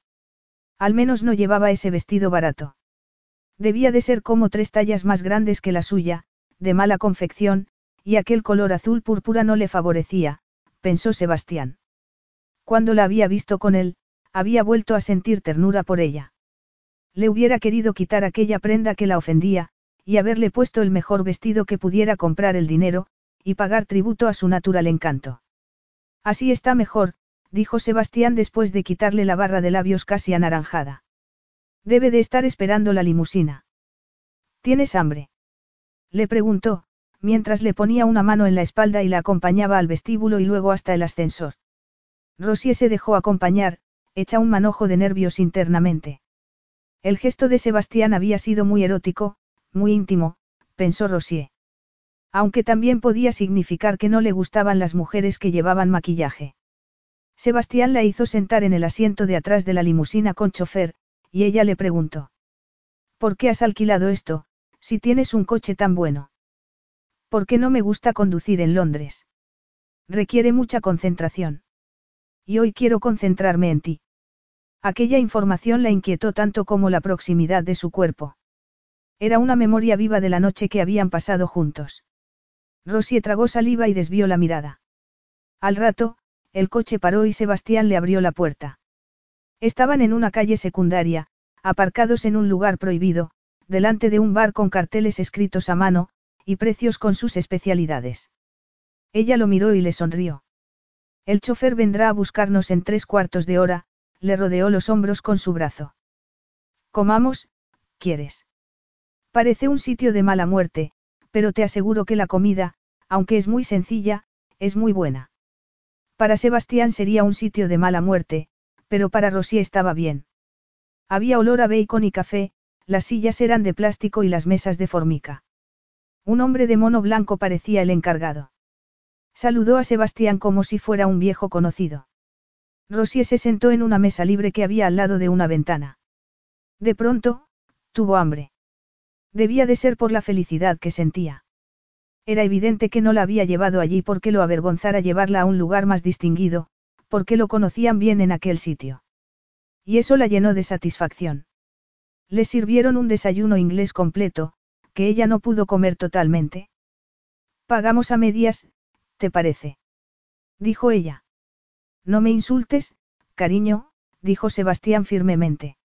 Al menos no llevaba ese vestido barato. Debía de ser como tres tallas más grandes que la suya, de mala confección, y aquel color azul púrpura no le favorecía, pensó Sebastián. Cuando la había visto con él, había vuelto a sentir ternura por ella. Le hubiera querido quitar aquella prenda que la ofendía, y haberle puesto el mejor vestido que pudiera comprar el dinero, y pagar tributo a su natural encanto. Así está mejor, dijo Sebastián después de quitarle la barra de labios casi anaranjada. Debe de estar esperando la limusina. ¿Tienes hambre? Le preguntó, mientras le ponía una mano en la espalda y la acompañaba al vestíbulo y luego hasta el ascensor. Rosier se dejó acompañar, hecha un manojo de nervios internamente. El gesto de Sebastián había sido muy erótico, muy íntimo, pensó Rosier. Aunque también podía significar que no le gustaban las mujeres que llevaban maquillaje. Sebastián la hizo sentar en el asiento de atrás de la limusina con chofer, y ella le preguntó. ¿Por qué has alquilado esto, si tienes un coche tan bueno? ¿Por qué no me gusta conducir en Londres? Requiere mucha concentración. Y hoy quiero concentrarme en ti. Aquella información la inquietó tanto como la proximidad de su cuerpo. Era una memoria viva de la noche que habían pasado juntos. Rosie tragó saliva y desvió la mirada. Al rato, el coche paró y Sebastián le abrió la puerta. Estaban en una calle secundaria, aparcados en un lugar prohibido, delante de un bar con carteles escritos a mano, y precios con sus especialidades. Ella lo miró y le sonrió. El chofer vendrá a buscarnos en tres cuartos de hora, le rodeó los hombros con su brazo. Comamos, ¿quieres? Parece un sitio de mala muerte, pero te aseguro que la comida, aunque es muy sencilla, es muy buena. Para Sebastián sería un sitio de mala muerte, pero para Rosy estaba bien. Había olor a bacon y café, las sillas eran de plástico y las mesas de formica. Un hombre de mono blanco parecía el encargado. Saludó a Sebastián como si fuera un viejo conocido. Rosier se sentó en una mesa libre que había al lado de una ventana. De pronto, tuvo hambre. Debía de ser por la felicidad que sentía. Era evidente que no la había llevado allí porque lo avergonzara llevarla a un lugar más distinguido, porque lo conocían bien en aquel sitio. Y eso la llenó de satisfacción. Le sirvieron un desayuno inglés completo, que ella no pudo comer totalmente. Pagamos a medias, ¿te parece? Dijo ella. No me insultes, cariño, dijo Sebastián firmemente.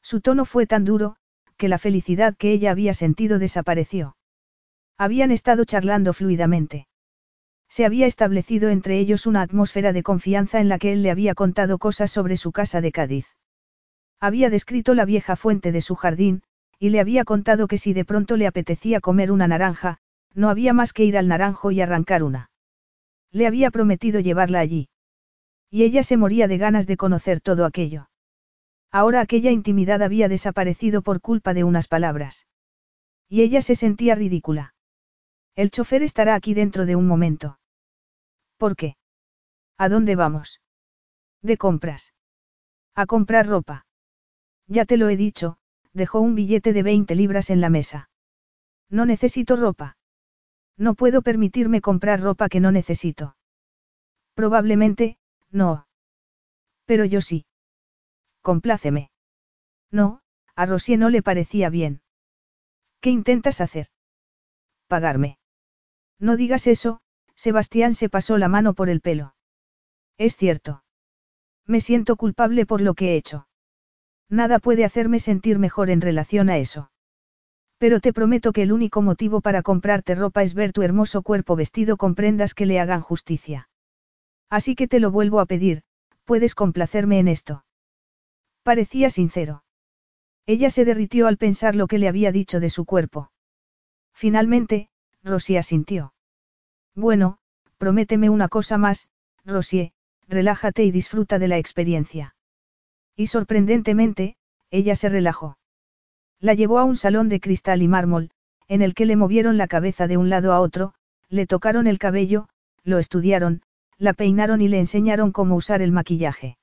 Su tono fue tan duro, que la felicidad que ella había sentido desapareció. Habían estado charlando fluidamente. Se había establecido entre ellos una atmósfera de confianza en la que él le había contado cosas sobre su casa de Cádiz. Había descrito la vieja fuente de su jardín, y le había contado que si de pronto le apetecía comer una naranja, no había más que ir al naranjo y arrancar una. Le había prometido llevarla allí. Y ella se moría de ganas de conocer todo aquello. Ahora aquella intimidad había desaparecido por culpa de unas palabras. Y ella se sentía ridícula. El chofer estará aquí dentro de un momento. ¿Por qué? ¿A dónde vamos? De compras. A comprar ropa. Ya te lo he dicho, dejó un billete de 20 libras en la mesa. No necesito ropa. No puedo permitirme comprar ropa que no necesito. Probablemente, no. Pero yo sí. Compláceme. No, a Rosier no le parecía bien. ¿Qué intentas hacer? Pagarme. No digas eso, Sebastián se pasó la mano por el pelo. Es cierto. Me siento culpable por lo que he hecho. Nada puede hacerme sentir mejor en relación a eso. Pero te prometo que el único motivo para comprarte ropa es ver tu hermoso cuerpo vestido con prendas que le hagan justicia. Así que te lo vuelvo a pedir, puedes complacerme en esto. Parecía sincero. Ella se derritió al pensar lo que le había dicho de su cuerpo. Finalmente, Rosie asintió. Bueno, prométeme una cosa más, Rosie, relájate y disfruta de la experiencia. Y sorprendentemente, ella se relajó. La llevó a un salón de cristal y mármol, en el que le movieron la cabeza de un lado a otro, le tocaron el cabello, lo estudiaron, la peinaron y le enseñaron cómo usar el maquillaje.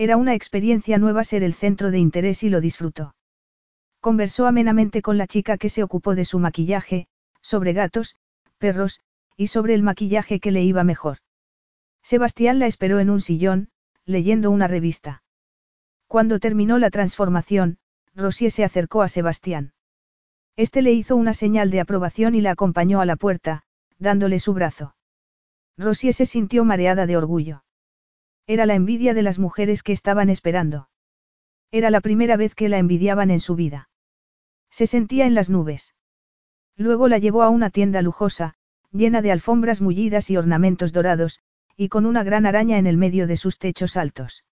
Era una experiencia nueva ser el centro de interés y lo disfrutó. Conversó amenamente con la chica que se ocupó de su maquillaje, sobre gatos, perros, y sobre el maquillaje que le iba mejor. Sebastián la esperó en un sillón, leyendo una revista. Cuando terminó la transformación, Rosier se acercó a Sebastián. Este le hizo una señal de aprobación y la acompañó a la puerta, dándole su brazo. Rosier se sintió mareada de orgullo. Era la envidia de las mujeres que estaban esperando. Era la primera vez que la envidiaban en su vida. Se sentía en las nubes. Luego la llevó a una tienda lujosa, llena de alfombras mullidas y ornamentos dorados, y con una gran araña en el medio de sus techos altos.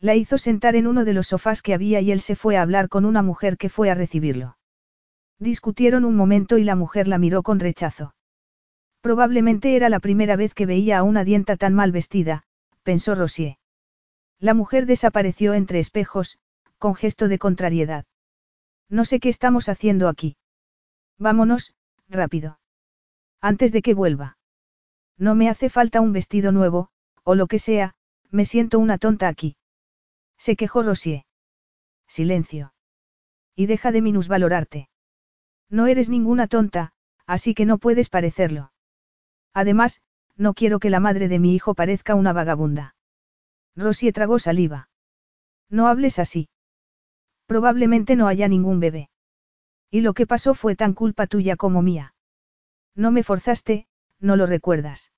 La hizo sentar en uno de los sofás que había y él se fue a hablar con una mujer que fue a recibirlo. Discutieron un momento y la mujer la miró con rechazo. Probablemente era la primera vez que veía a una dienta tan mal vestida, pensó Rosier. La mujer desapareció entre espejos, con gesto de contrariedad. No sé qué estamos haciendo aquí. Vámonos, rápido. Antes de que vuelva. No me hace falta un vestido nuevo, o lo que sea, me siento una tonta aquí. Se quejó Rosier. Silencio. Y deja de minusvalorarte. No eres ninguna tonta, así que no puedes parecerlo. Además, no quiero que la madre de mi hijo parezca una vagabunda. Rosier tragó saliva. No hables así. Probablemente no haya ningún bebé. Y lo que pasó fue tan culpa tuya como mía. No me forzaste, no lo recuerdas.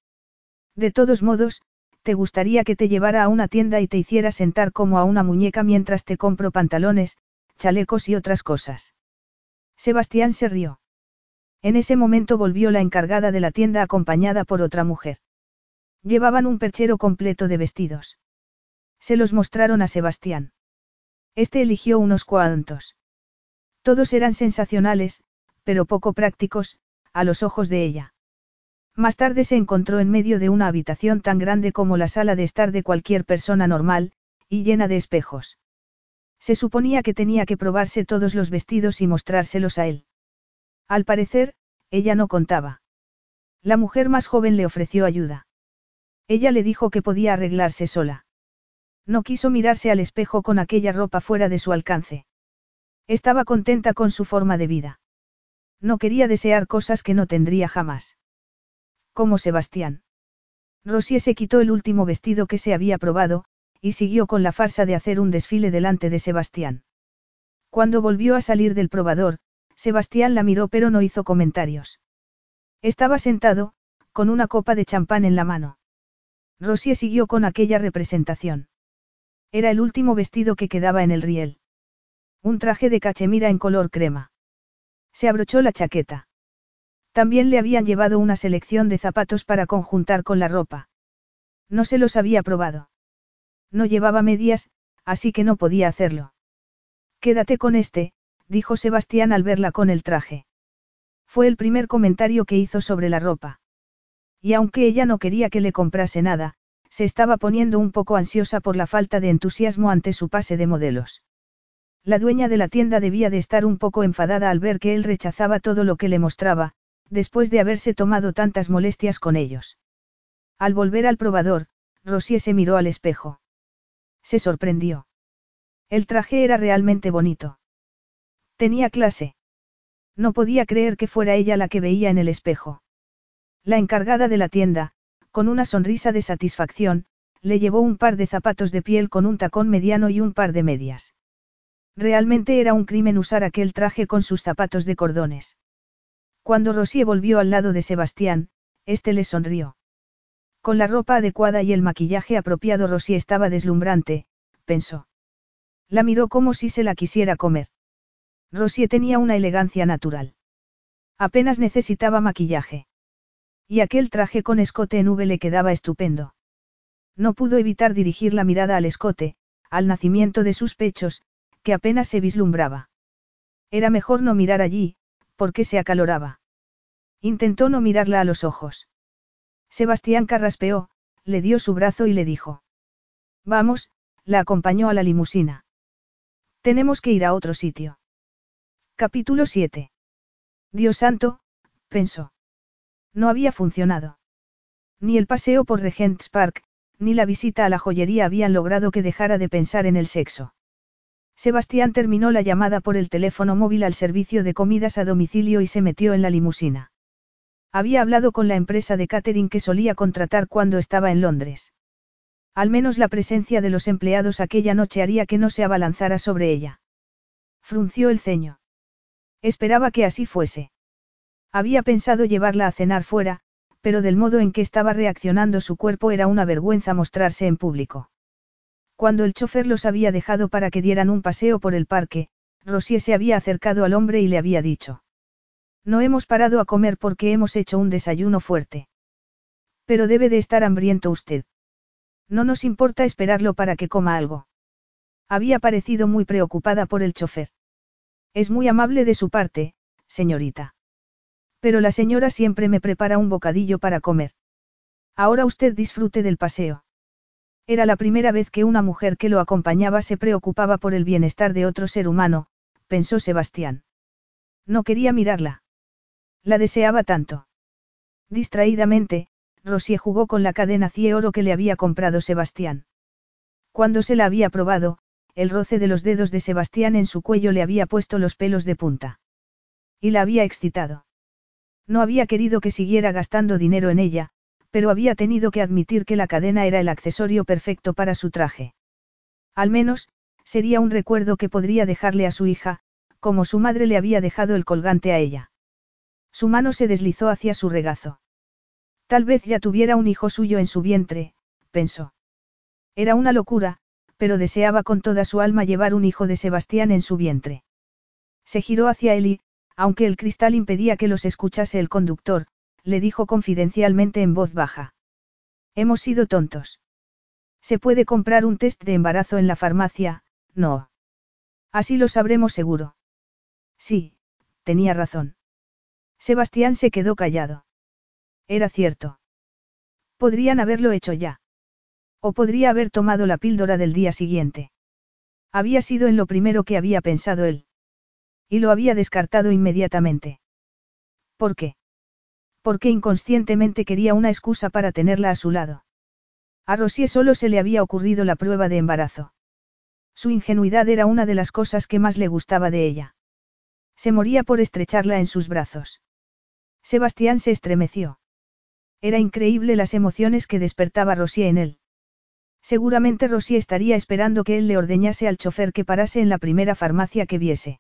De todos modos, te gustaría que te llevara a una tienda y te hiciera sentar como a una muñeca mientras te compro pantalones, chalecos y otras cosas. Sebastián se rió. En ese momento volvió la encargada de la tienda acompañada por otra mujer. Llevaban un perchero completo de vestidos. Se los mostraron a Sebastián. Este eligió unos cuantos. Todos eran sensacionales, pero poco prácticos, a los ojos de ella. Más tarde se encontró en medio de una habitación tan grande como la sala de estar de cualquier persona normal, y llena de espejos. Se suponía que tenía que probarse todos los vestidos y mostrárselos a él. Al parecer, ella no contaba. La mujer más joven le ofreció ayuda. Ella le dijo que podía arreglarse sola. No quiso mirarse al espejo con aquella ropa fuera de su alcance. Estaba contenta con su forma de vida. No quería desear cosas que no tendría jamás. Como Sebastián. Rosie se quitó el último vestido que se había probado, y siguió con la farsa de hacer un desfile delante de Sebastián. Cuando volvió a salir del probador, Sebastián la miró pero no hizo comentarios. Estaba sentado, con una copa de champán en la mano. Rosie siguió con aquella representación. Era el último vestido que quedaba en el riel. Un traje de cachemira en color crema. Se abrochó la chaqueta. También le habían llevado una selección de zapatos para conjuntar con la ropa. No se los había probado. No llevaba medias, así que no podía hacerlo. Quédate con este, dijo Sebastián al verla con el traje. Fue el primer comentario que hizo sobre la ropa. Y aunque ella no quería que le comprase nada, se estaba poniendo un poco ansiosa por la falta de entusiasmo ante su pase de modelos. La dueña de la tienda debía de estar un poco enfadada al ver que él rechazaba todo lo que le mostraba, después de haberse tomado tantas molestias con ellos. Al volver al probador, Rosie se miró al espejo. Se sorprendió. El traje era realmente bonito. Tenía clase. No podía creer que fuera ella la que veía en el espejo. La encargada de la tienda, con una sonrisa de satisfacción, le llevó un par de zapatos de piel con un tacón mediano y un par de medias. Realmente era un crimen usar aquel traje con sus zapatos de cordones. Cuando Rosie volvió al lado de Sebastián, éste le sonrió. Con la ropa adecuada y el maquillaje apropiado Rosie estaba deslumbrante, pensó. La miró como si se la quisiera comer. Rosie tenía una elegancia natural. Apenas necesitaba maquillaje. Y aquel traje con escote en V le quedaba estupendo. No pudo evitar dirigir la mirada al escote, al nacimiento de sus pechos, que apenas se vislumbraba. Era mejor no mirar allí, porque se acaloraba. Intentó no mirarla a los ojos. Sebastián carraspeó, le dio su brazo y le dijo. Vamos, la acompañó a la limusina. Tenemos que ir a otro sitio. Capítulo 7. Dios santo, pensó. No había funcionado. Ni el paseo por Regent's Park, ni la visita a la joyería habían logrado que dejara de pensar en el sexo. Sebastián terminó la llamada por el teléfono móvil al servicio de comidas a domicilio y se metió en la limusina. Había hablado con la empresa de catering que solía contratar cuando estaba en Londres. Al menos la presencia de los empleados aquella noche haría que no se abalanzara sobre ella. Frunció el ceño. Esperaba que así fuese. Había pensado llevarla a cenar fuera, pero del modo en que estaba reaccionando su cuerpo era una vergüenza mostrarse en público. Cuando el chofer los había dejado para que dieran un paseo por el parque, Rosie se había acercado al hombre y le había dicho. No hemos parado a comer porque hemos hecho un desayuno fuerte. Pero debe de estar hambriento usted. No nos importa esperarlo para que coma algo. Había parecido muy preocupada por el chofer. Es muy amable de su parte, señorita. Pero la señora siempre me prepara un bocadillo para comer. Ahora usted disfrute del paseo. Era la primera vez que una mujer que lo acompañaba se preocupaba por el bienestar de otro ser humano, pensó Sebastián. No quería mirarla. La deseaba tanto. Distraídamente, Rosie jugó con la cadena cie oro que le había comprado Sebastián. Cuando se la había probado, el roce de los dedos de Sebastián en su cuello le había puesto los pelos de punta. Y la había excitado. No había querido que siguiera gastando dinero en ella, pero había tenido que admitir que la cadena era el accesorio perfecto para su traje. Al menos, sería un recuerdo que podría dejarle a su hija, como su madre le había dejado el colgante a ella. Su mano se deslizó hacia su regazo. Tal vez ya tuviera un hijo suyo en su vientre, pensó. Era una locura, pero deseaba con toda su alma llevar un hijo de Sebastián en su vientre. Se giró hacia él y, aunque el cristal impedía que los escuchase el conductor, le dijo confidencialmente en voz baja. Hemos sido tontos. Se puede comprar un test de embarazo en la farmacia, no. Así lo sabremos seguro. Sí, tenía razón. Sebastián se quedó callado. Era cierto. Podrían haberlo hecho ya. O podría haber tomado la píldora del día siguiente. Había sido en lo primero que había pensado él. Y lo había descartado inmediatamente. ¿Por qué? porque inconscientemente quería una excusa para tenerla a su lado. A Rosie solo se le había ocurrido la prueba de embarazo. Su ingenuidad era una de las cosas que más le gustaba de ella. Se moría por estrecharla en sus brazos. Sebastián se estremeció. Era increíble las emociones que despertaba Rosie en él. Seguramente Rosie estaría esperando que él le ordeñase al chofer que parase en la primera farmacia que viese.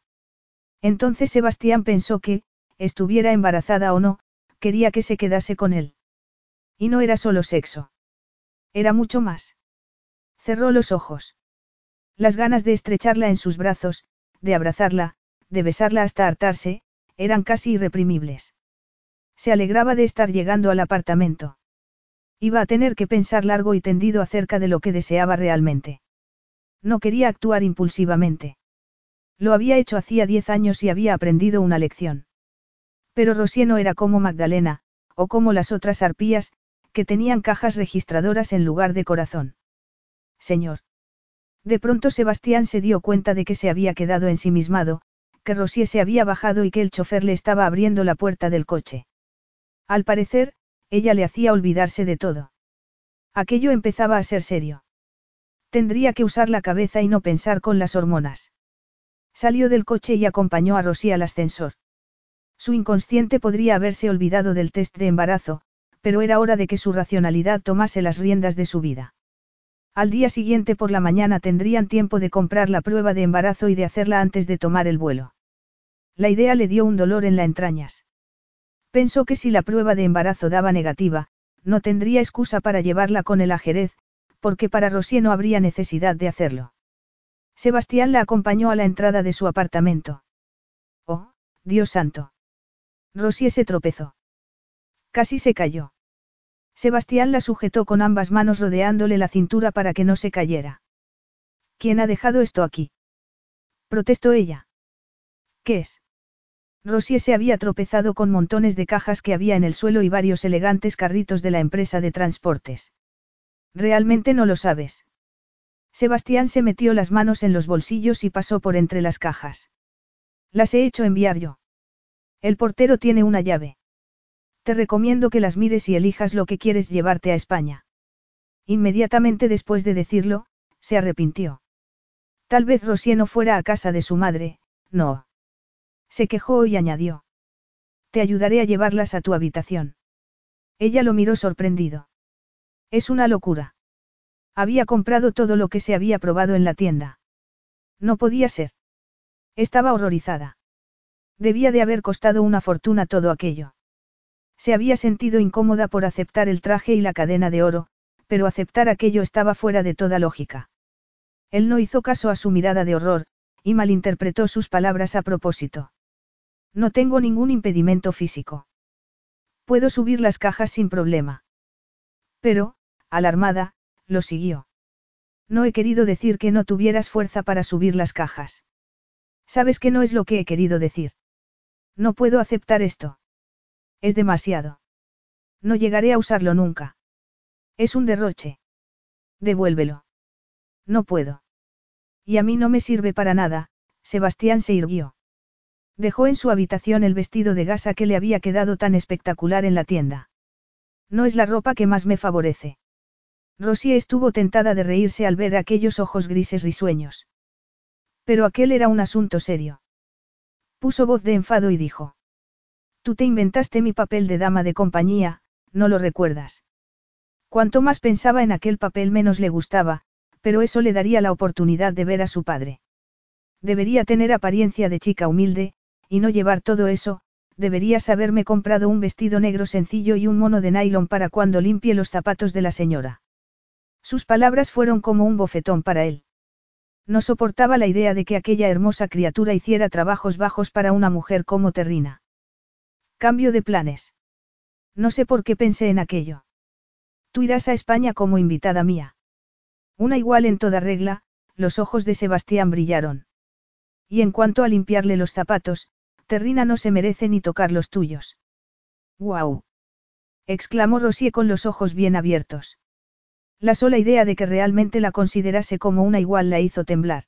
Entonces Sebastián pensó que, estuviera embarazada o no, quería que se quedase con él. Y no era solo sexo. Era mucho más. Cerró los ojos. Las ganas de estrecharla en sus brazos, de abrazarla, de besarla hasta hartarse, eran casi irreprimibles. Se alegraba de estar llegando al apartamento. Iba a tener que pensar largo y tendido acerca de lo que deseaba realmente. No quería actuar impulsivamente. Lo había hecho hacía diez años y había aprendido una lección. Pero Rosier no era como Magdalena, o como las otras arpías, que tenían cajas registradoras en lugar de corazón. Señor. De pronto Sebastián se dio cuenta de que se había quedado ensimismado, que Rosier se había bajado y que el chofer le estaba abriendo la puerta del coche. Al parecer, ella le hacía olvidarse de todo. Aquello empezaba a ser serio. Tendría que usar la cabeza y no pensar con las hormonas. Salió del coche y acompañó a Rosy al ascensor. Su inconsciente podría haberse olvidado del test de embarazo, pero era hora de que su racionalidad tomase las riendas de su vida. Al día siguiente por la mañana tendrían tiempo de comprar la prueba de embarazo y de hacerla antes de tomar el vuelo. La idea le dio un dolor en las entrañas. Pensó que si la prueba de embarazo daba negativa, no tendría excusa para llevarla con el ajerez, porque para Rosier no habría necesidad de hacerlo. Sebastián la acompañó a la entrada de su apartamento. Oh, Dios santo. Rosier se tropezó. Casi se cayó. Sebastián la sujetó con ambas manos rodeándole la cintura para que no se cayera. ¿Quién ha dejado esto aquí? protestó ella. ¿Qué es? Rosier se había tropezado con montones de cajas que había en el suelo y varios elegantes carritos de la empresa de transportes. Realmente no lo sabes. Sebastián se metió las manos en los bolsillos y pasó por entre las cajas. Las he hecho enviar yo. El portero tiene una llave. Te recomiendo que las mires y elijas lo que quieres llevarte a España. Inmediatamente después de decirlo, se arrepintió. Tal vez Rosier no fuera a casa de su madre, no. Se quejó y añadió. Te ayudaré a llevarlas a tu habitación. Ella lo miró sorprendido. Es una locura. Había comprado todo lo que se había probado en la tienda. No podía ser. Estaba horrorizada. Debía de haber costado una fortuna todo aquello. Se había sentido incómoda por aceptar el traje y la cadena de oro, pero aceptar aquello estaba fuera de toda lógica. Él no hizo caso a su mirada de horror, y malinterpretó sus palabras a propósito. No tengo ningún impedimento físico. Puedo subir las cajas sin problema. Pero, alarmada, lo siguió. No he querido decir que no tuvieras fuerza para subir las cajas. Sabes que no es lo que he querido decir. No puedo aceptar esto. Es demasiado. No llegaré a usarlo nunca. Es un derroche. Devuélvelo. No puedo. Y a mí no me sirve para nada, Sebastián se irguió. Dejó en su habitación el vestido de gasa que le había quedado tan espectacular en la tienda. No es la ropa que más me favorece. Rosie estuvo tentada de reírse al ver aquellos ojos grises risueños. Pero aquel era un asunto serio. Puso voz de enfado y dijo. Tú te inventaste mi papel de dama de compañía, no lo recuerdas. Cuanto más pensaba en aquel papel menos le gustaba, pero eso le daría la oportunidad de ver a su padre. Debería tener apariencia de chica humilde, y no llevar todo eso, deberías haberme comprado un vestido negro sencillo y un mono de nylon para cuando limpie los zapatos de la señora. Sus palabras fueron como un bofetón para él. No soportaba la idea de que aquella hermosa criatura hiciera trabajos bajos para una mujer como Terrina. Cambio de planes. No sé por qué pensé en aquello. Tú irás a España como invitada mía. Una igual en toda regla, los ojos de Sebastián brillaron. Y en cuanto a limpiarle los zapatos, Terrina no se merece ni tocar los tuyos. ¡Guau! exclamó Rosier con los ojos bien abiertos. La sola idea de que realmente la considerase como una igual la hizo temblar.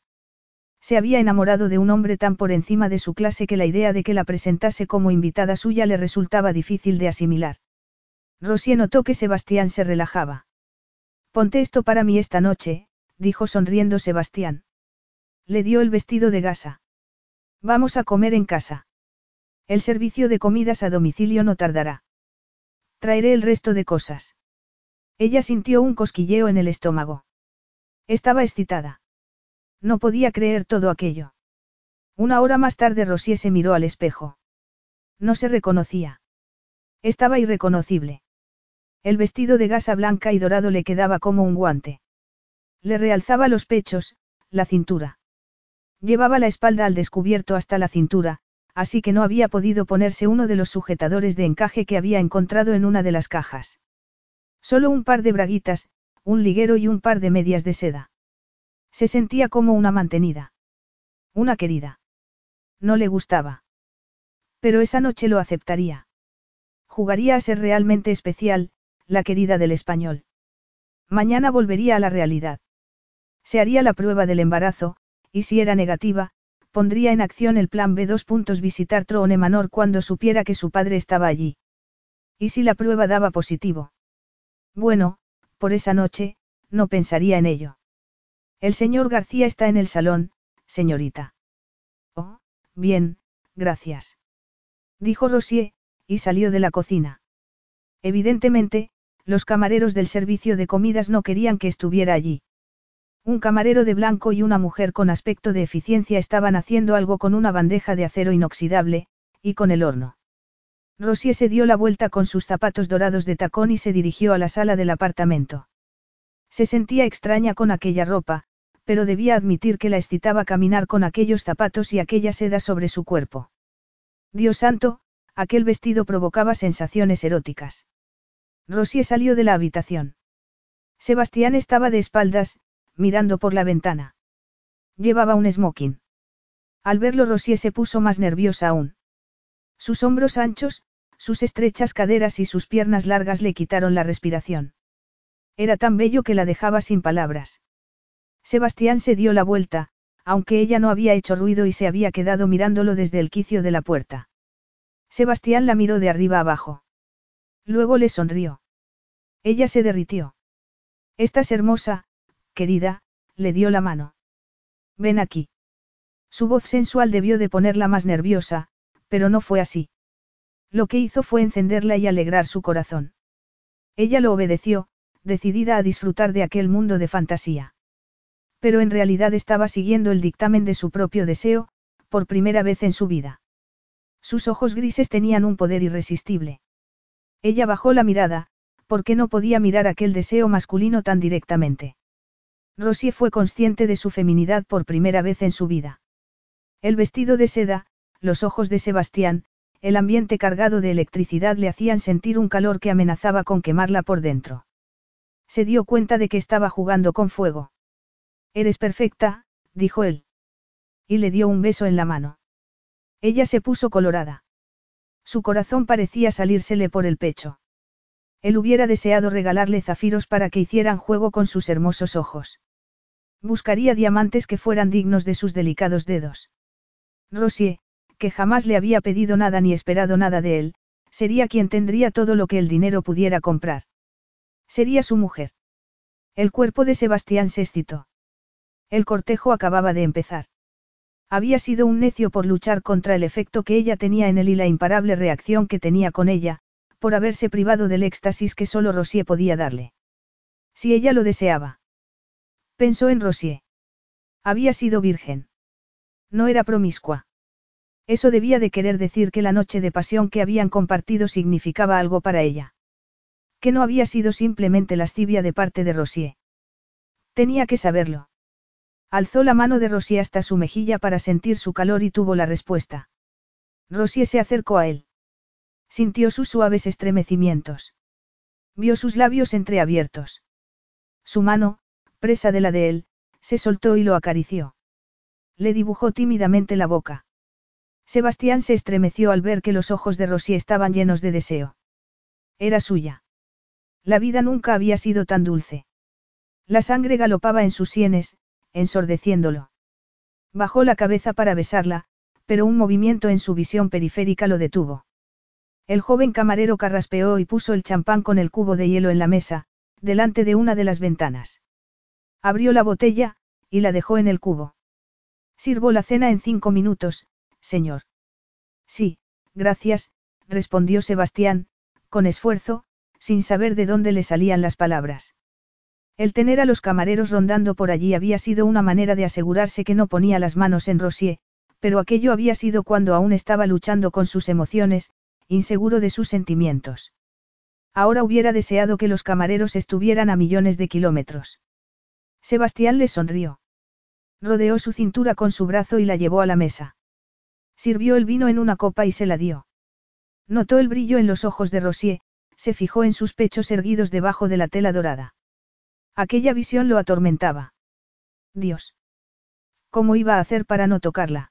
Se había enamorado de un hombre tan por encima de su clase que la idea de que la presentase como invitada suya le resultaba difícil de asimilar. Rosier notó que Sebastián se relajaba. Ponte esto para mí esta noche, dijo sonriendo Sebastián. Le dio el vestido de gasa. Vamos a comer en casa. El servicio de comidas a domicilio no tardará. Traeré el resto de cosas. Ella sintió un cosquilleo en el estómago. Estaba excitada. No podía creer todo aquello. Una hora más tarde Rosier se miró al espejo. No se reconocía. Estaba irreconocible. El vestido de gasa blanca y dorado le quedaba como un guante. Le realzaba los pechos, la cintura. Llevaba la espalda al descubierto hasta la cintura, así que no había podido ponerse uno de los sujetadores de encaje que había encontrado en una de las cajas. Solo un par de braguitas, un liguero y un par de medias de seda. Se sentía como una mantenida. Una querida. No le gustaba. Pero esa noche lo aceptaría. Jugaría a ser realmente especial, la querida del español. Mañana volvería a la realidad. Se haría la prueba del embarazo, y si era negativa, pondría en acción el plan B2. Visitar Troone Manor cuando supiera que su padre estaba allí. ¿Y si la prueba daba positivo? Bueno, por esa noche, no pensaría en ello. El señor García está en el salón, señorita. Oh, bien, gracias. Dijo Rosier, y salió de la cocina. Evidentemente, los camareros del servicio de comidas no querían que estuviera allí. Un camarero de blanco y una mujer con aspecto de eficiencia estaban haciendo algo con una bandeja de acero inoxidable, y con el horno. Rosie se dio la vuelta con sus zapatos dorados de tacón y se dirigió a la sala del apartamento. Se sentía extraña con aquella ropa, pero debía admitir que la excitaba caminar con aquellos zapatos y aquella seda sobre su cuerpo. Dios santo, aquel vestido provocaba sensaciones eróticas. Rosie salió de la habitación. Sebastián estaba de espaldas, mirando por la ventana. Llevaba un smoking. Al verlo Rosier se puso más nerviosa aún. Sus hombros anchos, sus estrechas caderas y sus piernas largas le quitaron la respiración. Era tan bello que la dejaba sin palabras. Sebastián se dio la vuelta, aunque ella no había hecho ruido y se había quedado mirándolo desde el quicio de la puerta. Sebastián la miró de arriba abajo. Luego le sonrió. Ella se derritió. Estás hermosa, querida, le dio la mano. Ven aquí. Su voz sensual debió de ponerla más nerviosa, pero no fue así. Lo que hizo fue encenderla y alegrar su corazón. Ella lo obedeció, decidida a disfrutar de aquel mundo de fantasía. Pero en realidad estaba siguiendo el dictamen de su propio deseo, por primera vez en su vida. Sus ojos grises tenían un poder irresistible. Ella bajó la mirada, porque no podía mirar aquel deseo masculino tan directamente. Rosie fue consciente de su feminidad por primera vez en su vida. El vestido de seda, los ojos de Sebastián, el ambiente cargado de electricidad le hacían sentir un calor que amenazaba con quemarla por dentro. Se dio cuenta de que estaba jugando con fuego. Eres perfecta, dijo él. Y le dio un beso en la mano. Ella se puso colorada. Su corazón parecía salírsele por el pecho. Él hubiera deseado regalarle zafiros para que hicieran juego con sus hermosos ojos. Buscaría diamantes que fueran dignos de sus delicados dedos. Rosie, que jamás le había pedido nada ni esperado nada de él, sería quien tendría todo lo que el dinero pudiera comprar. Sería su mujer. El cuerpo de Sebastián se excitó. El cortejo acababa de empezar. Había sido un necio por luchar contra el efecto que ella tenía en él y la imparable reacción que tenía con ella, por haberse privado del éxtasis que solo Rosie podía darle. Si ella lo deseaba. Pensó en Rosier. Había sido virgen. No era promiscua. Eso debía de querer decir que la noche de pasión que habían compartido significaba algo para ella. Que no había sido simplemente lascivia de parte de Rosier. Tenía que saberlo. Alzó la mano de Rosier hasta su mejilla para sentir su calor y tuvo la respuesta. Rosier se acercó a él. Sintió sus suaves estremecimientos. Vio sus labios entreabiertos. Su mano, presa de la de él, se soltó y lo acarició. Le dibujó tímidamente la boca. Sebastián se estremeció al ver que los ojos de Rosy estaban llenos de deseo. Era suya. La vida nunca había sido tan dulce. La sangre galopaba en sus sienes, ensordeciéndolo. Bajó la cabeza para besarla, pero un movimiento en su visión periférica lo detuvo. El joven camarero carraspeó y puso el champán con el cubo de hielo en la mesa, delante de una de las ventanas. Abrió la botella, y la dejó en el cubo. Sirvo la cena en cinco minutos, señor. Sí, gracias, respondió Sebastián, con esfuerzo, sin saber de dónde le salían las palabras. El tener a los camareros rondando por allí había sido una manera de asegurarse que no ponía las manos en Rosier, pero aquello había sido cuando aún estaba luchando con sus emociones, inseguro de sus sentimientos. Ahora hubiera deseado que los camareros estuvieran a millones de kilómetros. Sebastián le sonrió. Rodeó su cintura con su brazo y la llevó a la mesa. Sirvió el vino en una copa y se la dio. Notó el brillo en los ojos de Rosier, se fijó en sus pechos erguidos debajo de la tela dorada. Aquella visión lo atormentaba. Dios. ¿Cómo iba a hacer para no tocarla?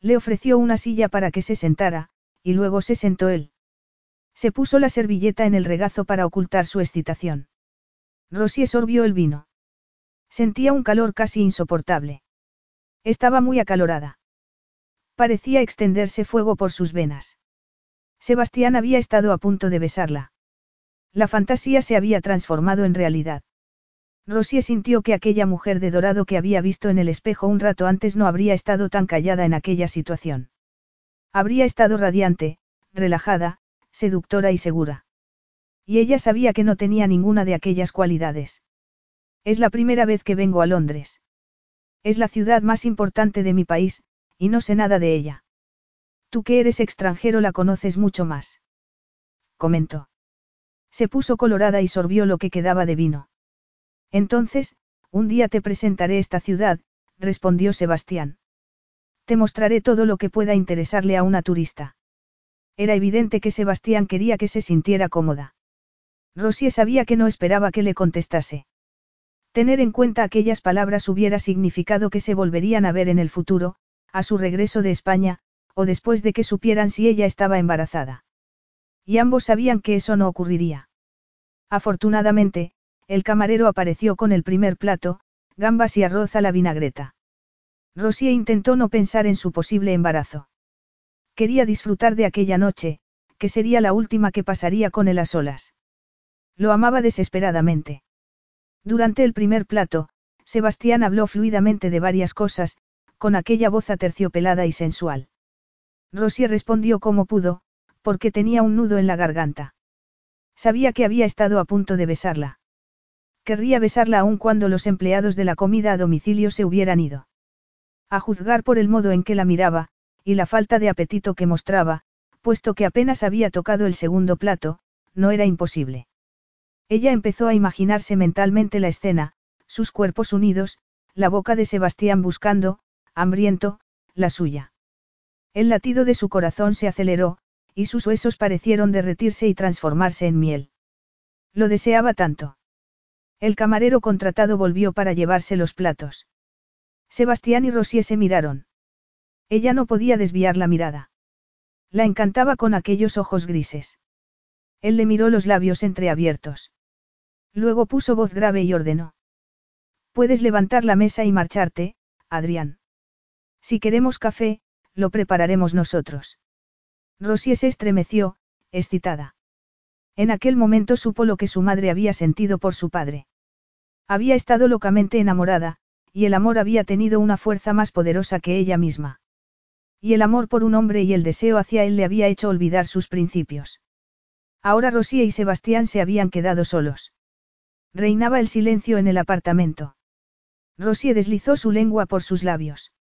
Le ofreció una silla para que se sentara, y luego se sentó él. Se puso la servilleta en el regazo para ocultar su excitación. Rosier sorbió el vino. Sentía un calor casi insoportable. Estaba muy acalorada. Parecía extenderse fuego por sus venas. Sebastián había estado a punto de besarla. La fantasía se había transformado en realidad. Rosie sintió que aquella mujer de dorado que había visto en el espejo un rato antes no habría estado tan callada en aquella situación. Habría estado radiante, relajada, seductora y segura. Y ella sabía que no tenía ninguna de aquellas cualidades. Es la primera vez que vengo a Londres. Es la ciudad más importante de mi país, y no sé nada de ella. Tú que eres extranjero la conoces mucho más. Comentó. Se puso colorada y sorbió lo que quedaba de vino. Entonces, un día te presentaré esta ciudad, respondió Sebastián. Te mostraré todo lo que pueda interesarle a una turista. Era evidente que Sebastián quería que se sintiera cómoda. Rosie sabía que no esperaba que le contestase. Tener en cuenta aquellas palabras hubiera significado que se volverían a ver en el futuro, a su regreso de España, o después de que supieran si ella estaba embarazada. Y ambos sabían que eso no ocurriría. Afortunadamente, el camarero apareció con el primer plato, gambas y arroz a la vinagreta. Rosie intentó no pensar en su posible embarazo. Quería disfrutar de aquella noche, que sería la última que pasaría con él a solas. Lo amaba desesperadamente. Durante el primer plato, Sebastián habló fluidamente de varias cosas, con aquella voz aterciopelada y sensual. Rosie respondió como pudo, porque tenía un nudo en la garganta. Sabía que había estado a punto de besarla. Querría besarla aún cuando los empleados de la comida a domicilio se hubieran ido. A juzgar por el modo en que la miraba, y la falta de apetito que mostraba, puesto que apenas había tocado el segundo plato, no era imposible. Ella empezó a imaginarse mentalmente la escena, sus cuerpos unidos, la boca de Sebastián buscando, hambriento, la suya. El latido de su corazón se aceleró, y sus huesos parecieron derretirse y transformarse en miel. Lo deseaba tanto. El camarero contratado volvió para llevarse los platos. Sebastián y Rosie se miraron. Ella no podía desviar la mirada. La encantaba con aquellos ojos grises. Él le miró los labios entreabiertos. Luego puso voz grave y ordenó. Puedes levantar la mesa y marcharte, Adrián. Si queremos café, lo prepararemos nosotros. Rosie se estremeció, excitada. En aquel momento supo lo que su madre había sentido por su padre. Había estado locamente enamorada, y el amor había tenido una fuerza más poderosa que ella misma. Y el amor por un hombre y el deseo hacia él le había hecho olvidar sus principios. Ahora Rosie y Sebastián se habían quedado solos. Reinaba el silencio en el apartamento. Rosie deslizó su lengua por sus labios.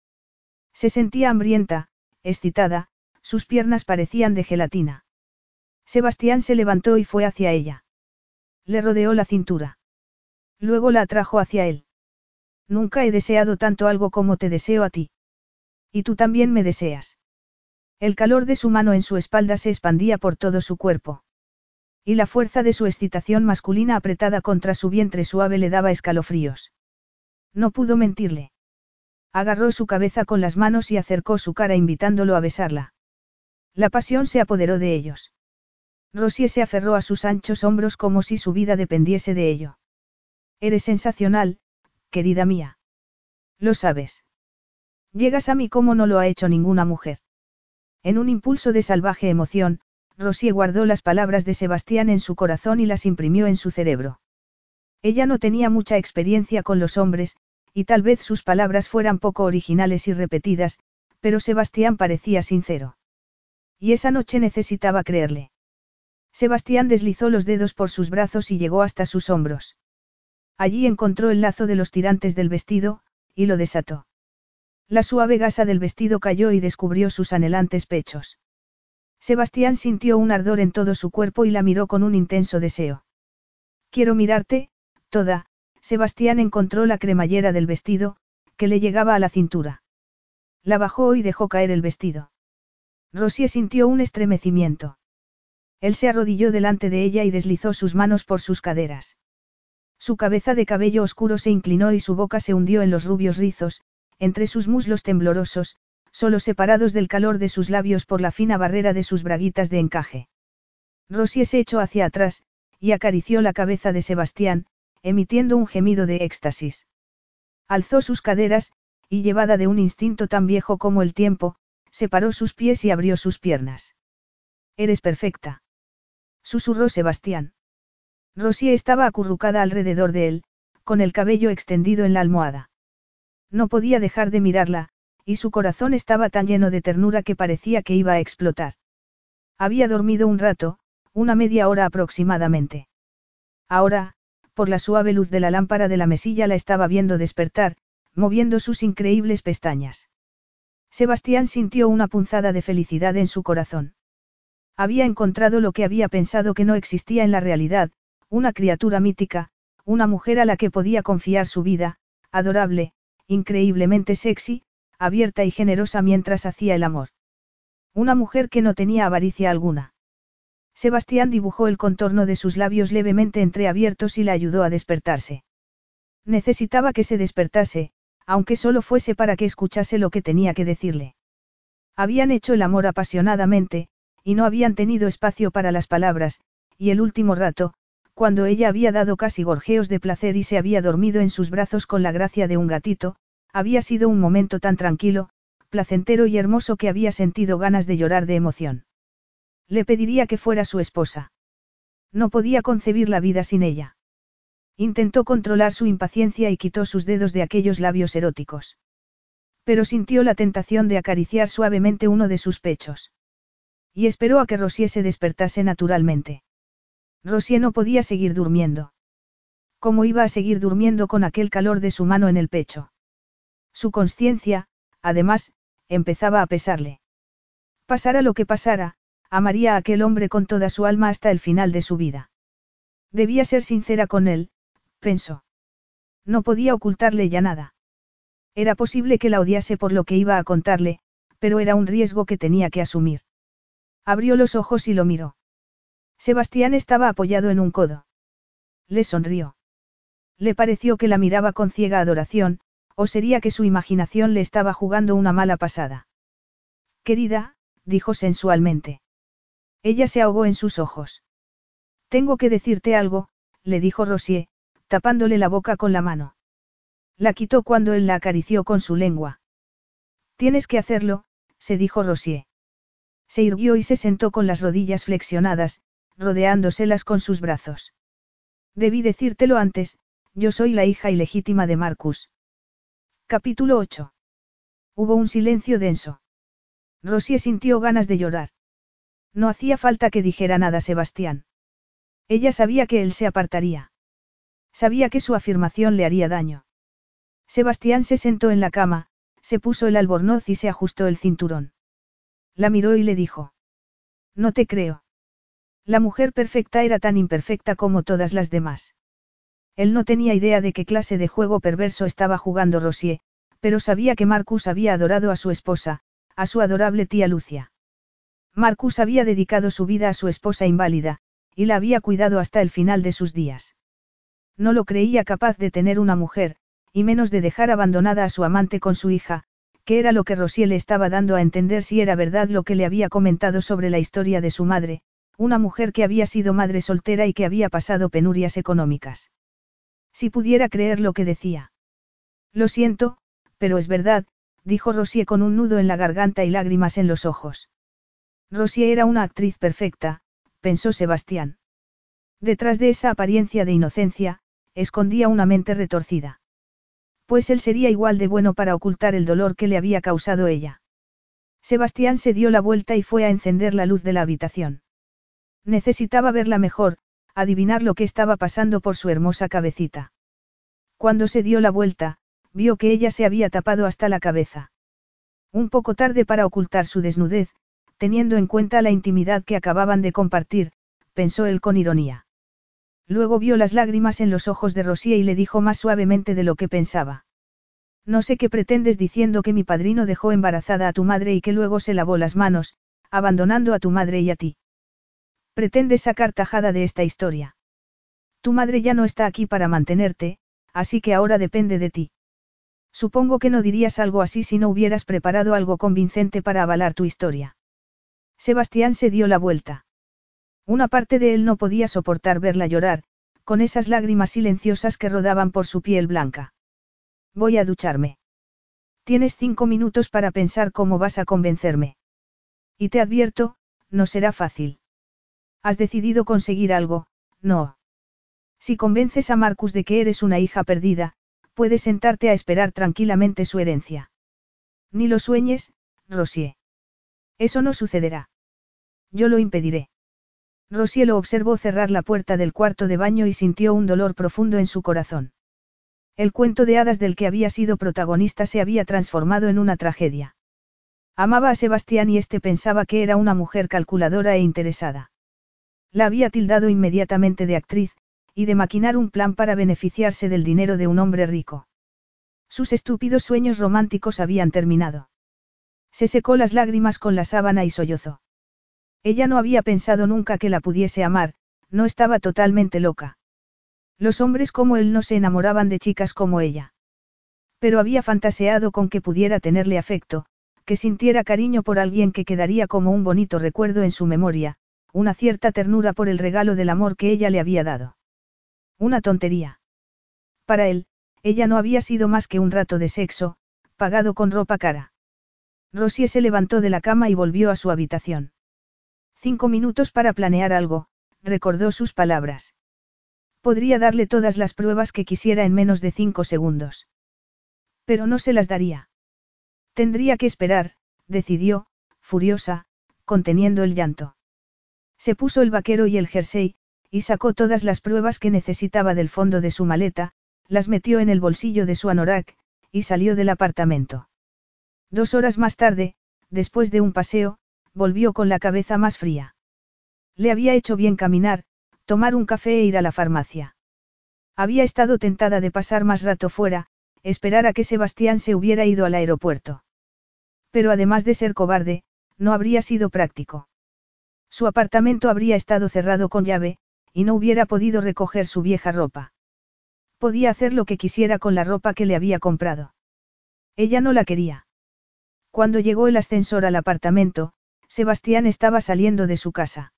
Se sentía hambrienta, excitada, sus piernas parecían de gelatina. Sebastián se levantó y fue hacia ella. Le rodeó la cintura. Luego la atrajo hacia él. Nunca he deseado tanto algo como te deseo a ti. Y tú también me deseas. El calor de su mano en su espalda se expandía por todo su cuerpo. Y la fuerza de su excitación masculina apretada contra su vientre suave le daba escalofríos. No pudo mentirle. Agarró su cabeza con las manos y acercó su cara invitándolo a besarla. La pasión se apoderó de ellos. Rosie se aferró a sus anchos hombros como si su vida dependiese de ello. Eres sensacional, querida mía. Lo sabes. Llegas a mí como no lo ha hecho ninguna mujer. En un impulso de salvaje emoción, Rosie guardó las palabras de Sebastián en su corazón y las imprimió en su cerebro. Ella no tenía mucha experiencia con los hombres, y tal vez sus palabras fueran poco originales y repetidas, pero Sebastián parecía sincero. Y esa noche necesitaba creerle. Sebastián deslizó los dedos por sus brazos y llegó hasta sus hombros. Allí encontró el lazo de los tirantes del vestido, y lo desató. La suave gasa del vestido cayó y descubrió sus anhelantes pechos. Sebastián sintió un ardor en todo su cuerpo y la miró con un intenso deseo. Quiero mirarte, toda, Sebastián encontró la cremallera del vestido, que le llegaba a la cintura. La bajó y dejó caer el vestido. Rosie sintió un estremecimiento. Él se arrodilló delante de ella y deslizó sus manos por sus caderas. Su cabeza de cabello oscuro se inclinó y su boca se hundió en los rubios rizos, entre sus muslos temblorosos, solo separados del calor de sus labios por la fina barrera de sus braguitas de encaje. Rosie se echó hacia atrás, y acarició la cabeza de Sebastián, emitiendo un gemido de éxtasis. Alzó sus caderas, y llevada de un instinto tan viejo como el tiempo, separó sus pies y abrió sus piernas. Eres perfecta. Susurró Sebastián. Rosie estaba acurrucada alrededor de él, con el cabello extendido en la almohada. No podía dejar de mirarla, y su corazón estaba tan lleno de ternura que parecía que iba a explotar. Había dormido un rato, una media hora aproximadamente. Ahora, por la suave luz de la lámpara de la mesilla la estaba viendo despertar, moviendo sus increíbles pestañas. Sebastián sintió una punzada de felicidad en su corazón. Había encontrado lo que había pensado que no existía en la realidad, una criatura mítica, una mujer a la que podía confiar su vida, adorable, increíblemente sexy, abierta y generosa mientras hacía el amor. Una mujer que no tenía avaricia alguna. Sebastián dibujó el contorno de sus labios levemente entreabiertos y la ayudó a despertarse. Necesitaba que se despertase, aunque solo fuese para que escuchase lo que tenía que decirle. Habían hecho el amor apasionadamente, y no habían tenido espacio para las palabras, y el último rato, cuando ella había dado casi gorjeos de placer y se había dormido en sus brazos con la gracia de un gatito, había sido un momento tan tranquilo, placentero y hermoso que había sentido ganas de llorar de emoción. Le pediría que fuera su esposa. No podía concebir la vida sin ella. Intentó controlar su impaciencia y quitó sus dedos de aquellos labios eróticos. Pero sintió la tentación de acariciar suavemente uno de sus pechos. Y esperó a que Rosie se despertase naturalmente. Rosie no podía seguir durmiendo. ¿Cómo iba a seguir durmiendo con aquel calor de su mano en el pecho? Su conciencia, además, empezaba a pesarle. Pasara lo que pasara, amaría a aquel hombre con toda su alma hasta el final de su vida. Debía ser sincera con él, pensó. No podía ocultarle ya nada. Era posible que la odiase por lo que iba a contarle, pero era un riesgo que tenía que asumir. Abrió los ojos y lo miró. Sebastián estaba apoyado en un codo. Le sonrió. Le pareció que la miraba con ciega adoración, o sería que su imaginación le estaba jugando una mala pasada. Querida, dijo sensualmente. Ella se ahogó en sus ojos. Tengo que decirte algo, le dijo Rosier, tapándole la boca con la mano. La quitó cuando él la acarició con su lengua. Tienes que hacerlo, se dijo Rosier. Se irguió y se sentó con las rodillas flexionadas, rodeándoselas con sus brazos. Debí decírtelo antes, yo soy la hija ilegítima de Marcus. Capítulo 8. Hubo un silencio denso. Rosie sintió ganas de llorar. No hacía falta que dijera nada Sebastián. Ella sabía que él se apartaría. Sabía que su afirmación le haría daño. Sebastián se sentó en la cama, se puso el albornoz y se ajustó el cinturón. La miró y le dijo. No te creo. La mujer perfecta era tan imperfecta como todas las demás. Él no tenía idea de qué clase de juego perverso estaba jugando Rosier, pero sabía que Marcus había adorado a su esposa, a su adorable tía Lucia. Marcus había dedicado su vida a su esposa inválida, y la había cuidado hasta el final de sus días. No lo creía capaz de tener una mujer, y menos de dejar abandonada a su amante con su hija, que era lo que Rosier le estaba dando a entender si era verdad lo que le había comentado sobre la historia de su madre, una mujer que había sido madre soltera y que había pasado penurias económicas. Si pudiera creer lo que decía. Lo siento, pero es verdad, dijo Rosier con un nudo en la garganta y lágrimas en los ojos. Rosier era una actriz perfecta, pensó Sebastián. Detrás de esa apariencia de inocencia, escondía una mente retorcida. Pues él sería igual de bueno para ocultar el dolor que le había causado ella. Sebastián se dio la vuelta y fue a encender la luz de la habitación. Necesitaba verla mejor, adivinar lo que estaba pasando por su hermosa cabecita. Cuando se dio la vuelta, vio que ella se había tapado hasta la cabeza. Un poco tarde para ocultar su desnudez, teniendo en cuenta la intimidad que acababan de compartir, pensó él con ironía. Luego vio las lágrimas en los ojos de Rosía y le dijo más suavemente de lo que pensaba. No sé qué pretendes diciendo que mi padrino dejó embarazada a tu madre y que luego se lavó las manos, abandonando a tu madre y a ti. Pretendes sacar tajada de esta historia. Tu madre ya no está aquí para mantenerte, así que ahora depende de ti. Supongo que no dirías algo así si no hubieras preparado algo convincente para avalar tu historia. Sebastián se dio la vuelta. Una parte de él no podía soportar verla llorar, con esas lágrimas silenciosas que rodaban por su piel blanca. Voy a ducharme. Tienes cinco minutos para pensar cómo vas a convencerme. Y te advierto, no será fácil. Has decidido conseguir algo, no. Si convences a Marcus de que eres una hija perdida, puedes sentarte a esperar tranquilamente su herencia. Ni lo sueñes, Rosier. Eso no sucederá. Yo lo impediré. Rosier lo observó cerrar la puerta del cuarto de baño y sintió un dolor profundo en su corazón. El cuento de hadas del que había sido protagonista se había transformado en una tragedia. Amaba a Sebastián y éste pensaba que era una mujer calculadora e interesada. La había tildado inmediatamente de actriz, y de maquinar un plan para beneficiarse del dinero de un hombre rico. Sus estúpidos sueños románticos habían terminado. Se secó las lágrimas con la sábana y sollozó. Ella no había pensado nunca que la pudiese amar, no estaba totalmente loca. Los hombres como él no se enamoraban de chicas como ella. Pero había fantaseado con que pudiera tenerle afecto, que sintiera cariño por alguien que quedaría como un bonito recuerdo en su memoria, una cierta ternura por el regalo del amor que ella le había dado. Una tontería. Para él, ella no había sido más que un rato de sexo, pagado con ropa cara. Rosie se levantó de la cama y volvió a su habitación. Cinco minutos para planear algo, recordó sus palabras. Podría darle todas las pruebas que quisiera en menos de cinco segundos. Pero no se las daría. Tendría que esperar, decidió, furiosa, conteniendo el llanto. Se puso el vaquero y el jersey, y sacó todas las pruebas que necesitaba del fondo de su maleta, las metió en el bolsillo de su anorak, y salió del apartamento. Dos horas más tarde, después de un paseo, volvió con la cabeza más fría. Le había hecho bien caminar, tomar un café e ir a la farmacia. Había estado tentada de pasar más rato fuera, esperar a que Sebastián se hubiera ido al aeropuerto. Pero además de ser cobarde, no habría sido práctico. Su apartamento habría estado cerrado con llave, y no hubiera podido recoger su vieja ropa. Podía hacer lo que quisiera con la ropa que le había comprado. Ella no la quería. Cuando llegó el ascensor al apartamento, Sebastián estaba saliendo de su casa.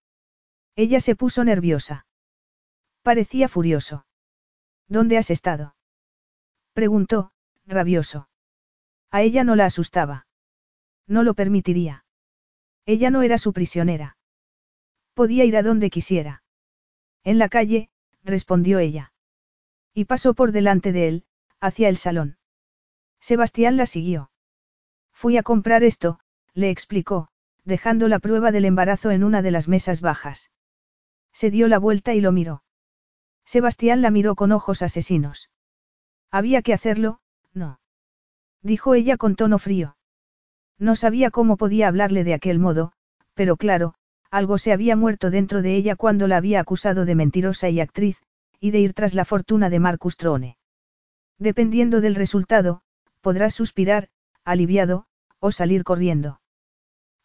Ella se puso nerviosa. Parecía furioso. ¿Dónde has estado? Preguntó, rabioso. A ella no la asustaba. No lo permitiría. Ella no era su prisionera. Podía ir a donde quisiera. En la calle, respondió ella. Y pasó por delante de él, hacia el salón. Sebastián la siguió. Fui a comprar esto, le explicó, dejando la prueba del embarazo en una de las mesas bajas. Se dio la vuelta y lo miró. Sebastián la miró con ojos asesinos. Había que hacerlo, no. Dijo ella con tono frío. No sabía cómo podía hablarle de aquel modo, pero claro, algo se había muerto dentro de ella cuando la había acusado de mentirosa y actriz, y de ir tras la fortuna de Marcus Trone. Dependiendo del resultado, podrás suspirar, aliviado, o salir corriendo.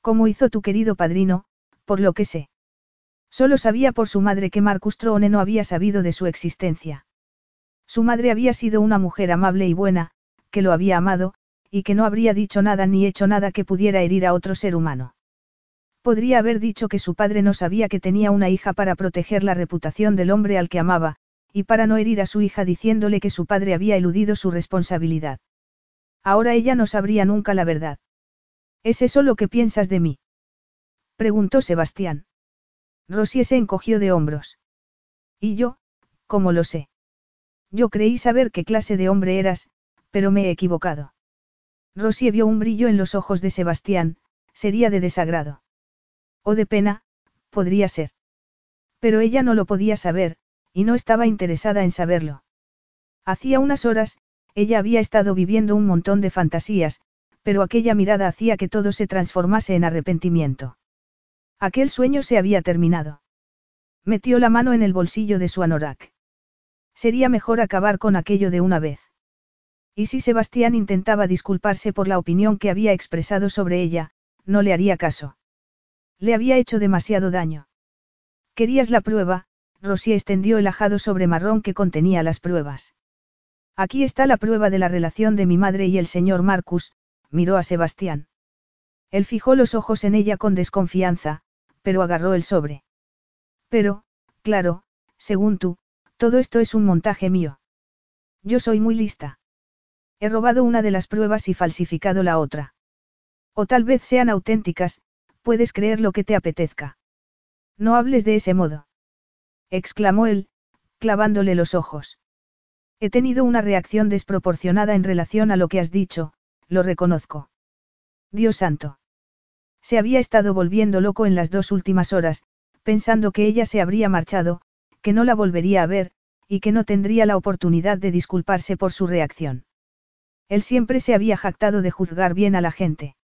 Como hizo tu querido padrino, por lo que sé. Solo sabía por su madre que Marcus Trone no había sabido de su existencia. Su madre había sido una mujer amable y buena, que lo había amado, y que no habría dicho nada ni hecho nada que pudiera herir a otro ser humano. Podría haber dicho que su padre no sabía que tenía una hija para proteger la reputación del hombre al que amaba, y para no herir a su hija diciéndole que su padre había eludido su responsabilidad. Ahora ella no sabría nunca la verdad. ¿Es eso lo que piensas de mí? preguntó Sebastián. Rosie se encogió de hombros. ¿Y yo, cómo lo sé? Yo creí saber qué clase de hombre eras, pero me he equivocado. Rosie vio un brillo en los ojos de Sebastián, sería de desagrado. O de pena, podría ser. Pero ella no lo podía saber, y no estaba interesada en saberlo. Hacía unas horas, ella había estado viviendo un montón de fantasías, pero aquella mirada hacía que todo se transformase en arrepentimiento. Aquel sueño se había terminado. Metió la mano en el bolsillo de su anorak. Sería mejor acabar con aquello de una vez. Y si Sebastián intentaba disculparse por la opinión que había expresado sobre ella, no le haría caso. Le había hecho demasiado daño. ¿Querías la prueba? Rosy extendió el ajado sobre marrón que contenía las pruebas. Aquí está la prueba de la relación de mi madre y el señor Marcus, miró a Sebastián. Él fijó los ojos en ella con desconfianza, pero agarró el sobre. Pero, claro, según tú, todo esto es un montaje mío. Yo soy muy lista. He robado una de las pruebas y falsificado la otra. O tal vez sean auténticas, puedes creer lo que te apetezca. No hables de ese modo. exclamó él, clavándole los ojos. He tenido una reacción desproporcionada en relación a lo que has dicho, lo reconozco. Dios santo. Se había estado volviendo loco en las dos últimas horas, pensando que ella se habría marchado, que no la volvería a ver, y que no tendría la oportunidad de disculparse por su reacción. Él siempre se había jactado de juzgar bien a la gente.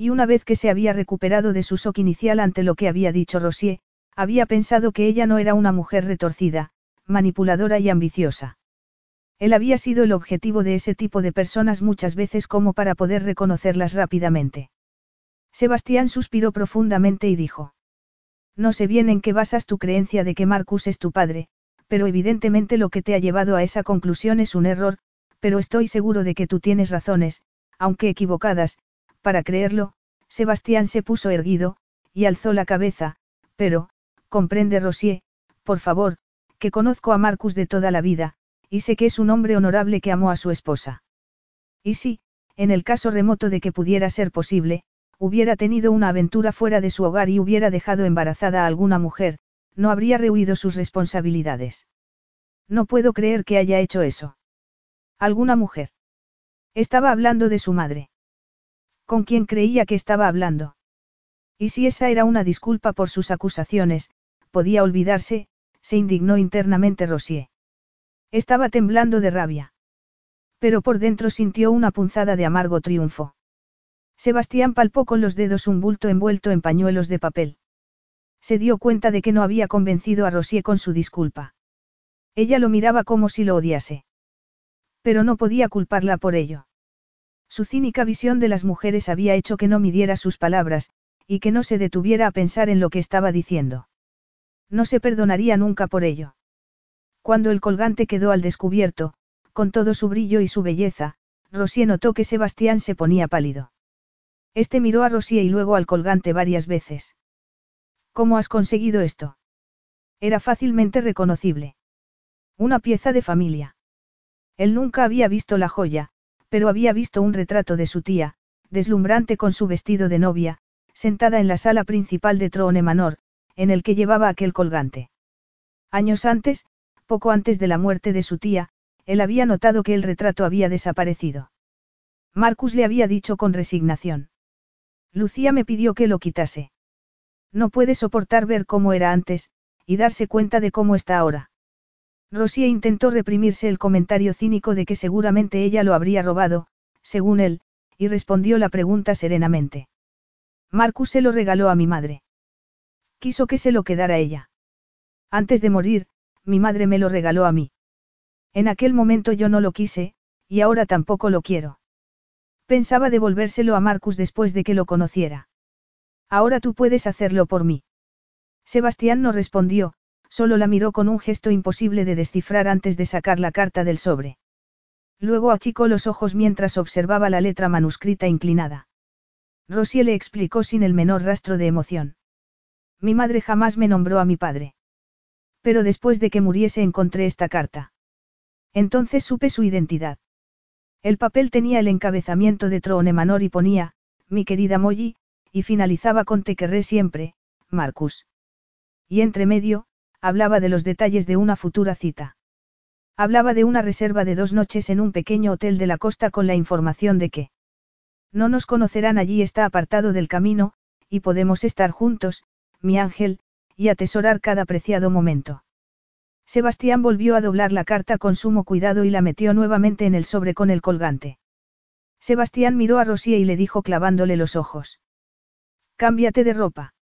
Y una vez que se había recuperado de su shock inicial ante lo que había dicho Rosier, había pensado que ella no era una mujer retorcida, manipuladora y ambiciosa. Él había sido el objetivo de ese tipo de personas muchas veces como para poder reconocerlas rápidamente. Sebastián suspiró profundamente y dijo. No sé bien en qué basas tu creencia de que Marcus es tu padre, pero evidentemente lo que te ha llevado a esa conclusión es un error, pero estoy seguro de que tú tienes razones, aunque equivocadas, para creerlo, Sebastián se puso erguido, y alzó la cabeza, pero, comprende Rosier, por favor, que conozco a Marcus de toda la vida, y sé que es un hombre honorable que amó a su esposa. Y sí, en el caso remoto de que pudiera ser posible, hubiera tenido una aventura fuera de su hogar y hubiera dejado embarazada a alguna mujer, no habría rehuido sus responsabilidades. No puedo creer que haya hecho eso. ¿Alguna mujer? Estaba hablando de su madre. ¿Con quién creía que estaba hablando? Y si esa era una disculpa por sus acusaciones, podía olvidarse, se indignó internamente Rosier. Estaba temblando de rabia. Pero por dentro sintió una punzada de amargo triunfo. Sebastián palpó con los dedos un bulto envuelto en pañuelos de papel. Se dio cuenta de que no había convencido a Rosier con su disculpa. Ella lo miraba como si lo odiase. Pero no podía culparla por ello. Su cínica visión de las mujeres había hecho que no midiera sus palabras, y que no se detuviera a pensar en lo que estaba diciendo. No se perdonaría nunca por ello. Cuando el colgante quedó al descubierto, con todo su brillo y su belleza, Rosier notó que Sebastián se ponía pálido. Este miró a Rosier y luego al colgante varias veces. ¿Cómo has conseguido esto? Era fácilmente reconocible. Una pieza de familia. Él nunca había visto la joya, pero había visto un retrato de su tía, deslumbrante con su vestido de novia, sentada en la sala principal de Troone Manor, en el que llevaba aquel colgante. Años antes, poco antes de la muerte de su tía, él había notado que el retrato había desaparecido. Marcus le había dicho con resignación. Lucía me pidió que lo quitase. No puede soportar ver cómo era antes, y darse cuenta de cómo está ahora. Rosie intentó reprimirse el comentario cínico de que seguramente ella lo habría robado, según él, y respondió la pregunta serenamente. Marcus se lo regaló a mi madre. Quiso que se lo quedara ella. Antes de morir, mi madre me lo regaló a mí. En aquel momento yo no lo quise, y ahora tampoco lo quiero. Pensaba devolvérselo a Marcus después de que lo conociera. Ahora tú puedes hacerlo por mí. Sebastián no respondió, solo la miró con un gesto imposible de descifrar antes de sacar la carta del sobre. Luego achicó los ojos mientras observaba la letra manuscrita inclinada. Rosie le explicó sin el menor rastro de emoción. Mi madre jamás me nombró a mi padre. Pero después de que muriese encontré esta carta. Entonces supe su identidad. El papel tenía el encabezamiento de Troone Manor y ponía, mi querida Molly, y finalizaba con te querré siempre, Marcus. Y entre medio, hablaba de los detalles de una futura cita. Hablaba de una reserva de dos noches en un pequeño hotel de la costa con la información de que no nos conocerán allí está apartado del camino, y podemos estar juntos, mi ángel, y atesorar cada preciado momento. Sebastián volvió a doblar la carta con sumo cuidado y la metió nuevamente en el sobre con el colgante. Sebastián miró a Rosía y le dijo clavándole los ojos. Cámbiate de ropa.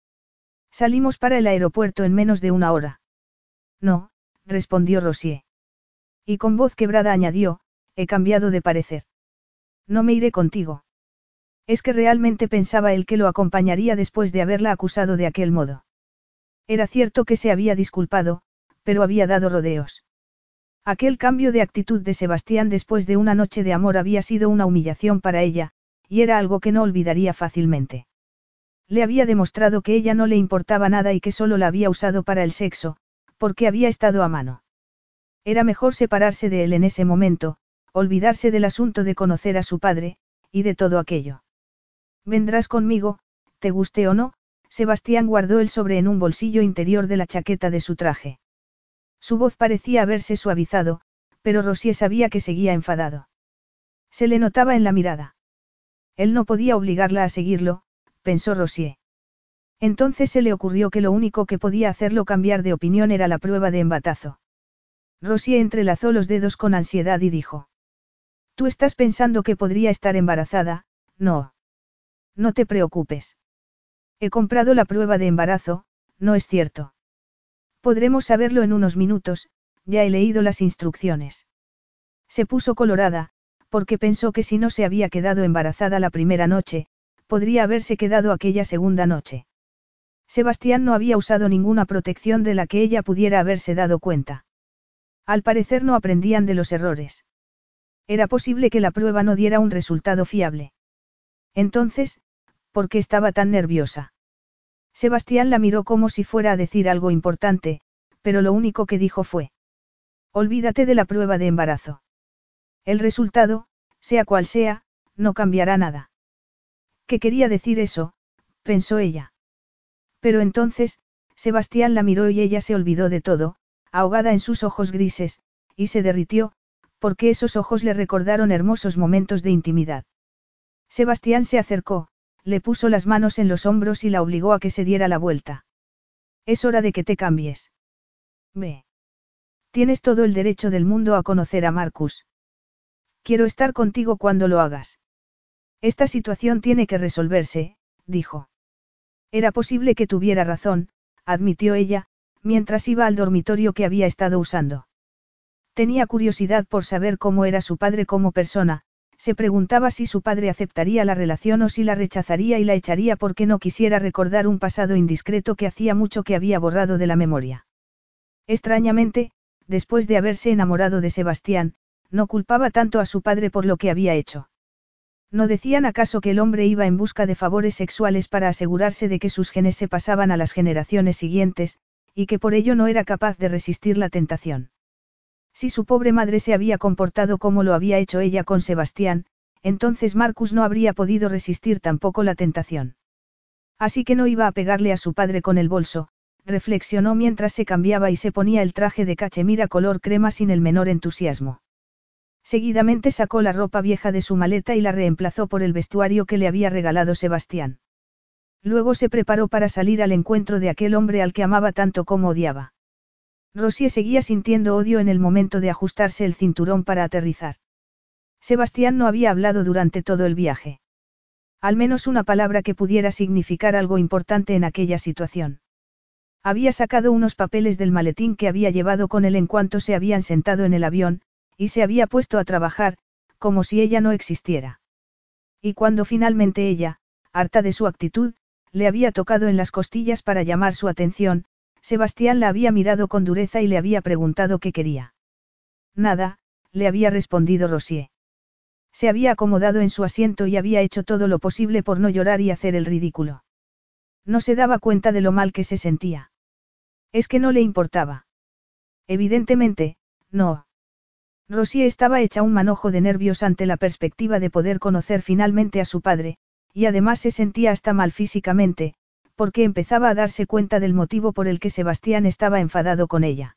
Salimos para el aeropuerto en menos de una hora. No, respondió Rosier. Y con voz quebrada añadió, he cambiado de parecer. No me iré contigo. Es que realmente pensaba él que lo acompañaría después de haberla acusado de aquel modo. Era cierto que se había disculpado, pero había dado rodeos. Aquel cambio de actitud de Sebastián después de una noche de amor había sido una humillación para ella, y era algo que no olvidaría fácilmente. Le había demostrado que ella no le importaba nada y que solo la había usado para el sexo, porque había estado a mano. Era mejor separarse de él en ese momento, olvidarse del asunto de conocer a su padre, y de todo aquello. Vendrás conmigo, te guste o no, Sebastián guardó el sobre en un bolsillo interior de la chaqueta de su traje. Su voz parecía haberse suavizado, pero Rosier sabía que seguía enfadado. Se le notaba en la mirada. Él no podía obligarla a seguirlo, pensó Rosier. Entonces se le ocurrió que lo único que podía hacerlo cambiar de opinión era la prueba de embatazo. Rosier entrelazó los dedos con ansiedad y dijo. Tú estás pensando que podría estar embarazada, no. No te preocupes. He comprado la prueba de embarazo, no es cierto. Podremos saberlo en unos minutos, ya he leído las instrucciones. Se puso colorada, porque pensó que si no se había quedado embarazada la primera noche, podría haberse quedado aquella segunda noche. Sebastián no había usado ninguna protección de la que ella pudiera haberse dado cuenta. Al parecer no aprendían de los errores. Era posible que la prueba no diera un resultado fiable. Entonces, ¿por qué estaba tan nerviosa? Sebastián la miró como si fuera a decir algo importante, pero lo único que dijo fue. Olvídate de la prueba de embarazo. El resultado, sea cual sea, no cambiará nada. ¿Qué quería decir eso? pensó ella. Pero entonces, Sebastián la miró y ella se olvidó de todo, ahogada en sus ojos grises, y se derritió, porque esos ojos le recordaron hermosos momentos de intimidad. Sebastián se acercó, le puso las manos en los hombros y la obligó a que se diera la vuelta. Es hora de que te cambies. Ve. Tienes todo el derecho del mundo a conocer a Marcus. Quiero estar contigo cuando lo hagas. Esta situación tiene que resolverse, dijo. Era posible que tuviera razón, admitió ella, mientras iba al dormitorio que había estado usando. Tenía curiosidad por saber cómo era su padre como persona, se preguntaba si su padre aceptaría la relación o si la rechazaría y la echaría porque no quisiera recordar un pasado indiscreto que hacía mucho que había borrado de la memoria. Extrañamente, después de haberse enamorado de Sebastián, no culpaba tanto a su padre por lo que había hecho. ¿No decían acaso que el hombre iba en busca de favores sexuales para asegurarse de que sus genes se pasaban a las generaciones siguientes, y que por ello no era capaz de resistir la tentación? Si su pobre madre se había comportado como lo había hecho ella con Sebastián, entonces Marcus no habría podido resistir tampoco la tentación. Así que no iba a pegarle a su padre con el bolso, reflexionó mientras se cambiaba y se ponía el traje de cachemira color crema sin el menor entusiasmo. Seguidamente sacó la ropa vieja de su maleta y la reemplazó por el vestuario que le había regalado Sebastián. Luego se preparó para salir al encuentro de aquel hombre al que amaba tanto como odiaba. Rosie seguía sintiendo odio en el momento de ajustarse el cinturón para aterrizar. Sebastián no había hablado durante todo el viaje. Al menos una palabra que pudiera significar algo importante en aquella situación. Había sacado unos papeles del maletín que había llevado con él en cuanto se habían sentado en el avión, y se había puesto a trabajar, como si ella no existiera. Y cuando finalmente ella, harta de su actitud, le había tocado en las costillas para llamar su atención, Sebastián la había mirado con dureza y le había preguntado qué quería. Nada, le había respondido Rosier. Se había acomodado en su asiento y había hecho todo lo posible por no llorar y hacer el ridículo. No se daba cuenta de lo mal que se sentía. Es que no le importaba. Evidentemente, no. Rosier estaba hecha un manojo de nervios ante la perspectiva de poder conocer finalmente a su padre, y además se sentía hasta mal físicamente, porque empezaba a darse cuenta del motivo por el que Sebastián estaba enfadado con ella.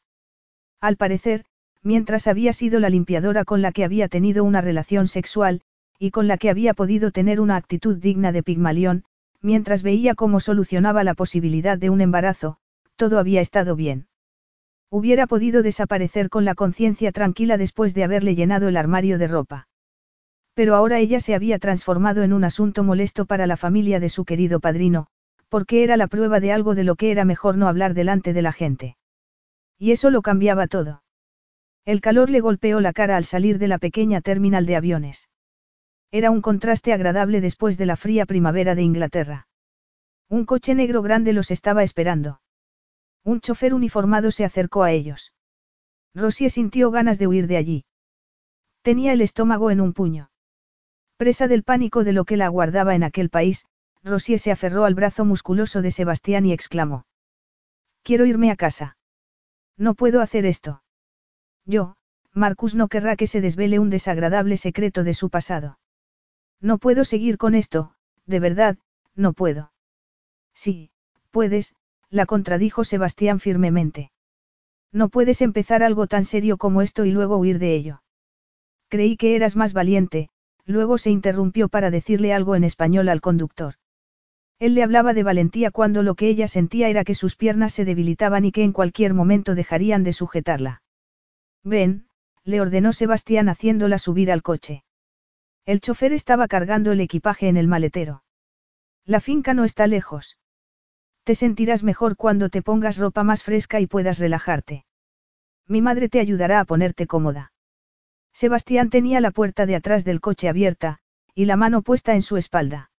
Al parecer, mientras había sido la limpiadora con la que había tenido una relación sexual, y con la que había podido tener una actitud digna de Pigmalión, mientras veía cómo solucionaba la posibilidad de un embarazo, todo había estado bien. Hubiera podido desaparecer con la conciencia tranquila después de haberle llenado el armario de ropa. Pero ahora ella se había transformado en un asunto molesto para la familia de su querido padrino, porque era la prueba de algo de lo que era mejor no hablar delante de la gente. Y eso lo cambiaba todo. El calor le golpeó la cara al salir de la pequeña terminal de aviones. Era un contraste agradable después de la fría primavera de Inglaterra. Un coche negro grande los estaba esperando. Un chofer uniformado se acercó a ellos. Rosie sintió ganas de huir de allí. Tenía el estómago en un puño. Presa del pánico de lo que la aguardaba en aquel país, Rosie se aferró al brazo musculoso de Sebastián y exclamó. Quiero irme a casa. No puedo hacer esto. Yo, Marcus no querrá que se desvele un desagradable secreto de su pasado. No puedo seguir con esto, de verdad, no puedo. Sí, puedes, la contradijo Sebastián firmemente. No puedes empezar algo tan serio como esto y luego huir de ello. Creí que eras más valiente, luego se interrumpió para decirle algo en español al conductor. Él le hablaba de valentía cuando lo que ella sentía era que sus piernas se debilitaban y que en cualquier momento dejarían de sujetarla. Ven, le ordenó Sebastián haciéndola subir al coche. El chofer estaba cargando el equipaje en el maletero. La finca no está lejos. Te sentirás mejor cuando te pongas ropa más fresca y puedas relajarte. Mi madre te ayudará a ponerte cómoda. Sebastián tenía la puerta de atrás del coche abierta, y la mano puesta en su espalda.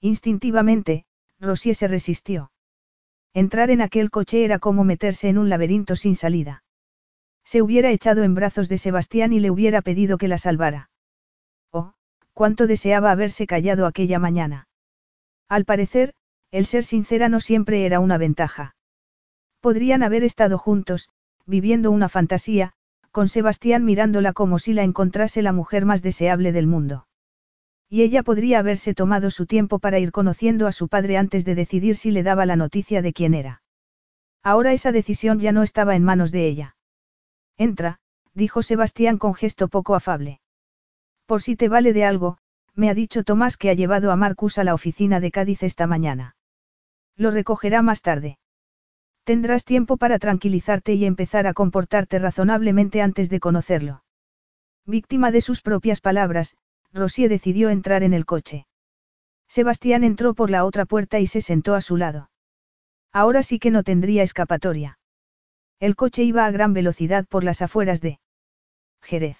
Instintivamente, Rosie se resistió. Entrar en aquel coche era como meterse en un laberinto sin salida. Se hubiera echado en brazos de Sebastián y le hubiera pedido que la salvara. Oh, cuánto deseaba haberse callado aquella mañana. Al parecer, el ser sincera no siempre era una ventaja. Podrían haber estado juntos, viviendo una fantasía, con Sebastián mirándola como si la encontrase la mujer más deseable del mundo. Y ella podría haberse tomado su tiempo para ir conociendo a su padre antes de decidir si le daba la noticia de quién era. Ahora esa decisión ya no estaba en manos de ella. Entra, dijo Sebastián con gesto poco afable. Por si te vale de algo, me ha dicho Tomás que ha llevado a Marcus a la oficina de Cádiz esta mañana. Lo recogerá más tarde. Tendrás tiempo para tranquilizarte y empezar a comportarte razonablemente antes de conocerlo. Víctima de sus propias palabras, Rosie decidió entrar en el coche. Sebastián entró por la otra puerta y se sentó a su lado. Ahora sí que no tendría escapatoria. El coche iba a gran velocidad por las afueras de Jerez.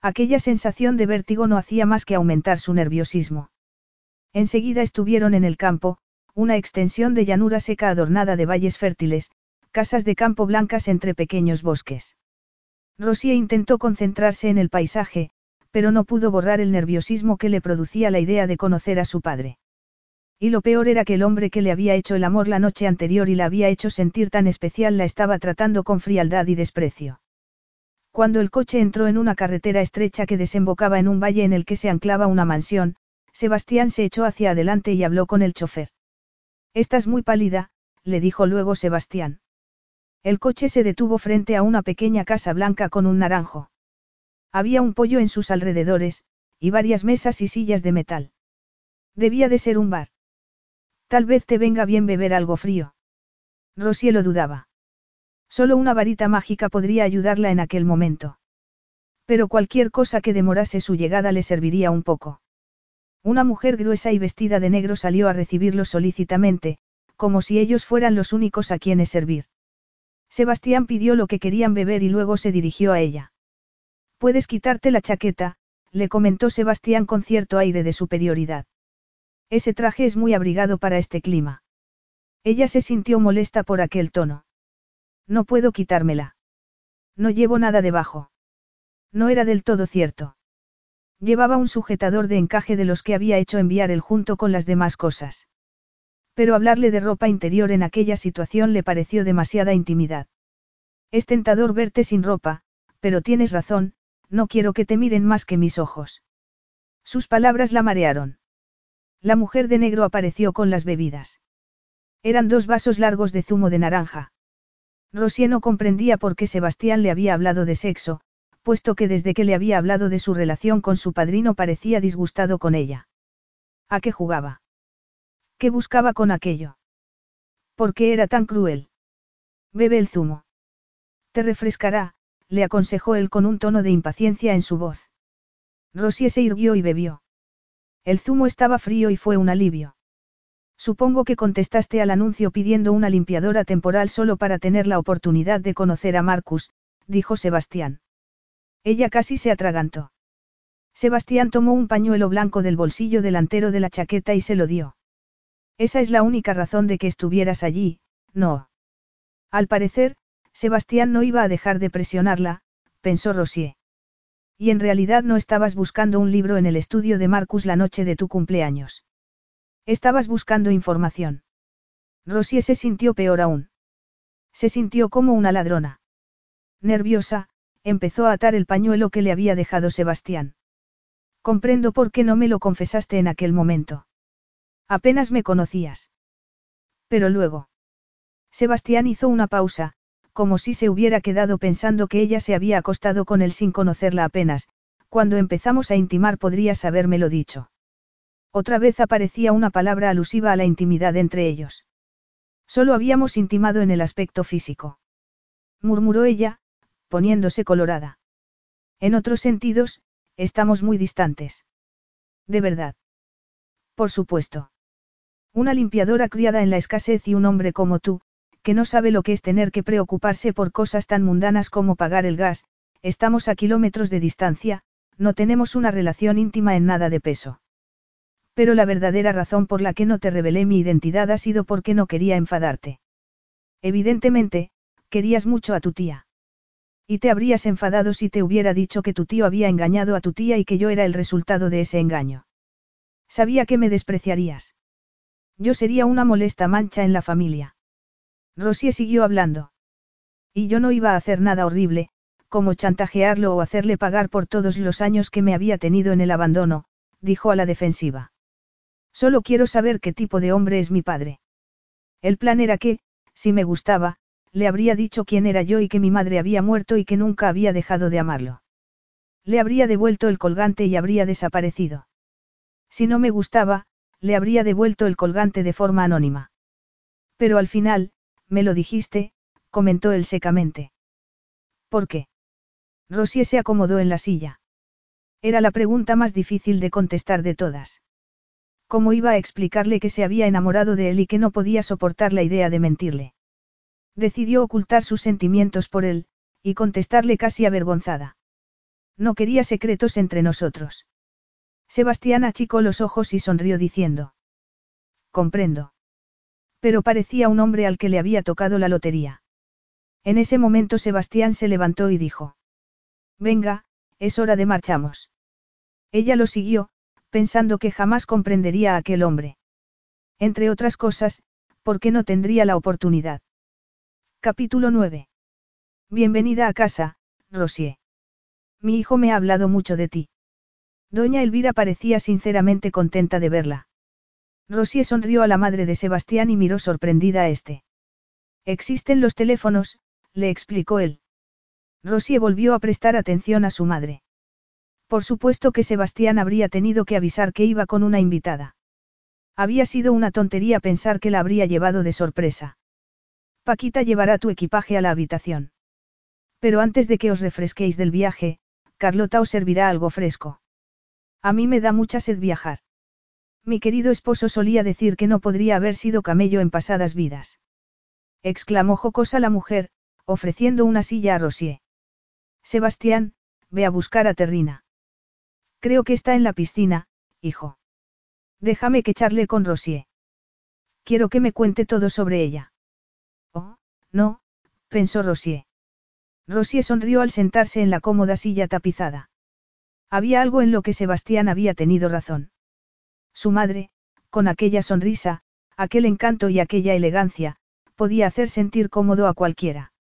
Aquella sensación de vértigo no hacía más que aumentar su nerviosismo. Enseguida estuvieron en el campo, una extensión de llanura seca adornada de valles fértiles, casas de campo blancas entre pequeños bosques. Rosie intentó concentrarse en el paisaje, pero no pudo borrar el nerviosismo que le producía la idea de conocer a su padre. Y lo peor era que el hombre que le había hecho el amor la noche anterior y la había hecho sentir tan especial la estaba tratando con frialdad y desprecio. Cuando el coche entró en una carretera estrecha que desembocaba en un valle en el que se anclaba una mansión, Sebastián se echó hacia adelante y habló con el chofer. Estás muy pálida, le dijo luego Sebastián. El coche se detuvo frente a una pequeña casa blanca con un naranjo. Había un pollo en sus alrededores, y varias mesas y sillas de metal. Debía de ser un bar. Tal vez te venga bien beber algo frío. Rosie lo dudaba. Solo una varita mágica podría ayudarla en aquel momento. Pero cualquier cosa que demorase su llegada le serviría un poco. Una mujer gruesa y vestida de negro salió a recibirlos solícitamente, como si ellos fueran los únicos a quienes servir. Sebastián pidió lo que querían beber y luego se dirigió a ella. Puedes quitarte la chaqueta, le comentó Sebastián con cierto aire de superioridad. Ese traje es muy abrigado para este clima. Ella se sintió molesta por aquel tono. No puedo quitármela. No llevo nada debajo. No era del todo cierto. Llevaba un sujetador de encaje de los que había hecho enviar él junto con las demás cosas. Pero hablarle de ropa interior en aquella situación le pareció demasiada intimidad. Es tentador verte sin ropa, pero tienes razón, no quiero que te miren más que mis ojos. Sus palabras la marearon. La mujer de negro apareció con las bebidas. Eran dos vasos largos de zumo de naranja. Rosie no comprendía por qué Sebastián le había hablado de sexo, puesto que desde que le había hablado de su relación con su padrino parecía disgustado con ella. ¿A qué jugaba? ¿Qué buscaba con aquello? ¿Por qué era tan cruel? Bebe el zumo. Te refrescará, le aconsejó él con un tono de impaciencia en su voz. Rosie se irguió y bebió. El zumo estaba frío y fue un alivio. Supongo que contestaste al anuncio pidiendo una limpiadora temporal solo para tener la oportunidad de conocer a Marcus, dijo Sebastián. Ella casi se atragantó. Sebastián tomó un pañuelo blanco del bolsillo delantero de la chaqueta y se lo dio. Esa es la única razón de que estuvieras allí, no. Al parecer, Sebastián no iba a dejar de presionarla, pensó Rosier. Y en realidad no estabas buscando un libro en el estudio de Marcus la noche de tu cumpleaños. Estabas buscando información. Rosier se sintió peor aún. Se sintió como una ladrona. Nerviosa, empezó a atar el pañuelo que le había dejado Sebastián. Comprendo por qué no me lo confesaste en aquel momento. Apenas me conocías. Pero luego. Sebastián hizo una pausa, como si se hubiera quedado pensando que ella se había acostado con él sin conocerla apenas, cuando empezamos a intimar podrías habérmelo dicho. Otra vez aparecía una palabra alusiva a la intimidad entre ellos. Solo habíamos intimado en el aspecto físico. Murmuró ella, poniéndose colorada. En otros sentidos, estamos muy distantes. De verdad. Por supuesto. Una limpiadora criada en la escasez y un hombre como tú, que no sabe lo que es tener que preocuparse por cosas tan mundanas como pagar el gas, estamos a kilómetros de distancia, no tenemos una relación íntima en nada de peso. Pero la verdadera razón por la que no te revelé mi identidad ha sido porque no quería enfadarte. Evidentemente, querías mucho a tu tía. Y te habrías enfadado si te hubiera dicho que tu tío había engañado a tu tía y que yo era el resultado de ese engaño. Sabía que me despreciarías. Yo sería una molesta mancha en la familia. Rosie siguió hablando. Y yo no iba a hacer nada horrible, como chantajearlo o hacerle pagar por todos los años que me había tenido en el abandono, dijo a la defensiva. Solo quiero saber qué tipo de hombre es mi padre. El plan era que, si me gustaba, le habría dicho quién era yo y que mi madre había muerto y que nunca había dejado de amarlo. Le habría devuelto el colgante y habría desaparecido. Si no me gustaba, le habría devuelto el colgante de forma anónima. Pero al final, me lo dijiste, comentó él secamente. ¿Por qué? Rosie se acomodó en la silla. Era la pregunta más difícil de contestar de todas. ¿Cómo iba a explicarle que se había enamorado de él y que no podía soportar la idea de mentirle? Decidió ocultar sus sentimientos por él, y contestarle casi avergonzada. No quería secretos entre nosotros. Sebastián achicó los ojos y sonrió diciendo. Comprendo pero parecía un hombre al que le había tocado la lotería. En ese momento Sebastián se levantó y dijo. Venga, es hora de marchamos. Ella lo siguió, pensando que jamás comprendería a aquel hombre. Entre otras cosas, porque no tendría la oportunidad. Capítulo 9. Bienvenida a casa, Rosier. Mi hijo me ha hablado mucho de ti. Doña Elvira parecía sinceramente contenta de verla. Rosie sonrió a la madre de Sebastián y miró sorprendida a este. Existen los teléfonos, le explicó él. Rosie volvió a prestar atención a su madre. Por supuesto que Sebastián habría tenido que avisar que iba con una invitada. Había sido una tontería pensar que la habría llevado de sorpresa. Paquita llevará tu equipaje a la habitación. Pero antes de que os refresquéis del viaje, Carlota os servirá algo fresco. A mí me da mucha sed viajar. Mi querido esposo solía decir que no podría haber sido camello en pasadas vidas. Exclamó jocosa la mujer, ofreciendo una silla a Rosier. Sebastián, ve a buscar a Terrina. Creo que está en la piscina, hijo. Déjame que charle con Rosier. Quiero que me cuente todo sobre ella. No, pensó Rosier. Rosier sonrió al sentarse en la cómoda silla tapizada. Había algo en lo que Sebastián había tenido razón. Su madre, con aquella sonrisa, aquel encanto y aquella elegancia, podía hacer sentir cómodo a cualquiera.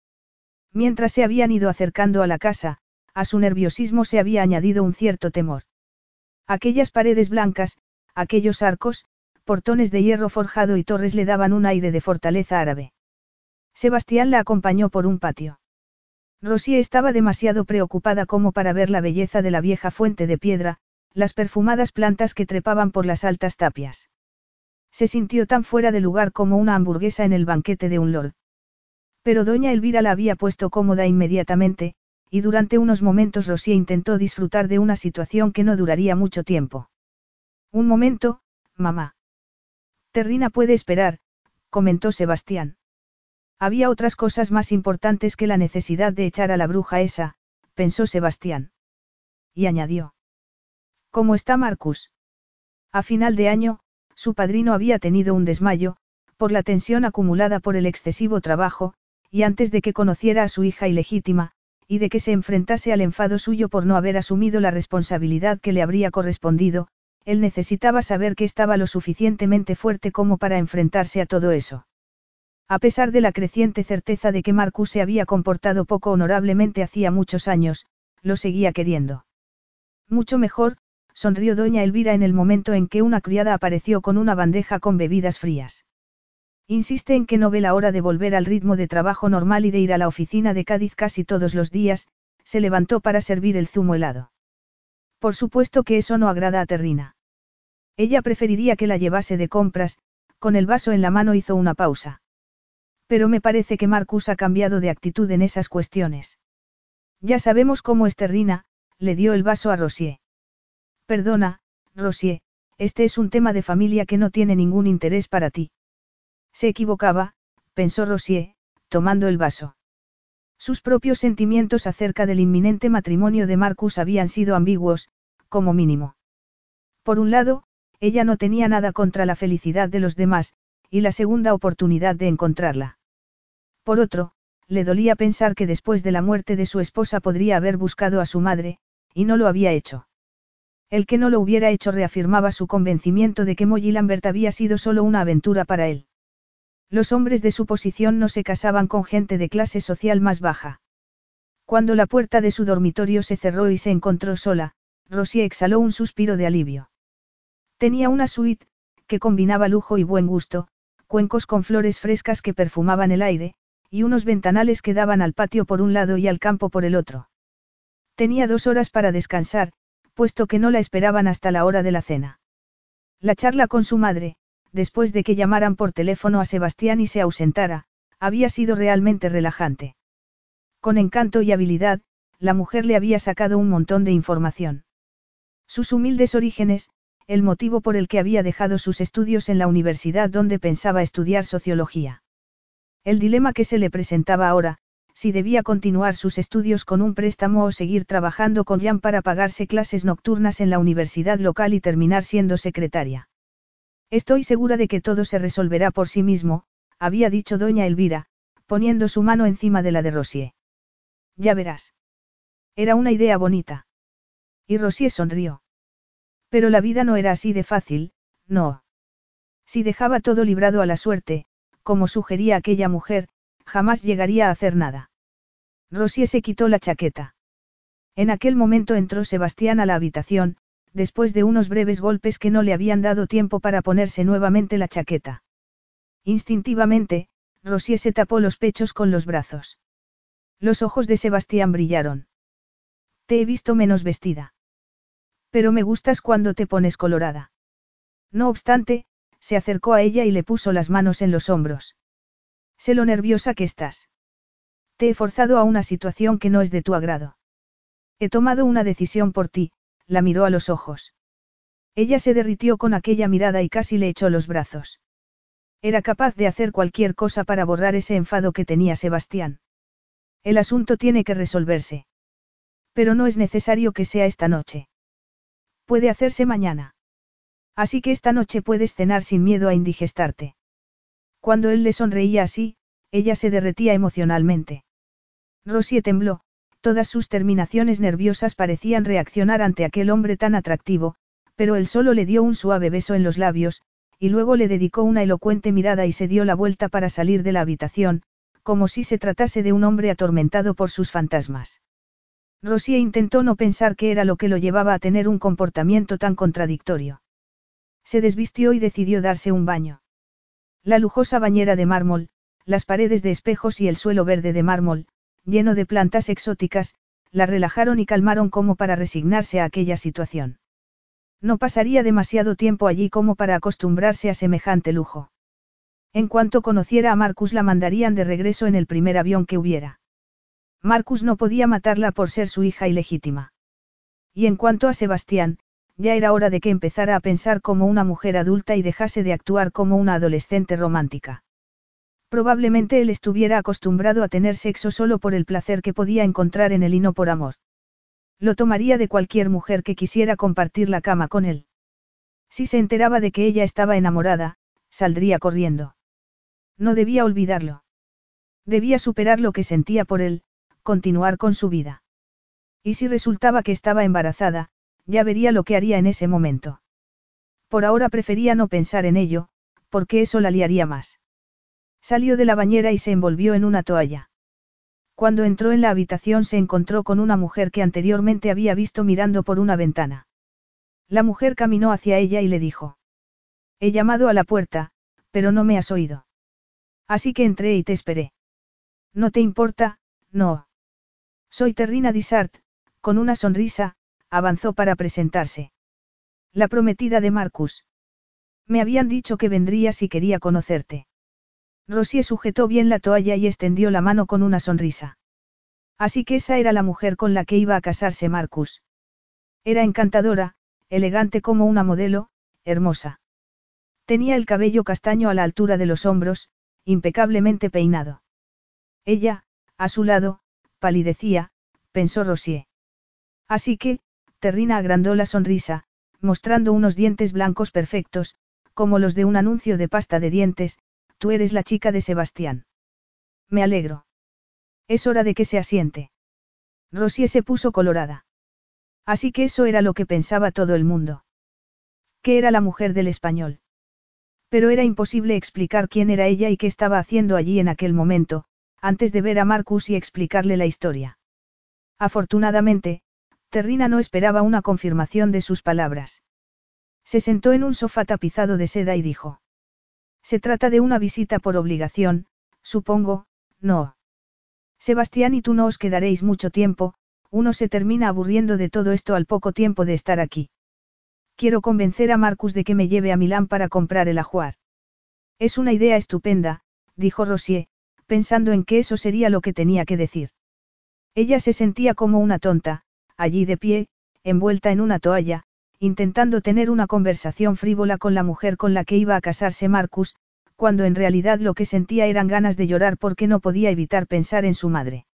Mientras se habían ido acercando a la casa, a su nerviosismo se había añadido un cierto temor. Aquellas paredes blancas, aquellos arcos, portones de hierro forjado y torres le daban un aire de fortaleza árabe. Sebastián la acompañó por un patio. Rosie estaba demasiado preocupada como para ver la belleza de la vieja fuente de piedra, las perfumadas plantas que trepaban por las altas tapias. Se sintió tan fuera de lugar como una hamburguesa en el banquete de un lord. Pero doña Elvira la había puesto cómoda inmediatamente, y durante unos momentos Rosie intentó disfrutar de una situación que no duraría mucho tiempo. Un momento, mamá. Terrina puede esperar, comentó Sebastián. Había otras cosas más importantes que la necesidad de echar a la bruja esa, pensó Sebastián. Y añadió. ¿Cómo está Marcus? A final de año, su padrino había tenido un desmayo, por la tensión acumulada por el excesivo trabajo, y antes de que conociera a su hija ilegítima, y de que se enfrentase al enfado suyo por no haber asumido la responsabilidad que le habría correspondido, él necesitaba saber que estaba lo suficientemente fuerte como para enfrentarse a todo eso. A pesar de la creciente certeza de que Marcus se había comportado poco honorablemente hacía muchos años, lo seguía queriendo. Mucho mejor, sonrió doña Elvira en el momento en que una criada apareció con una bandeja con bebidas frías. Insiste en que no ve la hora de volver al ritmo de trabajo normal y de ir a la oficina de Cádiz casi todos los días, se levantó para servir el zumo helado. Por supuesto que eso no agrada a Terrina. Ella preferiría que la llevase de compras, con el vaso en la mano hizo una pausa. Pero me parece que Marcus ha cambiado de actitud en esas cuestiones. Ya sabemos cómo es le dio el vaso a Rosier. Perdona, Rosier, este es un tema de familia que no tiene ningún interés para ti. Se equivocaba, pensó Rosier, tomando el vaso. Sus propios sentimientos acerca del inminente matrimonio de Marcus habían sido ambiguos, como mínimo. Por un lado, ella no tenía nada contra la felicidad de los demás, y la segunda oportunidad de encontrarla. Por otro, le dolía pensar que después de la muerte de su esposa podría haber buscado a su madre, y no lo había hecho. El que no lo hubiera hecho reafirmaba su convencimiento de que Molly Lambert había sido solo una aventura para él. Los hombres de su posición no se casaban con gente de clase social más baja. Cuando la puerta de su dormitorio se cerró y se encontró sola, Rosie exhaló un suspiro de alivio. Tenía una suite, que combinaba lujo y buen gusto, cuencos con flores frescas que perfumaban el aire, y unos ventanales que daban al patio por un lado y al campo por el otro. Tenía dos horas para descansar, puesto que no la esperaban hasta la hora de la cena. La charla con su madre, después de que llamaran por teléfono a Sebastián y se ausentara, había sido realmente relajante. Con encanto y habilidad, la mujer le había sacado un montón de información. Sus humildes orígenes, el motivo por el que había dejado sus estudios en la universidad donde pensaba estudiar sociología. El dilema que se le presentaba ahora, si debía continuar sus estudios con un préstamo o seguir trabajando con Jan para pagarse clases nocturnas en la universidad local y terminar siendo secretaria. Estoy segura de que todo se resolverá por sí mismo, había dicho doña Elvira, poniendo su mano encima de la de Rosier. Ya verás. Era una idea bonita. Y Rosier sonrió. Pero la vida no era así de fácil, no. Si dejaba todo librado a la suerte, como sugería aquella mujer, jamás llegaría a hacer nada. Rosier se quitó la chaqueta. En aquel momento entró Sebastián a la habitación, después de unos breves golpes que no le habían dado tiempo para ponerse nuevamente la chaqueta. Instintivamente, Rosier se tapó los pechos con los brazos. Los ojos de Sebastián brillaron. Te he visto menos vestida. Pero me gustas cuando te pones colorada. No obstante, se acercó a ella y le puso las manos en los hombros. Sé lo nerviosa que estás. Te he forzado a una situación que no es de tu agrado. He tomado una decisión por ti, la miró a los ojos. Ella se derritió con aquella mirada y casi le echó los brazos. Era capaz de hacer cualquier cosa para borrar ese enfado que tenía Sebastián. El asunto tiene que resolverse. Pero no es necesario que sea esta noche. Puede hacerse mañana. Así que esta noche puedes cenar sin miedo a indigestarte. Cuando él le sonreía así, ella se derretía emocionalmente. Rosie tembló, Todas sus terminaciones nerviosas parecían reaccionar ante aquel hombre tan atractivo, pero él solo le dio un suave beso en los labios, y luego le dedicó una elocuente mirada y se dio la vuelta para salir de la habitación, como si se tratase de un hombre atormentado por sus fantasmas. Rosie intentó no pensar qué era lo que lo llevaba a tener un comportamiento tan contradictorio. Se desvistió y decidió darse un baño. La lujosa bañera de mármol, las paredes de espejos y el suelo verde de mármol, lleno de plantas exóticas, la relajaron y calmaron como para resignarse a aquella situación. No pasaría demasiado tiempo allí como para acostumbrarse a semejante lujo. En cuanto conociera a Marcus la mandarían de regreso en el primer avión que hubiera. Marcus no podía matarla por ser su hija ilegítima. Y en cuanto a Sebastián, ya era hora de que empezara a pensar como una mujer adulta y dejase de actuar como una adolescente romántica. Probablemente él estuviera acostumbrado a tener sexo solo por el placer que podía encontrar en él y no por amor. Lo tomaría de cualquier mujer que quisiera compartir la cama con él. Si se enteraba de que ella estaba enamorada, saldría corriendo. No debía olvidarlo. Debía superar lo que sentía por él, continuar con su vida. Y si resultaba que estaba embarazada, ya vería lo que haría en ese momento. Por ahora prefería no pensar en ello, porque eso la liaría más. Salió de la bañera y se envolvió en una toalla. Cuando entró en la habitación se encontró con una mujer que anteriormente había visto mirando por una ventana. La mujer caminó hacia ella y le dijo. He llamado a la puerta, pero no me has oído. Así que entré y te esperé. No te importa, no. Soy Terrina Dissart, con una sonrisa, avanzó para presentarse. La prometida de Marcus. Me habían dicho que vendría si quería conocerte. Rosier sujetó bien la toalla y extendió la mano con una sonrisa. Así que esa era la mujer con la que iba a casarse Marcus. Era encantadora, elegante como una modelo, hermosa. Tenía el cabello castaño a la altura de los hombros, impecablemente peinado. Ella, a su lado, palidecía, pensó Rosier. Así que, Terrina agrandó la sonrisa, mostrando unos dientes blancos perfectos, como los de un anuncio de pasta de dientes, tú eres la chica de Sebastián. Me alegro. Es hora de que se asiente. Rosier se puso colorada. Así que eso era lo que pensaba todo el mundo. Que era la mujer del español. Pero era imposible explicar quién era ella y qué estaba haciendo allí en aquel momento, antes de ver a Marcus y explicarle la historia. Afortunadamente, Terrina no esperaba una confirmación de sus palabras. Se sentó en un sofá tapizado de seda y dijo. Se trata de una visita por obligación, supongo, no. Sebastián y tú no os quedaréis mucho tiempo, uno se termina aburriendo de todo esto al poco tiempo de estar aquí. Quiero convencer a Marcus de que me lleve a Milán para comprar el ajuar. Es una idea estupenda, dijo Rosier, pensando en que eso sería lo que tenía que decir. Ella se sentía como una tonta, allí de pie, envuelta en una toalla, intentando tener una conversación frívola con la mujer con la que iba a casarse Marcus, cuando en realidad lo que sentía eran ganas de llorar porque no podía evitar pensar en su madre.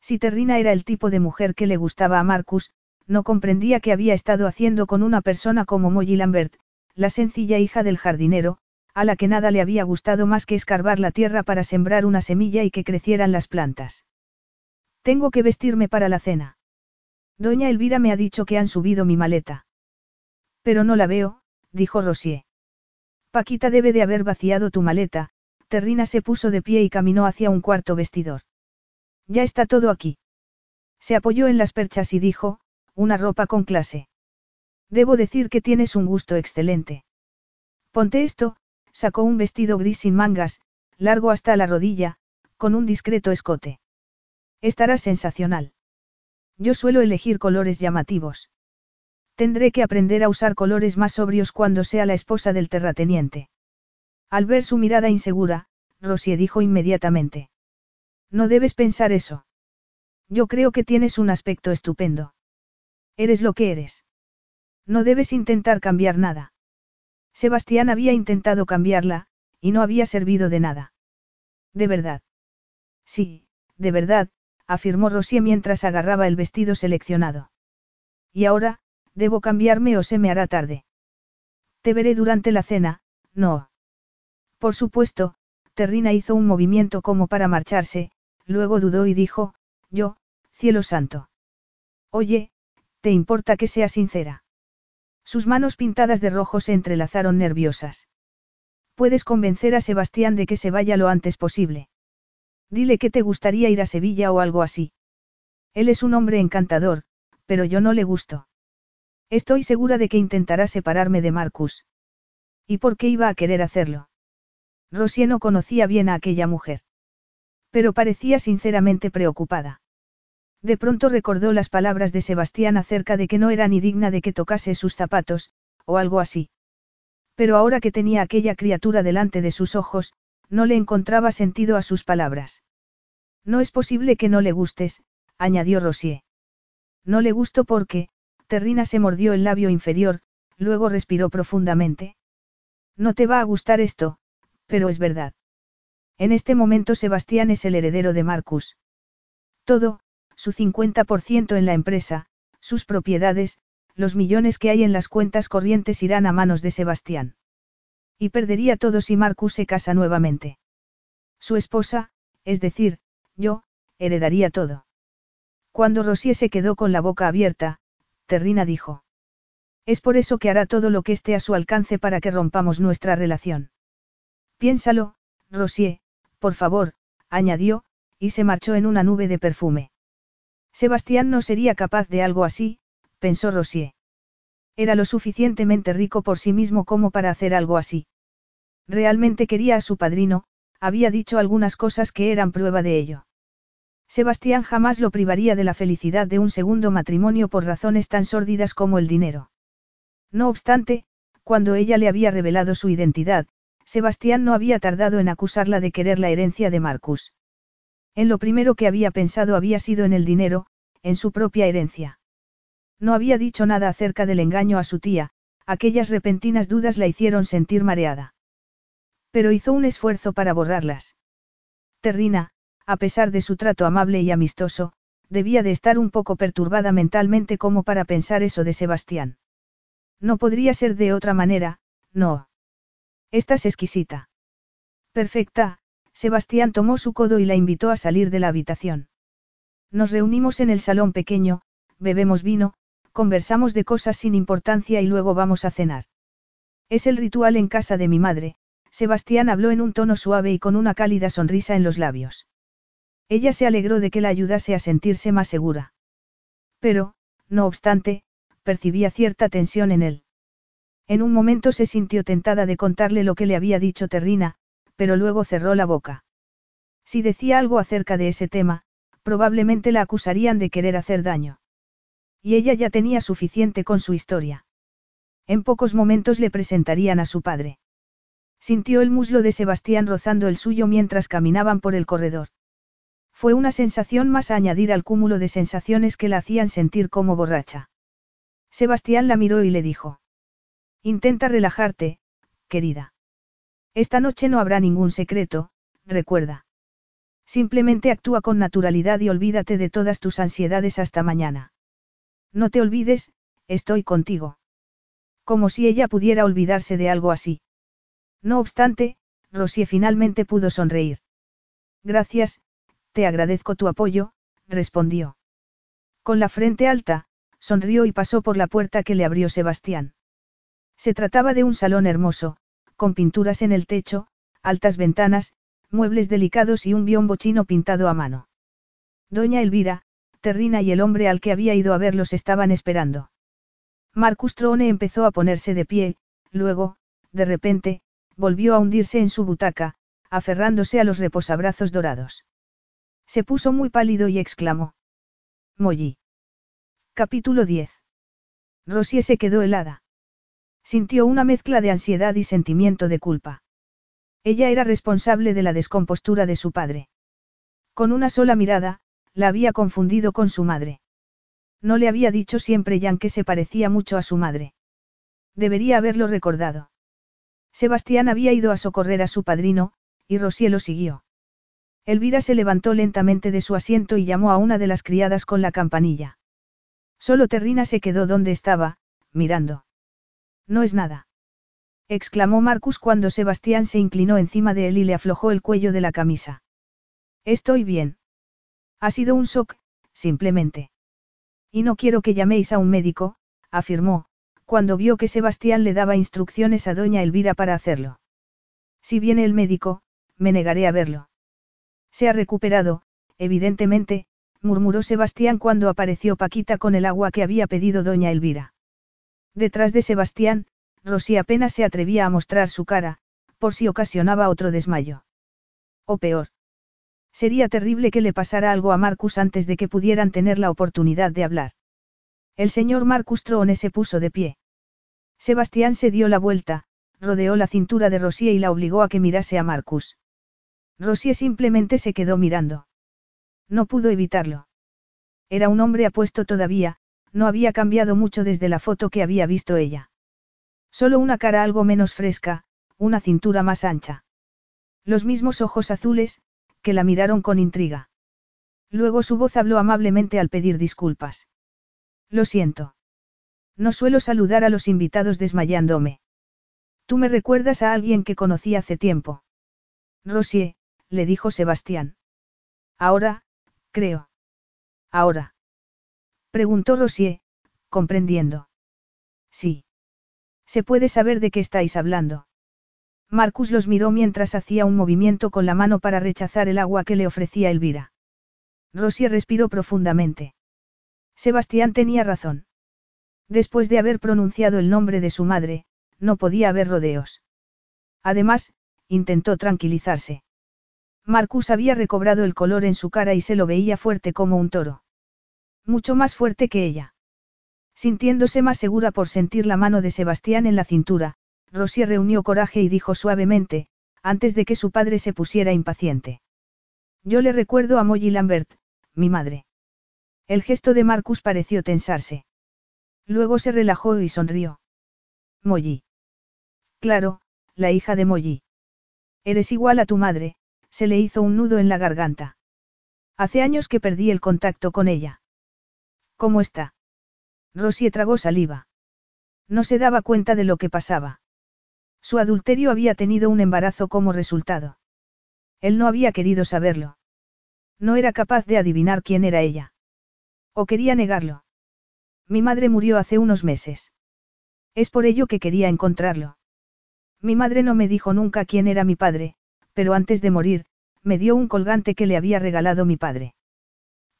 Si Terrina era el tipo de mujer que le gustaba a Marcus, no comprendía qué había estado haciendo con una persona como Molly Lambert, la sencilla hija del jardinero, a la que nada le había gustado más que escarbar la tierra para sembrar una semilla y que crecieran las plantas. Tengo que vestirme para la cena. Doña Elvira me ha dicho que han subido mi maleta. Pero no la veo, dijo Rosier. Paquita debe de haber vaciado tu maleta, Terrina se puso de pie y caminó hacia un cuarto vestidor. Ya está todo aquí. Se apoyó en las perchas y dijo, una ropa con clase. Debo decir que tienes un gusto excelente. Ponte esto, sacó un vestido gris sin mangas, largo hasta la rodilla, con un discreto escote. Estará sensacional. Yo suelo elegir colores llamativos. Tendré que aprender a usar colores más sobrios cuando sea la esposa del terrateniente. Al ver su mirada insegura, Rosie dijo inmediatamente. No debes pensar eso. Yo creo que tienes un aspecto estupendo. Eres lo que eres. No debes intentar cambiar nada. Sebastián había intentado cambiarla, y no había servido de nada. De verdad. Sí, de verdad, afirmó Rosie mientras agarraba el vestido seleccionado. Y ahora, Debo cambiarme o se me hará tarde. Te veré durante la cena, no. Por supuesto, Terrina hizo un movimiento como para marcharse, luego dudó y dijo, yo, cielo santo. Oye, ¿te importa que sea sincera? Sus manos pintadas de rojo se entrelazaron nerviosas. Puedes convencer a Sebastián de que se vaya lo antes posible. Dile que te gustaría ir a Sevilla o algo así. Él es un hombre encantador, pero yo no le gusto. Estoy segura de que intentará separarme de Marcus. ¿Y por qué iba a querer hacerlo? Rosie no conocía bien a aquella mujer. Pero parecía sinceramente preocupada. De pronto recordó las palabras de Sebastián acerca de que no era ni digna de que tocase sus zapatos, o algo así. Pero ahora que tenía aquella criatura delante de sus ojos, no le encontraba sentido a sus palabras. No es posible que no le gustes, añadió Rosier. No le gusto porque, Terrina se mordió el labio inferior, luego respiró profundamente. No te va a gustar esto, pero es verdad. En este momento Sebastián es el heredero de Marcus. Todo, su 50% en la empresa, sus propiedades, los millones que hay en las cuentas corrientes irán a manos de Sebastián. Y perdería todo si Marcus se casa nuevamente. Su esposa, es decir, yo, heredaría todo. Cuando Rosier se quedó con la boca abierta, Terrina dijo. Es por eso que hará todo lo que esté a su alcance para que rompamos nuestra relación. Piénsalo, Rosier, por favor, añadió, y se marchó en una nube de perfume. Sebastián no sería capaz de algo así, pensó Rosier. Era lo suficientemente rico por sí mismo como para hacer algo así. Realmente quería a su padrino, había dicho algunas cosas que eran prueba de ello. Sebastián jamás lo privaría de la felicidad de un segundo matrimonio por razones tan sórdidas como el dinero. No obstante, cuando ella le había revelado su identidad, Sebastián no había tardado en acusarla de querer la herencia de Marcus. En lo primero que había pensado había sido en el dinero, en su propia herencia. No había dicho nada acerca del engaño a su tía, aquellas repentinas dudas la hicieron sentir mareada. Pero hizo un esfuerzo para borrarlas. Terrina, a pesar de su trato amable y amistoso, debía de estar un poco perturbada mentalmente como para pensar eso de Sebastián. No podría ser de otra manera, no. Estás exquisita. Perfecta, Sebastián tomó su codo y la invitó a salir de la habitación. Nos reunimos en el salón pequeño, bebemos vino, conversamos de cosas sin importancia y luego vamos a cenar. Es el ritual en casa de mi madre, Sebastián habló en un tono suave y con una cálida sonrisa en los labios. Ella se alegró de que la ayudase a sentirse más segura. Pero, no obstante, percibía cierta tensión en él. En un momento se sintió tentada de contarle lo que le había dicho Terrina, pero luego cerró la boca. Si decía algo acerca de ese tema, probablemente la acusarían de querer hacer daño. Y ella ya tenía suficiente con su historia. En pocos momentos le presentarían a su padre. Sintió el muslo de Sebastián rozando el suyo mientras caminaban por el corredor. Fue una sensación más a añadir al cúmulo de sensaciones que la hacían sentir como borracha. Sebastián la miró y le dijo. Intenta relajarte, querida. Esta noche no habrá ningún secreto, recuerda. Simplemente actúa con naturalidad y olvídate de todas tus ansiedades hasta mañana. No te olvides, estoy contigo. Como si ella pudiera olvidarse de algo así. No obstante, Rosie finalmente pudo sonreír. Gracias, te agradezco tu apoyo, respondió. Con la frente alta, sonrió y pasó por la puerta que le abrió Sebastián. Se trataba de un salón hermoso, con pinturas en el techo, altas ventanas, muebles delicados y un biombo chino pintado a mano. Doña Elvira, Terrina y el hombre al que había ido a verlos estaban esperando. Marcus Trone empezó a ponerse de pie, luego, de repente, volvió a hundirse en su butaca, aferrándose a los reposabrazos dorados. Se puso muy pálido y exclamó. Molly. Capítulo 10. Rosie se quedó helada. Sintió una mezcla de ansiedad y sentimiento de culpa. Ella era responsable de la descompostura de su padre. Con una sola mirada, la había confundido con su madre. No le había dicho siempre Jan que se parecía mucho a su madre. Debería haberlo recordado. Sebastián había ido a socorrer a su padrino, y Rosie lo siguió. Elvira se levantó lentamente de su asiento y llamó a una de las criadas con la campanilla. Solo Terrina se quedó donde estaba, mirando. No es nada. exclamó Marcus cuando Sebastián se inclinó encima de él y le aflojó el cuello de la camisa. Estoy bien. Ha sido un shock, simplemente. Y no quiero que llaméis a un médico, afirmó, cuando vio que Sebastián le daba instrucciones a doña Elvira para hacerlo. Si viene el médico, me negaré a verlo. Se ha recuperado, evidentemente, murmuró Sebastián cuando apareció Paquita con el agua que había pedido doña Elvira. Detrás de Sebastián, Rosy apenas se atrevía a mostrar su cara, por si ocasionaba otro desmayo. O peor. Sería terrible que le pasara algo a Marcus antes de que pudieran tener la oportunidad de hablar. El señor Marcus Trone se puso de pie. Sebastián se dio la vuelta, rodeó la cintura de Rosy y la obligó a que mirase a Marcus. Rosie simplemente se quedó mirando. No pudo evitarlo. Era un hombre apuesto todavía, no había cambiado mucho desde la foto que había visto ella. Solo una cara algo menos fresca, una cintura más ancha. Los mismos ojos azules, que la miraron con intriga. Luego su voz habló amablemente al pedir disculpas. Lo siento. No suelo saludar a los invitados desmayándome. Tú me recuerdas a alguien que conocí hace tiempo. Rosier, le dijo Sebastián. Ahora, creo. Ahora. Preguntó Rosier, comprendiendo. Sí. ¿Se puede saber de qué estáis hablando? Marcus los miró mientras hacía un movimiento con la mano para rechazar el agua que le ofrecía Elvira. Rosier respiró profundamente. Sebastián tenía razón. Después de haber pronunciado el nombre de su madre, no podía haber rodeos. Además, intentó tranquilizarse. Marcus había recobrado el color en su cara y se lo veía fuerte como un toro. Mucho más fuerte que ella. Sintiéndose más segura por sentir la mano de Sebastián en la cintura, Rosier reunió coraje y dijo suavemente, antes de que su padre se pusiera impaciente. Yo le recuerdo a Molly Lambert, mi madre. El gesto de Marcus pareció tensarse. Luego se relajó y sonrió. Molly. Claro, la hija de Molly. Eres igual a tu madre, se le hizo un nudo en la garganta. Hace años que perdí el contacto con ella. ¿Cómo está? Rosie tragó saliva. No se daba cuenta de lo que pasaba. Su adulterio había tenido un embarazo como resultado. Él no había querido saberlo. No era capaz de adivinar quién era ella. O quería negarlo. Mi madre murió hace unos meses. Es por ello que quería encontrarlo. Mi madre no me dijo nunca quién era mi padre, pero antes de morir, me dio un colgante que le había regalado mi padre.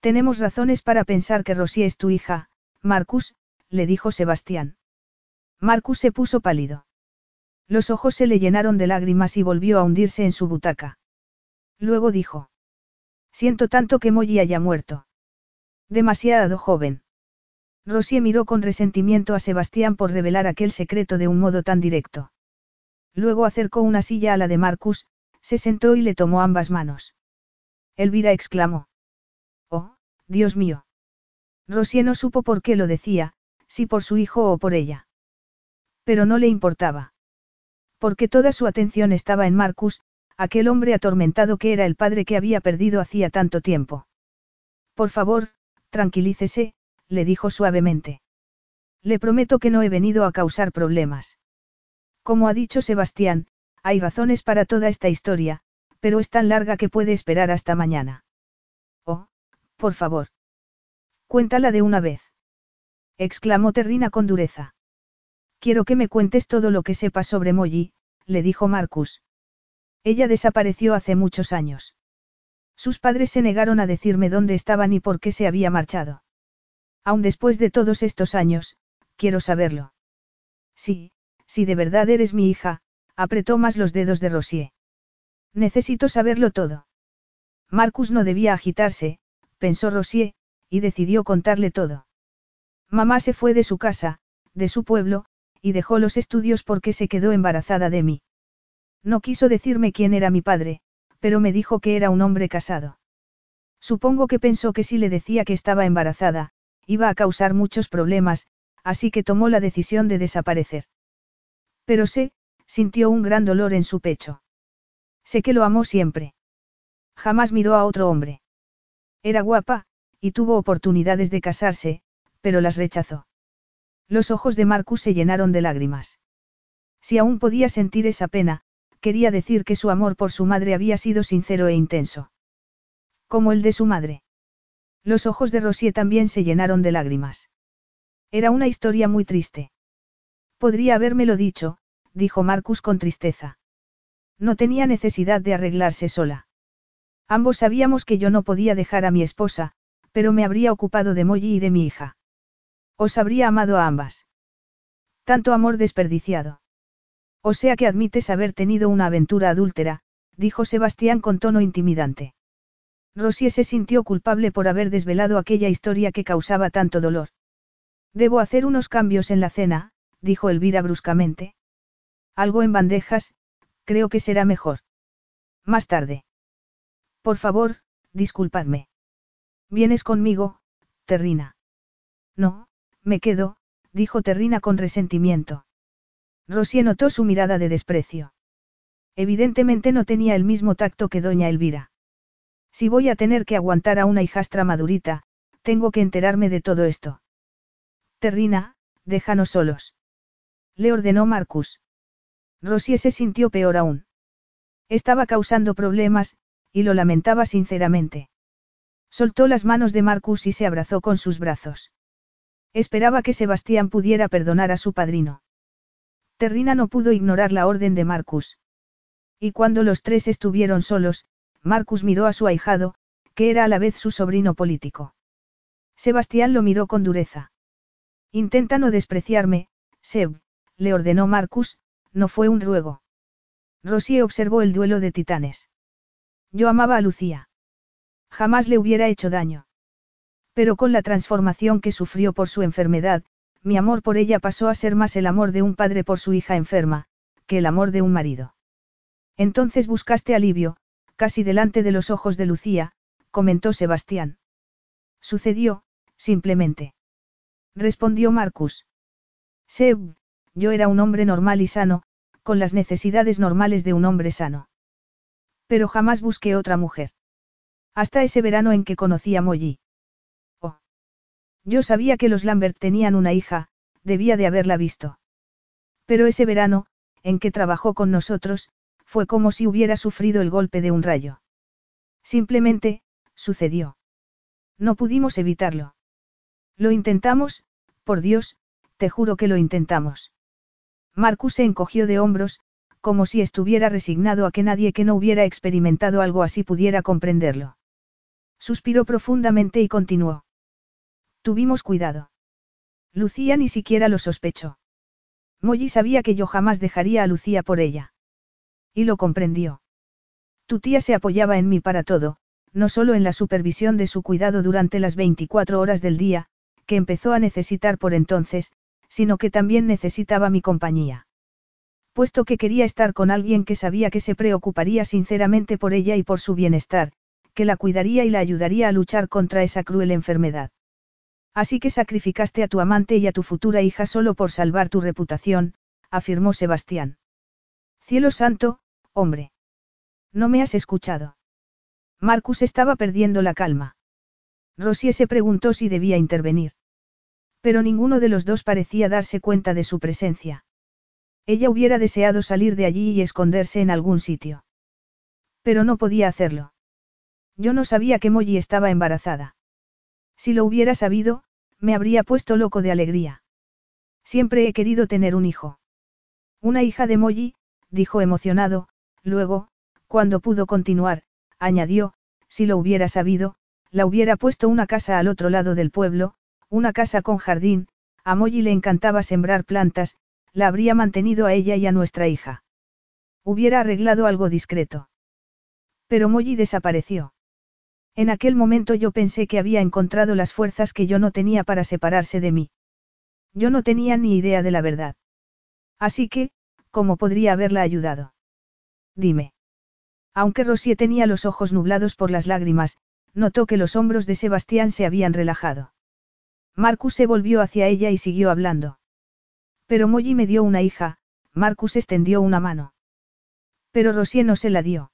Tenemos razones para pensar que Rosy es tu hija, Marcus, le dijo Sebastián. Marcus se puso pálido. Los ojos se le llenaron de lágrimas y volvió a hundirse en su butaca. Luego dijo. Siento tanto que Molly haya muerto. Demasiado joven. Rosie miró con resentimiento a Sebastián por revelar aquel secreto de un modo tan directo. Luego acercó una silla a la de Marcus, se sentó y le tomó ambas manos. Elvira exclamó. Oh, Dios mío. Rosie no supo por qué lo decía, si por su hijo o por ella. Pero no le importaba. Porque toda su atención estaba en Marcus, aquel hombre atormentado que era el padre que había perdido hacía tanto tiempo. Por favor, tranquilícese, le dijo suavemente. Le prometo que no he venido a causar problemas. Como ha dicho Sebastián, hay razones para toda esta historia, pero es tan larga que puede esperar hasta mañana. Por favor. Cuéntala de una vez. exclamó Terrina con dureza. Quiero que me cuentes todo lo que sepas sobre Molly, le dijo Marcus. Ella desapareció hace muchos años. Sus padres se negaron a decirme dónde estaban y por qué se había marchado. Aún después de todos estos años, quiero saberlo. Sí, si de verdad eres mi hija, apretó más los dedos de Rosier. Necesito saberlo todo. Marcus no debía agitarse, pensó Rosier, y decidió contarle todo. Mamá se fue de su casa, de su pueblo, y dejó los estudios porque se quedó embarazada de mí. No quiso decirme quién era mi padre, pero me dijo que era un hombre casado. Supongo que pensó que si le decía que estaba embarazada, iba a causar muchos problemas, así que tomó la decisión de desaparecer. Pero sé, sintió un gran dolor en su pecho. Sé que lo amó siempre. Jamás miró a otro hombre. Era guapa, y tuvo oportunidades de casarse, pero las rechazó. Los ojos de Marcus se llenaron de lágrimas. Si aún podía sentir esa pena, quería decir que su amor por su madre había sido sincero e intenso. Como el de su madre. Los ojos de Rosier también se llenaron de lágrimas. Era una historia muy triste. Podría habérmelo dicho, dijo Marcus con tristeza. No tenía necesidad de arreglarse sola. Ambos sabíamos que yo no podía dejar a mi esposa, pero me habría ocupado de Molly y de mi hija. Os habría amado a ambas. Tanto amor desperdiciado. O sea que admites haber tenido una aventura adúltera, dijo Sebastián con tono intimidante. Rosie se sintió culpable por haber desvelado aquella historia que causaba tanto dolor. Debo hacer unos cambios en la cena, dijo Elvira bruscamente. Algo en bandejas, creo que será mejor. Más tarde. Por favor, disculpadme. ¿Vienes conmigo, Terrina? No, me quedo, dijo Terrina con resentimiento. Rosie notó su mirada de desprecio. Evidentemente no tenía el mismo tacto que doña Elvira. Si voy a tener que aguantar a una hijastra madurita, tengo que enterarme de todo esto. Terrina, déjanos solos. Le ordenó Marcus. Rosie se sintió peor aún. Estaba causando problemas, y lo lamentaba sinceramente. Soltó las manos de Marcus y se abrazó con sus brazos. Esperaba que Sebastián pudiera perdonar a su padrino. Terrina no pudo ignorar la orden de Marcus. Y cuando los tres estuvieron solos, Marcus miró a su ahijado, que era a la vez su sobrino político. Sebastián lo miró con dureza. Intenta no despreciarme, Seb, le ordenó Marcus, no fue un ruego. Rosie observó el duelo de titanes. Yo amaba a Lucía. Jamás le hubiera hecho daño. Pero con la transformación que sufrió por su enfermedad, mi amor por ella pasó a ser más el amor de un padre por su hija enferma, que el amor de un marido. Entonces buscaste alivio, casi delante de los ojos de Lucía, comentó Sebastián. Sucedió, simplemente. Respondió Marcus. Seb, yo era un hombre normal y sano, con las necesidades normales de un hombre sano. Pero jamás busqué otra mujer. Hasta ese verano en que conocí a Molly. Oh. Yo sabía que los Lambert tenían una hija, debía de haberla visto. Pero ese verano, en que trabajó con nosotros, fue como si hubiera sufrido el golpe de un rayo. Simplemente, sucedió. No pudimos evitarlo. Lo intentamos, por Dios, te juro que lo intentamos. Marcus se encogió de hombros, como si estuviera resignado a que nadie que no hubiera experimentado algo así pudiera comprenderlo. Suspiró profundamente y continuó. Tuvimos cuidado. Lucía ni siquiera lo sospechó. Molly sabía que yo jamás dejaría a Lucía por ella. Y lo comprendió. Tu tía se apoyaba en mí para todo, no solo en la supervisión de su cuidado durante las 24 horas del día, que empezó a necesitar por entonces, sino que también necesitaba mi compañía. Puesto que quería estar con alguien que sabía que se preocuparía sinceramente por ella y por su bienestar, que la cuidaría y la ayudaría a luchar contra esa cruel enfermedad. Así que sacrificaste a tu amante y a tu futura hija solo por salvar tu reputación, afirmó Sebastián. Cielo santo, hombre. No me has escuchado. Marcus estaba perdiendo la calma. Rosie se preguntó si debía intervenir. Pero ninguno de los dos parecía darse cuenta de su presencia. Ella hubiera deseado salir de allí y esconderse en algún sitio. Pero no podía hacerlo. Yo no sabía que Molly estaba embarazada. Si lo hubiera sabido, me habría puesto loco de alegría. Siempre he querido tener un hijo. Una hija de Molly, dijo emocionado, luego, cuando pudo continuar, añadió, si lo hubiera sabido, la hubiera puesto una casa al otro lado del pueblo, una casa con jardín, a Molly le encantaba sembrar plantas, la habría mantenido a ella y a nuestra hija. Hubiera arreglado algo discreto. Pero Molly desapareció. En aquel momento yo pensé que había encontrado las fuerzas que yo no tenía para separarse de mí. Yo no tenía ni idea de la verdad. Así que, ¿cómo podría haberla ayudado? Dime. Aunque Rosie tenía los ojos nublados por las lágrimas, notó que los hombros de Sebastián se habían relajado. Marcus se volvió hacia ella y siguió hablando. Pero Molly me dio una hija, Marcus extendió una mano. Pero Rosie no se la dio.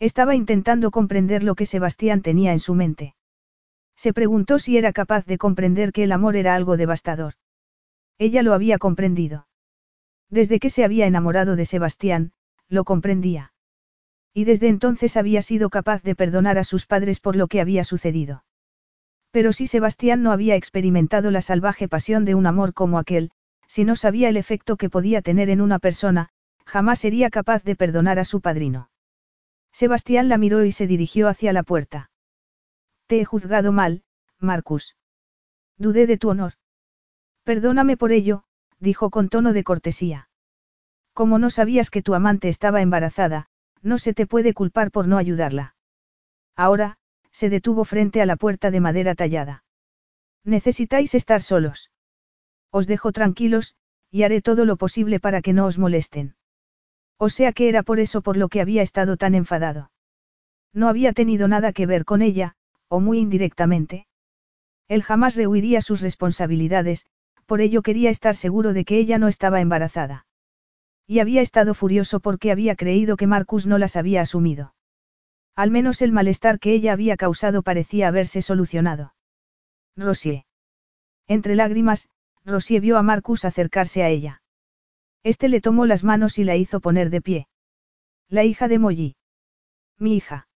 Estaba intentando comprender lo que Sebastián tenía en su mente. Se preguntó si era capaz de comprender que el amor era algo devastador. Ella lo había comprendido. Desde que se había enamorado de Sebastián, lo comprendía. Y desde entonces había sido capaz de perdonar a sus padres por lo que había sucedido. Pero si Sebastián no había experimentado la salvaje pasión de un amor como aquel, si no sabía el efecto que podía tener en una persona, jamás sería capaz de perdonar a su padrino. Sebastián la miró y se dirigió hacia la puerta. Te he juzgado mal, Marcus. Dudé de tu honor. Perdóname por ello, dijo con tono de cortesía. Como no sabías que tu amante estaba embarazada, no se te puede culpar por no ayudarla. Ahora, se detuvo frente a la puerta de madera tallada. Necesitáis estar solos. Os dejo tranquilos, y haré todo lo posible para que no os molesten. O sea que era por eso por lo que había estado tan enfadado. No había tenido nada que ver con ella, o muy indirectamente. Él jamás rehuiría sus responsabilidades, por ello quería estar seguro de que ella no estaba embarazada. Y había estado furioso porque había creído que Marcus no las había asumido. Al menos el malestar que ella había causado parecía haberse solucionado. Rosie. Entre lágrimas, Rosie vio a Marcus acercarse a ella. Este le tomó las manos y la hizo poner de pie. La hija de Molly. Mi hija.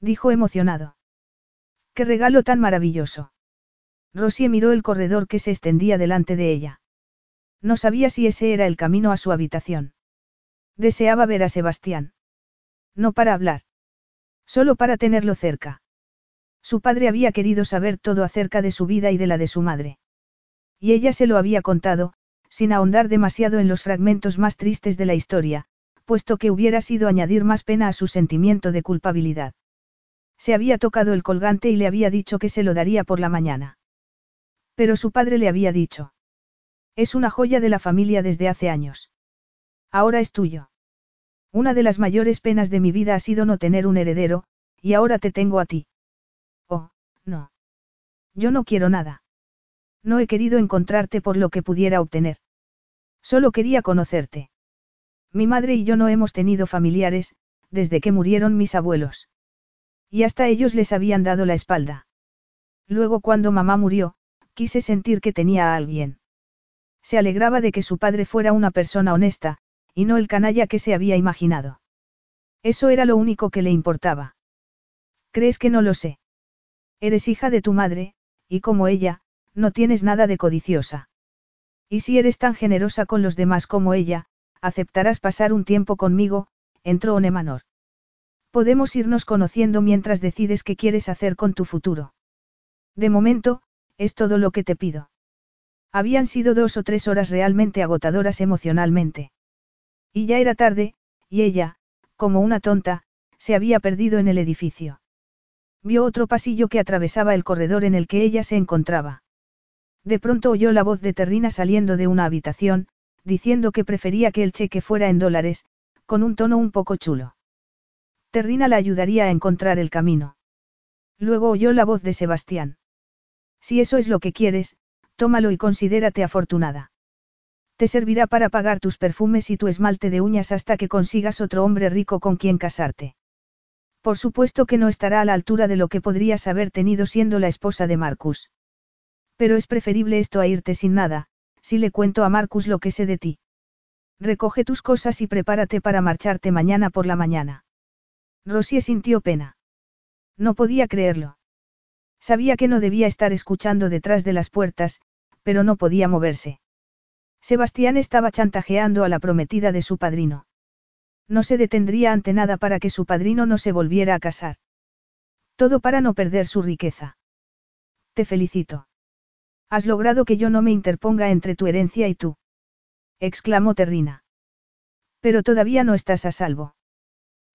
Dijo emocionado. ¡Qué regalo tan maravilloso! Rosie miró el corredor que se extendía delante de ella. No sabía si ese era el camino a su habitación. Deseaba ver a Sebastián. No para hablar. Solo para tenerlo cerca. Su padre había querido saber todo acerca de su vida y de la de su madre. Y ella se lo había contado, sin ahondar demasiado en los fragmentos más tristes de la historia, puesto que hubiera sido añadir más pena a su sentimiento de culpabilidad. Se había tocado el colgante y le había dicho que se lo daría por la mañana. Pero su padre le había dicho. Es una joya de la familia desde hace años. Ahora es tuyo. Una de las mayores penas de mi vida ha sido no tener un heredero, y ahora te tengo a ti. Oh, no. Yo no quiero nada. No he querido encontrarte por lo que pudiera obtener. Solo quería conocerte. Mi madre y yo no hemos tenido familiares, desde que murieron mis abuelos. Y hasta ellos les habían dado la espalda. Luego cuando mamá murió, quise sentir que tenía a alguien. Se alegraba de que su padre fuera una persona honesta, y no el canalla que se había imaginado. Eso era lo único que le importaba. ¿Crees que no lo sé? Eres hija de tu madre, y como ella, no tienes nada de codiciosa. Y si eres tan generosa con los demás como ella, aceptarás pasar un tiempo conmigo, entró Onemanor. Podemos irnos conociendo mientras decides qué quieres hacer con tu futuro. De momento, es todo lo que te pido. Habían sido dos o tres horas realmente agotadoras emocionalmente. Y ya era tarde, y ella, como una tonta, se había perdido en el edificio. Vio otro pasillo que atravesaba el corredor en el que ella se encontraba. De pronto oyó la voz de Terrina saliendo de una habitación, diciendo que prefería que el cheque fuera en dólares, con un tono un poco chulo. Terrina la ayudaría a encontrar el camino. Luego oyó la voz de Sebastián. Si eso es lo que quieres, tómalo y considérate afortunada. Te servirá para pagar tus perfumes y tu esmalte de uñas hasta que consigas otro hombre rico con quien casarte. Por supuesto que no estará a la altura de lo que podrías haber tenido siendo la esposa de Marcus. Pero es preferible esto a irte sin nada, si le cuento a Marcus lo que sé de ti. Recoge tus cosas y prepárate para marcharte mañana por la mañana. Rosie sintió pena. No podía creerlo. Sabía que no debía estar escuchando detrás de las puertas, pero no podía moverse. Sebastián estaba chantajeando a la prometida de su padrino. No se detendría ante nada para que su padrino no se volviera a casar. Todo para no perder su riqueza. Te felicito. Has logrado que yo no me interponga entre tu herencia y tú. exclamó Terrina. Pero todavía no estás a salvo.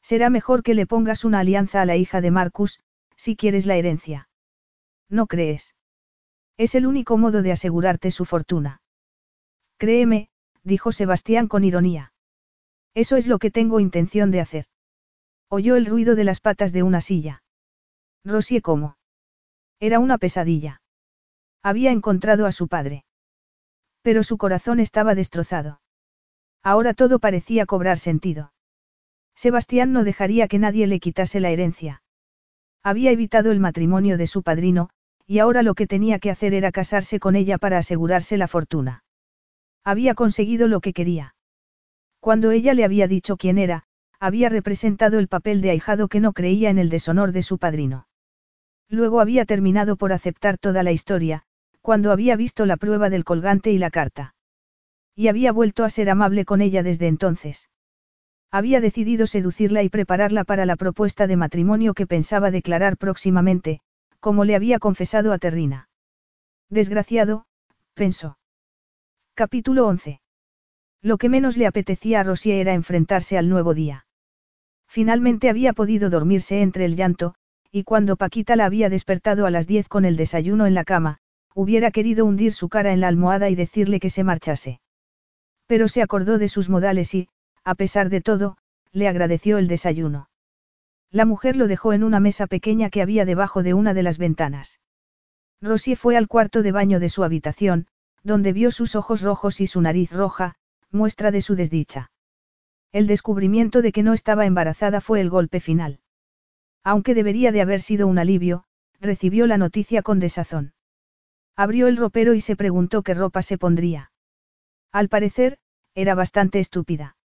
Será mejor que le pongas una alianza a la hija de Marcus, si quieres la herencia. ¿No crees? Es el único modo de asegurarte su fortuna. Créeme, dijo Sebastián con ironía. Eso es lo que tengo intención de hacer. Oyó el ruido de las patas de una silla. Rosie cómo. Era una pesadilla. Había encontrado a su padre. Pero su corazón estaba destrozado. Ahora todo parecía cobrar sentido. Sebastián no dejaría que nadie le quitase la herencia. Había evitado el matrimonio de su padrino, y ahora lo que tenía que hacer era casarse con ella para asegurarse la fortuna. Había conseguido lo que quería. Cuando ella le había dicho quién era, había representado el papel de ahijado que no creía en el deshonor de su padrino. Luego había terminado por aceptar toda la historia, cuando había visto la prueba del colgante y la carta. Y había vuelto a ser amable con ella desde entonces. Había decidido seducirla y prepararla para la propuesta de matrimonio que pensaba declarar próximamente, como le había confesado a Terrina. Desgraciado, pensó. Capítulo 11. Lo que menos le apetecía a Rosie era enfrentarse al nuevo día. Finalmente había podido dormirse entre el llanto, y cuando Paquita la había despertado a las diez con el desayuno en la cama, hubiera querido hundir su cara en la almohada y decirle que se marchase. Pero se acordó de sus modales y, a pesar de todo, le agradeció el desayuno. La mujer lo dejó en una mesa pequeña que había debajo de una de las ventanas. Rosie fue al cuarto de baño de su habitación, donde vio sus ojos rojos y su nariz roja, muestra de su desdicha. El descubrimiento de que no estaba embarazada fue el golpe final. Aunque debería de haber sido un alivio, recibió la noticia con desazón. Abrió el ropero y se preguntó qué ropa se pondría. Al parecer, era bastante estúpida.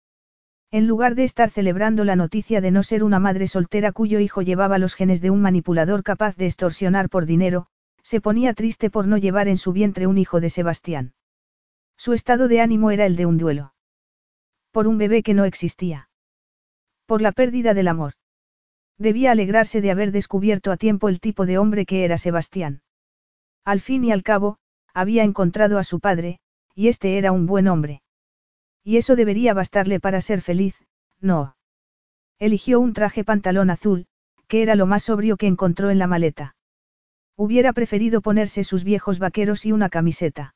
En lugar de estar celebrando la noticia de no ser una madre soltera cuyo hijo llevaba los genes de un manipulador capaz de extorsionar por dinero, se ponía triste por no llevar en su vientre un hijo de Sebastián. Su estado de ánimo era el de un duelo. Por un bebé que no existía. Por la pérdida del amor. Debía alegrarse de haber descubierto a tiempo el tipo de hombre que era Sebastián. Al fin y al cabo, había encontrado a su padre, y este era un buen hombre. Y eso debería bastarle para ser feliz, no. Eligió un traje pantalón azul, que era lo más sobrio que encontró en la maleta. Hubiera preferido ponerse sus viejos vaqueros y una camiseta.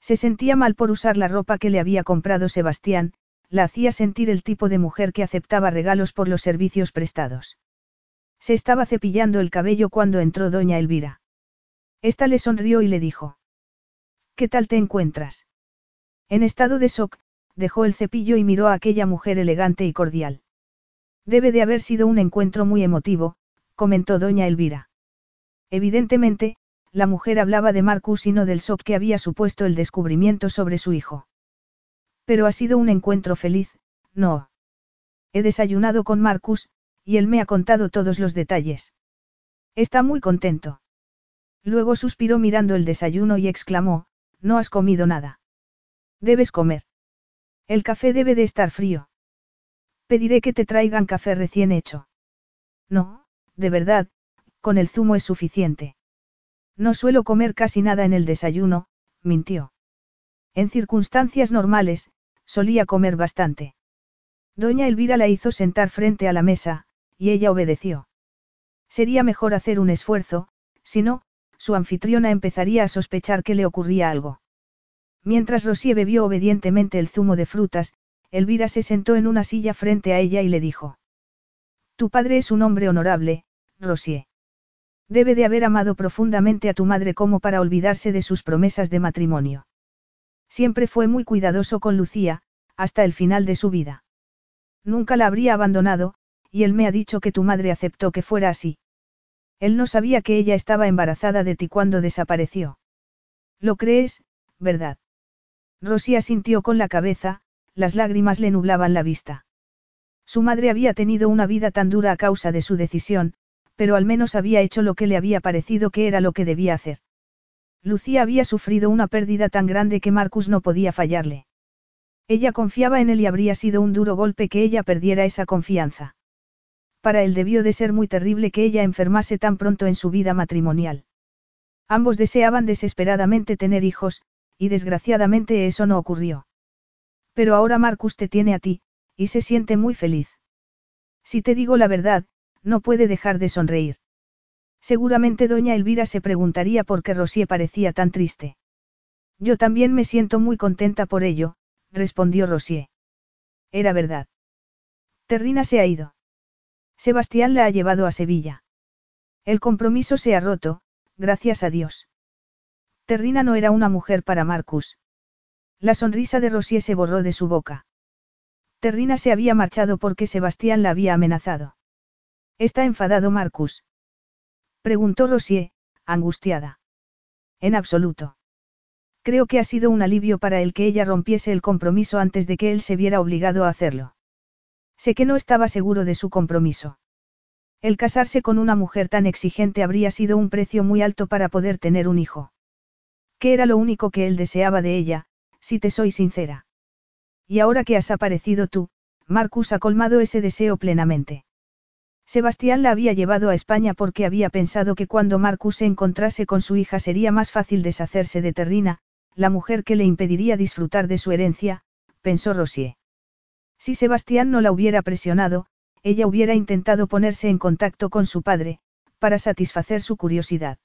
Se sentía mal por usar la ropa que le había comprado Sebastián, la hacía sentir el tipo de mujer que aceptaba regalos por los servicios prestados. Se estaba cepillando el cabello cuando entró doña Elvira. Esta le sonrió y le dijo. ¿Qué tal te encuentras? En estado de shock, dejó el cepillo y miró a aquella mujer elegante y cordial. Debe de haber sido un encuentro muy emotivo, comentó doña Elvira. Evidentemente, la mujer hablaba de Marcus y no del shock que había supuesto el descubrimiento sobre su hijo. Pero ha sido un encuentro feliz, no. He desayunado con Marcus, y él me ha contado todos los detalles. Está muy contento. Luego suspiró mirando el desayuno y exclamó, no has comido nada. Debes comer. El café debe de estar frío. Pediré que te traigan café recién hecho. No, de verdad, con el zumo es suficiente. No suelo comer casi nada en el desayuno, mintió. En circunstancias normales, solía comer bastante. Doña Elvira la hizo sentar frente a la mesa, y ella obedeció. Sería mejor hacer un esfuerzo, si no, su anfitriona empezaría a sospechar que le ocurría algo. Mientras Rosier bebió obedientemente el zumo de frutas, Elvira se sentó en una silla frente a ella y le dijo. Tu padre es un hombre honorable, Rosier. Debe de haber amado profundamente a tu madre como para olvidarse de sus promesas de matrimonio. Siempre fue muy cuidadoso con Lucía, hasta el final de su vida. Nunca la habría abandonado, y él me ha dicho que tu madre aceptó que fuera así. Él no sabía que ella estaba embarazada de ti cuando desapareció. ¿Lo crees, verdad? Rosía sintió con la cabeza, las lágrimas le nublaban la vista. Su madre había tenido una vida tan dura a causa de su decisión, pero al menos había hecho lo que le había parecido que era lo que debía hacer. Lucía había sufrido una pérdida tan grande que Marcus no podía fallarle. Ella confiaba en él y habría sido un duro golpe que ella perdiera esa confianza. Para él debió de ser muy terrible que ella enfermase tan pronto en su vida matrimonial. Ambos deseaban desesperadamente tener hijos, y desgraciadamente eso no ocurrió. Pero ahora Marcus te tiene a ti, y se siente muy feliz. Si te digo la verdad, no puede dejar de sonreír. Seguramente doña Elvira se preguntaría por qué Rosier parecía tan triste. Yo también me siento muy contenta por ello, respondió Rosier. Era verdad. Terrina se ha ido. Sebastián la ha llevado a Sevilla. El compromiso se ha roto, gracias a Dios. Terrina no era una mujer para Marcus. La sonrisa de Rosier se borró de su boca. Terrina se había marchado porque Sebastián la había amenazado. ¿Está enfadado Marcus? Preguntó Rosier, angustiada. En absoluto. Creo que ha sido un alivio para él que ella rompiese el compromiso antes de que él se viera obligado a hacerlo. Sé que no estaba seguro de su compromiso. El casarse con una mujer tan exigente habría sido un precio muy alto para poder tener un hijo que era lo único que él deseaba de ella, si te soy sincera. Y ahora que has aparecido tú, Marcus ha colmado ese deseo plenamente. Sebastián la había llevado a España porque había pensado que cuando Marcus se encontrase con su hija sería más fácil deshacerse de Terrina, la mujer que le impediría disfrutar de su herencia, pensó Rosier. Si Sebastián no la hubiera presionado, ella hubiera intentado ponerse en contacto con su padre, para satisfacer su curiosidad.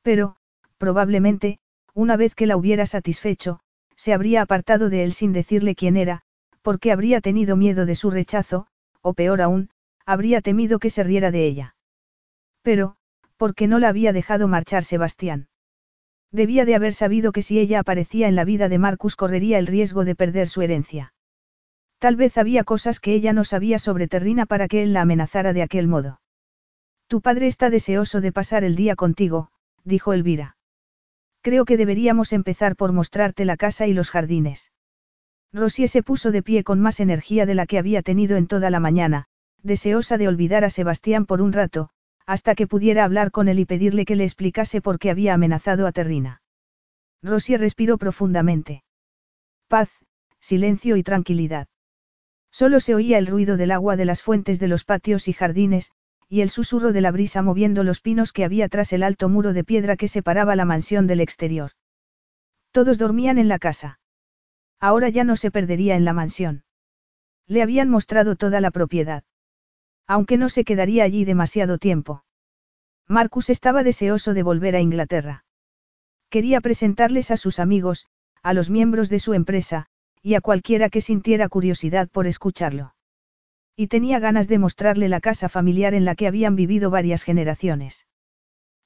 Pero, probablemente, una vez que la hubiera satisfecho, se habría apartado de él sin decirle quién era, porque habría tenido miedo de su rechazo, o peor aún, habría temido que se riera de ella. Pero, ¿por qué no la había dejado marchar Sebastián? Debía de haber sabido que si ella aparecía en la vida de Marcus correría el riesgo de perder su herencia. Tal vez había cosas que ella no sabía sobre Terrina para que él la amenazara de aquel modo. Tu padre está deseoso de pasar el día contigo, dijo Elvira. Creo que deberíamos empezar por mostrarte la casa y los jardines. Rosie se puso de pie con más energía de la que había tenido en toda la mañana, deseosa de olvidar a Sebastián por un rato, hasta que pudiera hablar con él y pedirle que le explicase por qué había amenazado a Terrina. Rosie respiró profundamente. Paz, silencio y tranquilidad. Solo se oía el ruido del agua de las fuentes de los patios y jardines, y el susurro de la brisa moviendo los pinos que había tras el alto muro de piedra que separaba la mansión del exterior. Todos dormían en la casa. Ahora ya no se perdería en la mansión. Le habían mostrado toda la propiedad. Aunque no se quedaría allí demasiado tiempo. Marcus estaba deseoso de volver a Inglaterra. Quería presentarles a sus amigos, a los miembros de su empresa, y a cualquiera que sintiera curiosidad por escucharlo. Y tenía ganas de mostrarle la casa familiar en la que habían vivido varias generaciones.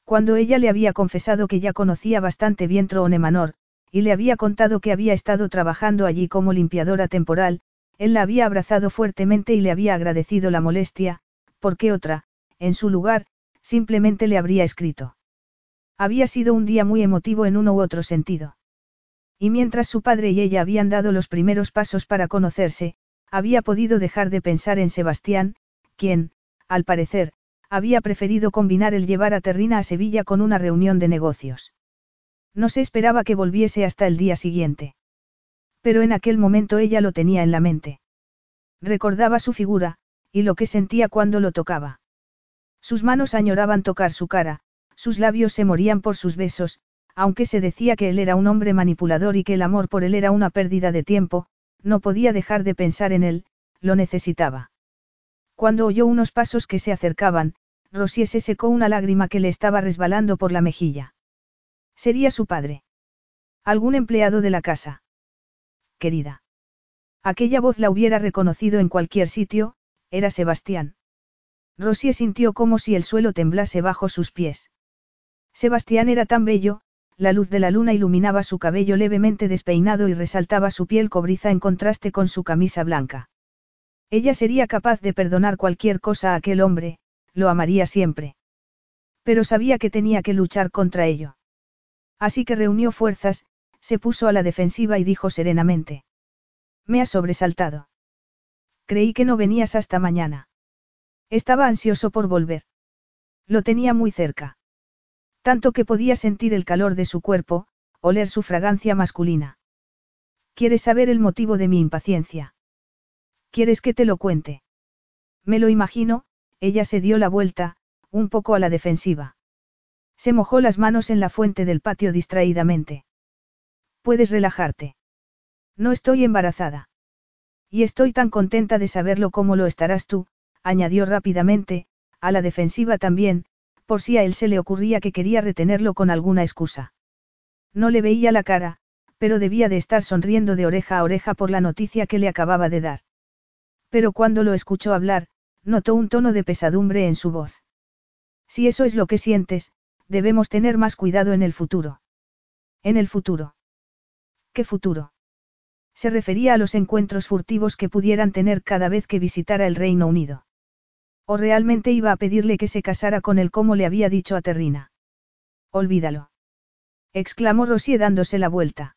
Cuando ella le había confesado que ya conocía bastante bien Troone Manor, y le había contado que había estado trabajando allí como limpiadora temporal, él la había abrazado fuertemente y le había agradecido la molestia, porque otra, en su lugar, simplemente le habría escrito. Había sido un día muy emotivo en uno u otro sentido. Y mientras su padre y ella habían dado los primeros pasos para conocerse, había podido dejar de pensar en Sebastián, quien, al parecer, había preferido combinar el llevar a Terrina a Sevilla con una reunión de negocios. No se esperaba que volviese hasta el día siguiente. Pero en aquel momento ella lo tenía en la mente. Recordaba su figura, y lo que sentía cuando lo tocaba. Sus manos añoraban tocar su cara, sus labios se morían por sus besos, aunque se decía que él era un hombre manipulador y que el amor por él era una pérdida de tiempo, no podía dejar de pensar en él, lo necesitaba. Cuando oyó unos pasos que se acercaban, Rosie se secó una lágrima que le estaba resbalando por la mejilla. Sería su padre. Algún empleado de la casa. Querida. Aquella voz la hubiera reconocido en cualquier sitio, era Sebastián. Rosie sintió como si el suelo temblase bajo sus pies. Sebastián era tan bello, la luz de la luna iluminaba su cabello levemente despeinado y resaltaba su piel cobriza en contraste con su camisa blanca. Ella sería capaz de perdonar cualquier cosa a aquel hombre, lo amaría siempre. Pero sabía que tenía que luchar contra ello. Así que reunió fuerzas, se puso a la defensiva y dijo serenamente. Me has sobresaltado. Creí que no venías hasta mañana. Estaba ansioso por volver. Lo tenía muy cerca. Tanto que podía sentir el calor de su cuerpo, oler su fragancia masculina. ¿Quieres saber el motivo de mi impaciencia? ¿Quieres que te lo cuente? Me lo imagino, ella se dio la vuelta, un poco a la defensiva. Se mojó las manos en la fuente del patio distraídamente. Puedes relajarte. No estoy embarazada. Y estoy tan contenta de saberlo como lo estarás tú, añadió rápidamente, a la defensiva también, por si a él se le ocurría que quería retenerlo con alguna excusa. No le veía la cara, pero debía de estar sonriendo de oreja a oreja por la noticia que le acababa de dar. Pero cuando lo escuchó hablar, notó un tono de pesadumbre en su voz. Si eso es lo que sientes, debemos tener más cuidado en el futuro. En el futuro. ¿Qué futuro? Se refería a los encuentros furtivos que pudieran tener cada vez que visitara el Reino Unido. O realmente iba a pedirle que se casara con él como le había dicho a Terrina. Olvídalo. Exclamó Rosie dándose la vuelta.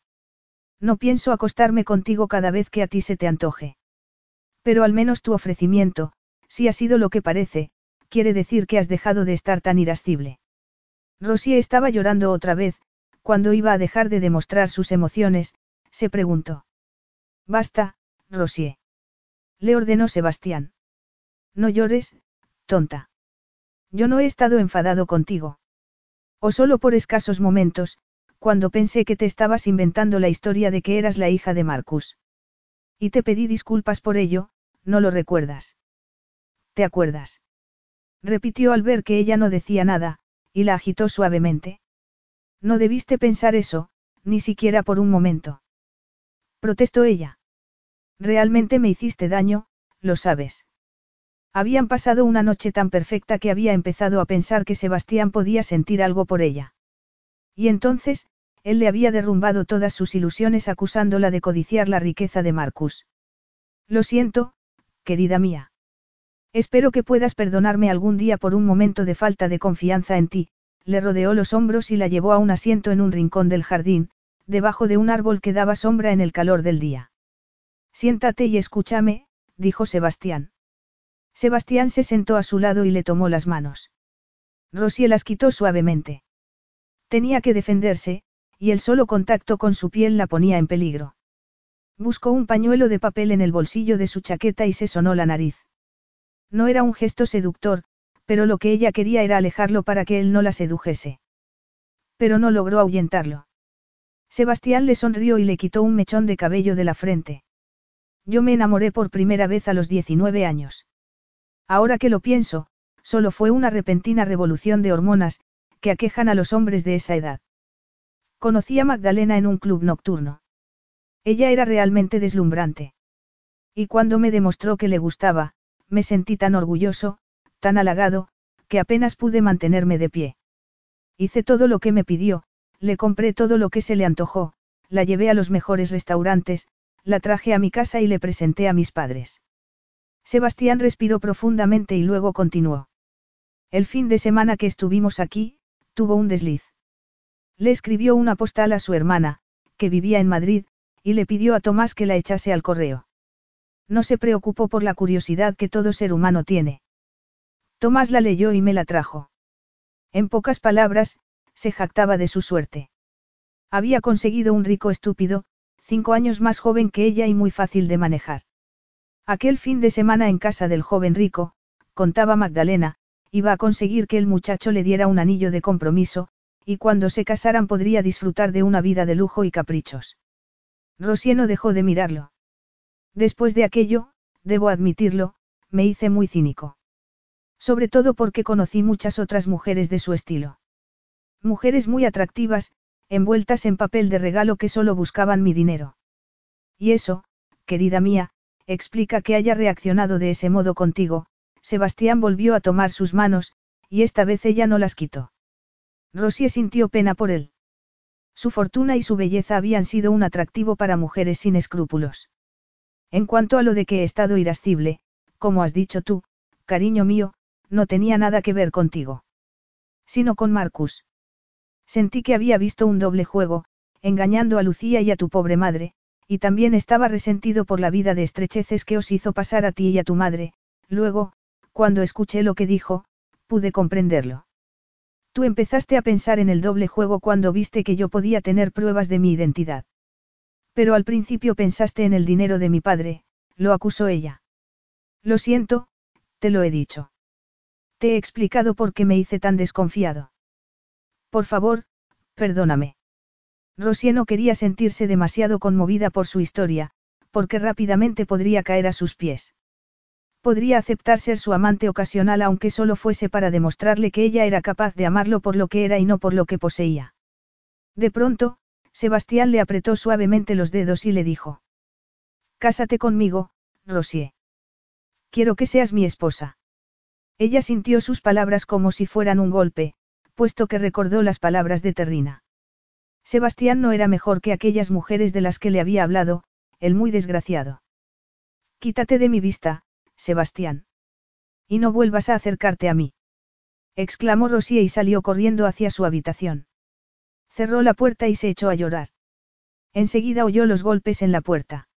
No pienso acostarme contigo cada vez que a ti se te antoje. Pero al menos tu ofrecimiento, si ha sido lo que parece, quiere decir que has dejado de estar tan irascible. Rosie estaba llorando otra vez, cuando iba a dejar de demostrar sus emociones, se preguntó. Basta, Rosie. Le ordenó Sebastián. No llores, tonta. Yo no he estado enfadado contigo. O solo por escasos momentos, cuando pensé que te estabas inventando la historia de que eras la hija de Marcus. Y te pedí disculpas por ello, ¿no lo recuerdas? ¿Te acuerdas? Repitió al ver que ella no decía nada, y la agitó suavemente. No debiste pensar eso, ni siquiera por un momento. Protestó ella. Realmente me hiciste daño, lo sabes. Habían pasado una noche tan perfecta que había empezado a pensar que Sebastián podía sentir algo por ella. Y entonces, él le había derrumbado todas sus ilusiones acusándola de codiciar la riqueza de Marcus. Lo siento, querida mía. Espero que puedas perdonarme algún día por un momento de falta de confianza en ti, le rodeó los hombros y la llevó a un asiento en un rincón del jardín, debajo de un árbol que daba sombra en el calor del día. Siéntate y escúchame, dijo Sebastián. Sebastián se sentó a su lado y le tomó las manos. Rosie las quitó suavemente. Tenía que defenderse, y el solo contacto con su piel la ponía en peligro. Buscó un pañuelo de papel en el bolsillo de su chaqueta y se sonó la nariz. No era un gesto seductor, pero lo que ella quería era alejarlo para que él no la sedujese. Pero no logró ahuyentarlo. Sebastián le sonrió y le quitó un mechón de cabello de la frente. Yo me enamoré por primera vez a los 19 años. Ahora que lo pienso, solo fue una repentina revolución de hormonas, que aquejan a los hombres de esa edad. Conocí a Magdalena en un club nocturno. Ella era realmente deslumbrante. Y cuando me demostró que le gustaba, me sentí tan orgulloso, tan halagado, que apenas pude mantenerme de pie. Hice todo lo que me pidió, le compré todo lo que se le antojó, la llevé a los mejores restaurantes, la traje a mi casa y le presenté a mis padres. Sebastián respiró profundamente y luego continuó. El fin de semana que estuvimos aquí, tuvo un desliz. Le escribió una postal a su hermana, que vivía en Madrid, y le pidió a Tomás que la echase al correo. No se preocupó por la curiosidad que todo ser humano tiene. Tomás la leyó y me la trajo. En pocas palabras, se jactaba de su suerte. Había conseguido un rico estúpido, cinco años más joven que ella y muy fácil de manejar. Aquel fin de semana en casa del joven rico, contaba Magdalena, iba a conseguir que el muchacho le diera un anillo de compromiso, y cuando se casaran podría disfrutar de una vida de lujo y caprichos. Rosieno dejó de mirarlo. Después de aquello, debo admitirlo, me hice muy cínico. Sobre todo porque conocí muchas otras mujeres de su estilo. Mujeres muy atractivas, envueltas en papel de regalo que solo buscaban mi dinero. Y eso, querida mía, explica que haya reaccionado de ese modo contigo, Sebastián volvió a tomar sus manos, y esta vez ella no las quitó. Rosie sintió pena por él. Su fortuna y su belleza habían sido un atractivo para mujeres sin escrúpulos. En cuanto a lo de que he estado irascible, como has dicho tú, cariño mío, no tenía nada que ver contigo. Sino con Marcus. Sentí que había visto un doble juego, engañando a Lucía y a tu pobre madre, y también estaba resentido por la vida de estrecheces que os hizo pasar a ti y a tu madre, luego, cuando escuché lo que dijo, pude comprenderlo. Tú empezaste a pensar en el doble juego cuando viste que yo podía tener pruebas de mi identidad. Pero al principio pensaste en el dinero de mi padre, lo acusó ella. Lo siento, te lo he dicho. Te he explicado por qué me hice tan desconfiado. Por favor, perdóname. Rosie no quería sentirse demasiado conmovida por su historia, porque rápidamente podría caer a sus pies. Podría aceptar ser su amante ocasional aunque solo fuese para demostrarle que ella era capaz de amarlo por lo que era y no por lo que poseía. De pronto, Sebastián le apretó suavemente los dedos y le dijo. Cásate conmigo, Rosie. Quiero que seas mi esposa. Ella sintió sus palabras como si fueran un golpe, puesto que recordó las palabras de Terrina. Sebastián no era mejor que aquellas mujeres de las que le había hablado, el muy desgraciado. Quítate de mi vista, Sebastián. Y no vuelvas a acercarte a mí. exclamó Rosie y salió corriendo hacia su habitación. Cerró la puerta y se echó a llorar. Enseguida oyó los golpes en la puerta.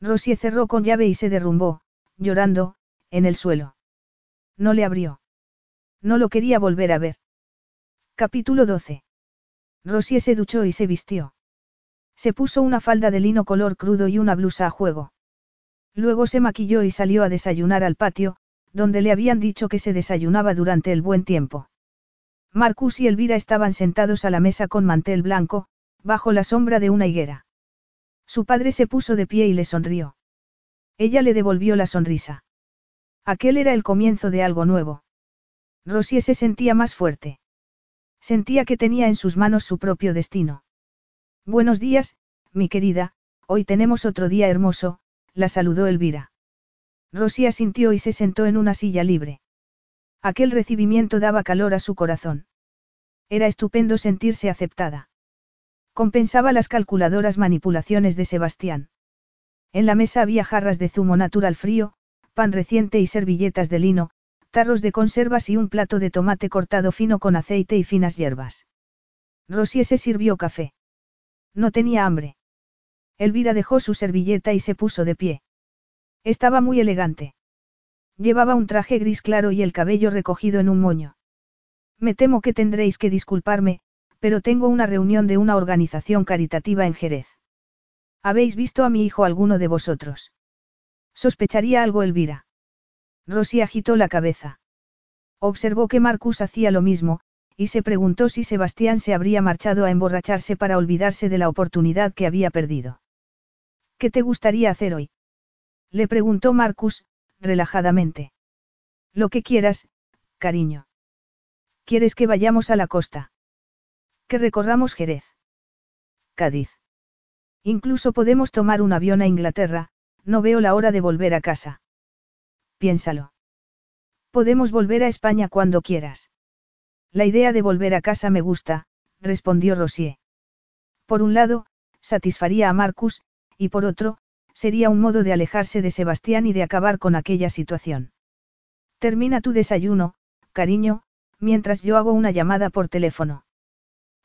Rosie cerró con llave y se derrumbó, llorando, en el suelo. No le abrió. No lo quería volver a ver. Capítulo 12. Rosie se duchó y se vistió. Se puso una falda de lino color crudo y una blusa a juego. Luego se maquilló y salió a desayunar al patio, donde le habían dicho que se desayunaba durante el buen tiempo. Marcus y Elvira estaban sentados a la mesa con mantel blanco, bajo la sombra de una higuera. Su padre se puso de pie y le sonrió. Ella le devolvió la sonrisa. Aquel era el comienzo de algo nuevo. Rosie se sentía más fuerte. Sentía que tenía en sus manos su propio destino. Buenos días, mi querida, hoy tenemos otro día hermoso, la saludó Elvira. Rosia sintió y se sentó en una silla libre. Aquel recibimiento daba calor a su corazón. Era estupendo sentirse aceptada. Compensaba las calculadoras manipulaciones de Sebastián. En la mesa había jarras de zumo natural frío, pan reciente y servilletas de lino, tarros de conservas y un plato de tomate cortado fino con aceite y finas hierbas. Rosie se sirvió café. No tenía hambre. Elvira dejó su servilleta y se puso de pie. Estaba muy elegante. Llevaba un traje gris claro y el cabello recogido en un moño. Me temo que tendréis que disculparme, pero tengo una reunión de una organización caritativa en Jerez. ¿Habéis visto a mi hijo alguno de vosotros? Sospecharía algo Elvira. Rosy agitó la cabeza. Observó que Marcus hacía lo mismo, y se preguntó si Sebastián se habría marchado a emborracharse para olvidarse de la oportunidad que había perdido. ¿Qué te gustaría hacer hoy? Le preguntó Marcus, relajadamente. Lo que quieras, cariño. ¿Quieres que vayamos a la costa? Que recorramos Jerez. Cádiz. Incluso podemos tomar un avión a Inglaterra, no veo la hora de volver a casa. Piénsalo. Podemos volver a España cuando quieras. La idea de volver a casa me gusta, respondió Rosier. Por un lado, satisfaría a Marcus, y por otro, sería un modo de alejarse de Sebastián y de acabar con aquella situación. Termina tu desayuno, cariño, mientras yo hago una llamada por teléfono.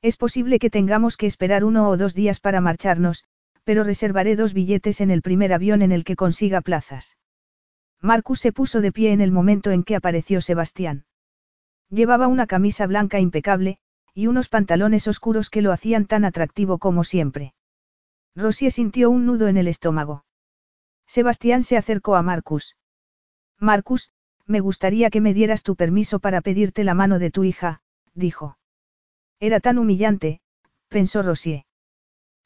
Es posible que tengamos que esperar uno o dos días para marcharnos, pero reservaré dos billetes en el primer avión en el que consiga plazas. Marcus se puso de pie en el momento en que apareció Sebastián. Llevaba una camisa blanca impecable, y unos pantalones oscuros que lo hacían tan atractivo como siempre. Rosie sintió un nudo en el estómago. Sebastián se acercó a Marcus. Marcus, me gustaría que me dieras tu permiso para pedirte la mano de tu hija, dijo. Era tan humillante, pensó Rosie.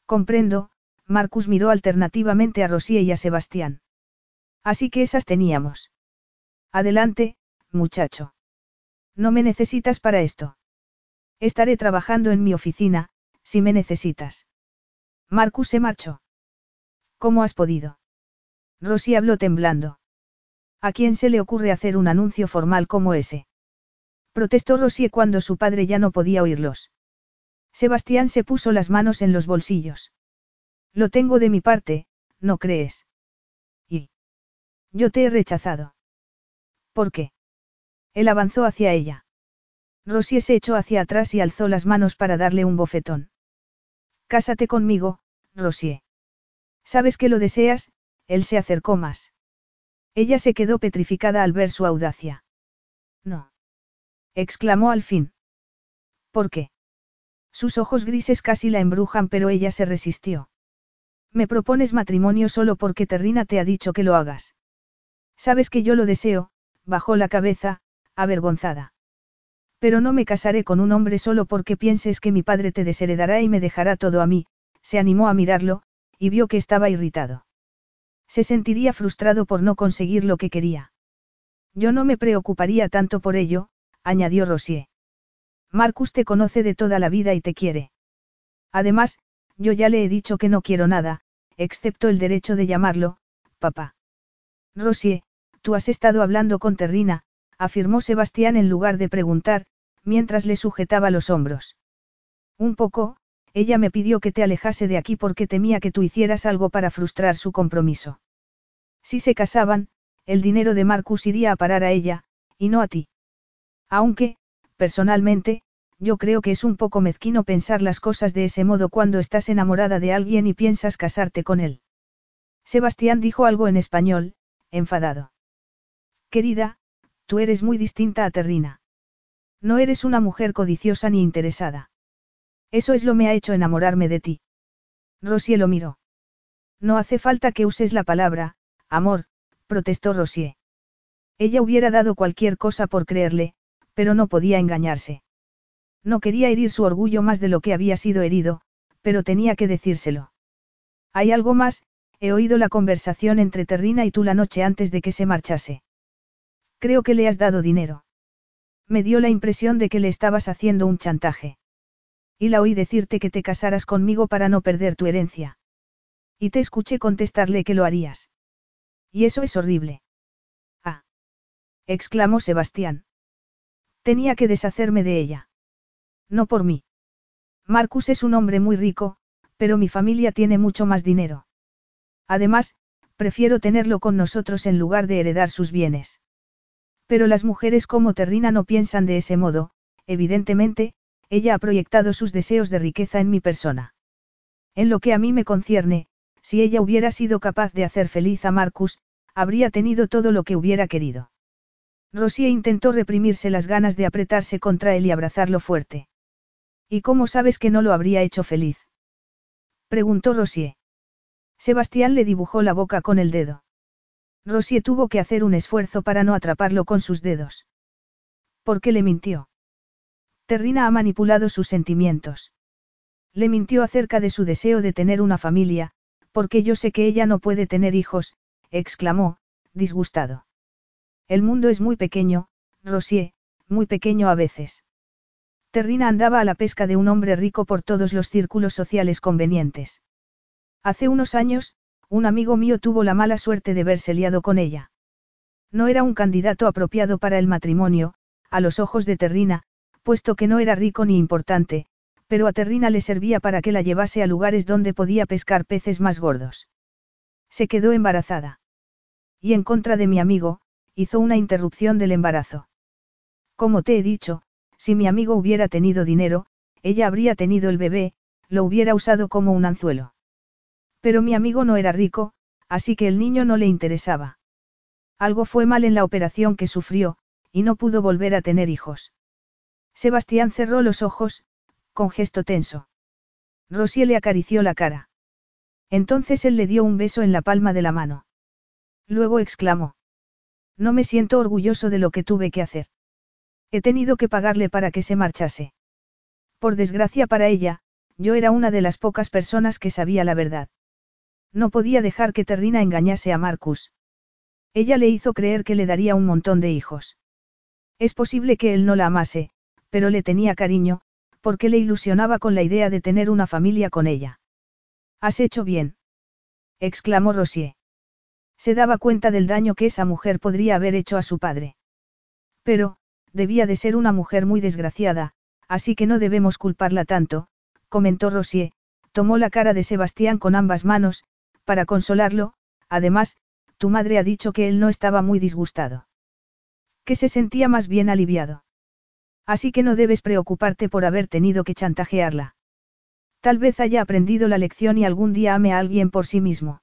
Comprendo, Marcus miró alternativamente a Rosie y a Sebastián. Así que esas teníamos. Adelante, muchacho. No me necesitas para esto. Estaré trabajando en mi oficina, si me necesitas. Marcus se marchó. ¿Cómo has podido? Rosy habló temblando. ¿A quién se le ocurre hacer un anuncio formal como ese? Protestó Rosie cuando su padre ya no podía oírlos. Sebastián se puso las manos en los bolsillos. Lo tengo de mi parte, ¿no crees? Yo te he rechazado. ¿Por qué? Él avanzó hacia ella. Rosie se echó hacia atrás y alzó las manos para darle un bofetón. Cásate conmigo, Rosie. Sabes que lo deseas, él se acercó más. Ella se quedó petrificada al ver su audacia. No. exclamó al fin. ¿Por qué? Sus ojos grises casi la embrujan, pero ella se resistió. Me propones matrimonio solo porque Terrina te ha dicho que lo hagas. Sabes que yo lo deseo, bajó la cabeza, avergonzada. Pero no me casaré con un hombre solo porque pienses que mi padre te desheredará y me dejará todo a mí, se animó a mirarlo, y vio que estaba irritado. Se sentiría frustrado por no conseguir lo que quería. Yo no me preocuparía tanto por ello, añadió Rosier. Marcus te conoce de toda la vida y te quiere. Además, yo ya le he dicho que no quiero nada, excepto el derecho de llamarlo, papá. Rosier, tú has estado hablando con Terrina, afirmó Sebastián en lugar de preguntar, mientras le sujetaba los hombros. Un poco, ella me pidió que te alejase de aquí porque temía que tú hicieras algo para frustrar su compromiso. Si se casaban, el dinero de Marcus iría a parar a ella, y no a ti. Aunque, personalmente, yo creo que es un poco mezquino pensar las cosas de ese modo cuando estás enamorada de alguien y piensas casarte con él. Sebastián dijo algo en español, enfadado. Querida, tú eres muy distinta a Terrina. No eres una mujer codiciosa ni interesada. Eso es lo me ha hecho enamorarme de ti. Rosier lo miró. No hace falta que uses la palabra, amor, protestó Rosier. Ella hubiera dado cualquier cosa por creerle, pero no podía engañarse. No quería herir su orgullo más de lo que había sido herido, pero tenía que decírselo. Hay algo más, he oído la conversación entre Terrina y tú la noche antes de que se marchase. Creo que le has dado dinero. Me dio la impresión de que le estabas haciendo un chantaje. Y la oí decirte que te casaras conmigo para no perder tu herencia. Y te escuché contestarle que lo harías. Y eso es horrible. Ah. exclamó Sebastián. Tenía que deshacerme de ella. No por mí. Marcus es un hombre muy rico, pero mi familia tiene mucho más dinero. Además, Prefiero tenerlo con nosotros en lugar de heredar sus bienes. Pero las mujeres como Terrina no piensan de ese modo, evidentemente, ella ha proyectado sus deseos de riqueza en mi persona. En lo que a mí me concierne, si ella hubiera sido capaz de hacer feliz a Marcus, habría tenido todo lo que hubiera querido. Rosie intentó reprimirse las ganas de apretarse contra él y abrazarlo fuerte. ¿Y cómo sabes que no lo habría hecho feliz? preguntó Rosie. Sebastián le dibujó la boca con el dedo. Rosie tuvo que hacer un esfuerzo para no atraparlo con sus dedos. ¿Por qué le mintió? Terrina ha manipulado sus sentimientos. Le mintió acerca de su deseo de tener una familia, porque yo sé que ella no puede tener hijos, exclamó, disgustado. El mundo es muy pequeño, Rosie, muy pequeño a veces. Terrina andaba a la pesca de un hombre rico por todos los círculos sociales convenientes. Hace unos años, un amigo mío tuvo la mala suerte de verse liado con ella. No era un candidato apropiado para el matrimonio, a los ojos de Terrina, puesto que no era rico ni importante, pero a Terrina le servía para que la llevase a lugares donde podía pescar peces más gordos. Se quedó embarazada. Y en contra de mi amigo, hizo una interrupción del embarazo. Como te he dicho, si mi amigo hubiera tenido dinero, ella habría tenido el bebé, lo hubiera usado como un anzuelo. Pero mi amigo no era rico, así que el niño no le interesaba. Algo fue mal en la operación que sufrió, y no pudo volver a tener hijos. Sebastián cerró los ojos, con gesto tenso. Rosie le acarició la cara. Entonces él le dio un beso en la palma de la mano. Luego exclamó. No me siento orgulloso de lo que tuve que hacer. He tenido que pagarle para que se marchase. Por desgracia para ella, yo era una de las pocas personas que sabía la verdad. No podía dejar que Terrina engañase a Marcus. Ella le hizo creer que le daría un montón de hijos. Es posible que él no la amase, pero le tenía cariño, porque le ilusionaba con la idea de tener una familia con ella. Has hecho bien. exclamó Rosier. Se daba cuenta del daño que esa mujer podría haber hecho a su padre. Pero, debía de ser una mujer muy desgraciada, así que no debemos culparla tanto, comentó Rosier, tomó la cara de Sebastián con ambas manos, para consolarlo, además, tu madre ha dicho que él no estaba muy disgustado. Que se sentía más bien aliviado. Así que no debes preocuparte por haber tenido que chantajearla. Tal vez haya aprendido la lección y algún día ame a alguien por sí mismo.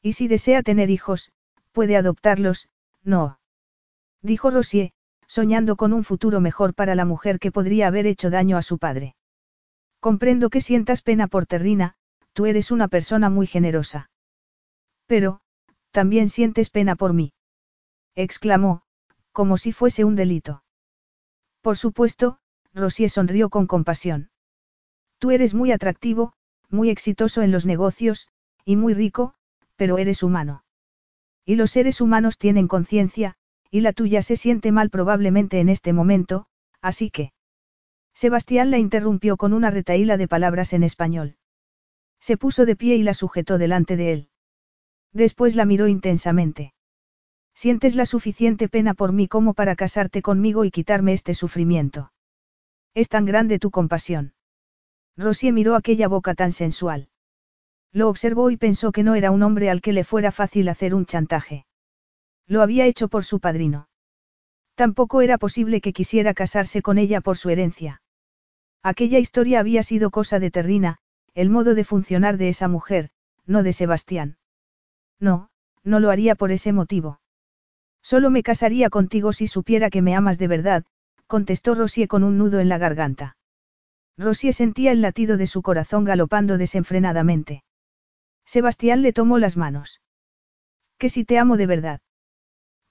Y si desea tener hijos, puede adoptarlos, no. Dijo Rosier, soñando con un futuro mejor para la mujer que podría haber hecho daño a su padre. Comprendo que sientas pena por Terrina, tú eres una persona muy generosa. Pero, también sientes pena por mí. exclamó, como si fuese un delito. Por supuesto, Rosier sonrió con compasión. Tú eres muy atractivo, muy exitoso en los negocios, y muy rico, pero eres humano. Y los seres humanos tienen conciencia, y la tuya se siente mal probablemente en este momento, así que... Sebastián la interrumpió con una retaíla de palabras en español. Se puso de pie y la sujetó delante de él. Después la miró intensamente. Sientes la suficiente pena por mí como para casarte conmigo y quitarme este sufrimiento. Es tan grande tu compasión. Rosie miró aquella boca tan sensual. Lo observó y pensó que no era un hombre al que le fuera fácil hacer un chantaje. Lo había hecho por su padrino. Tampoco era posible que quisiera casarse con ella por su herencia. Aquella historia había sido cosa de Terrina, el modo de funcionar de esa mujer, no de Sebastián. No, no lo haría por ese motivo. Solo me casaría contigo si supiera que me amas de verdad, contestó Rosie con un nudo en la garganta. Rosie sentía el latido de su corazón galopando desenfrenadamente. Sebastián le tomó las manos. Que si te amo de verdad.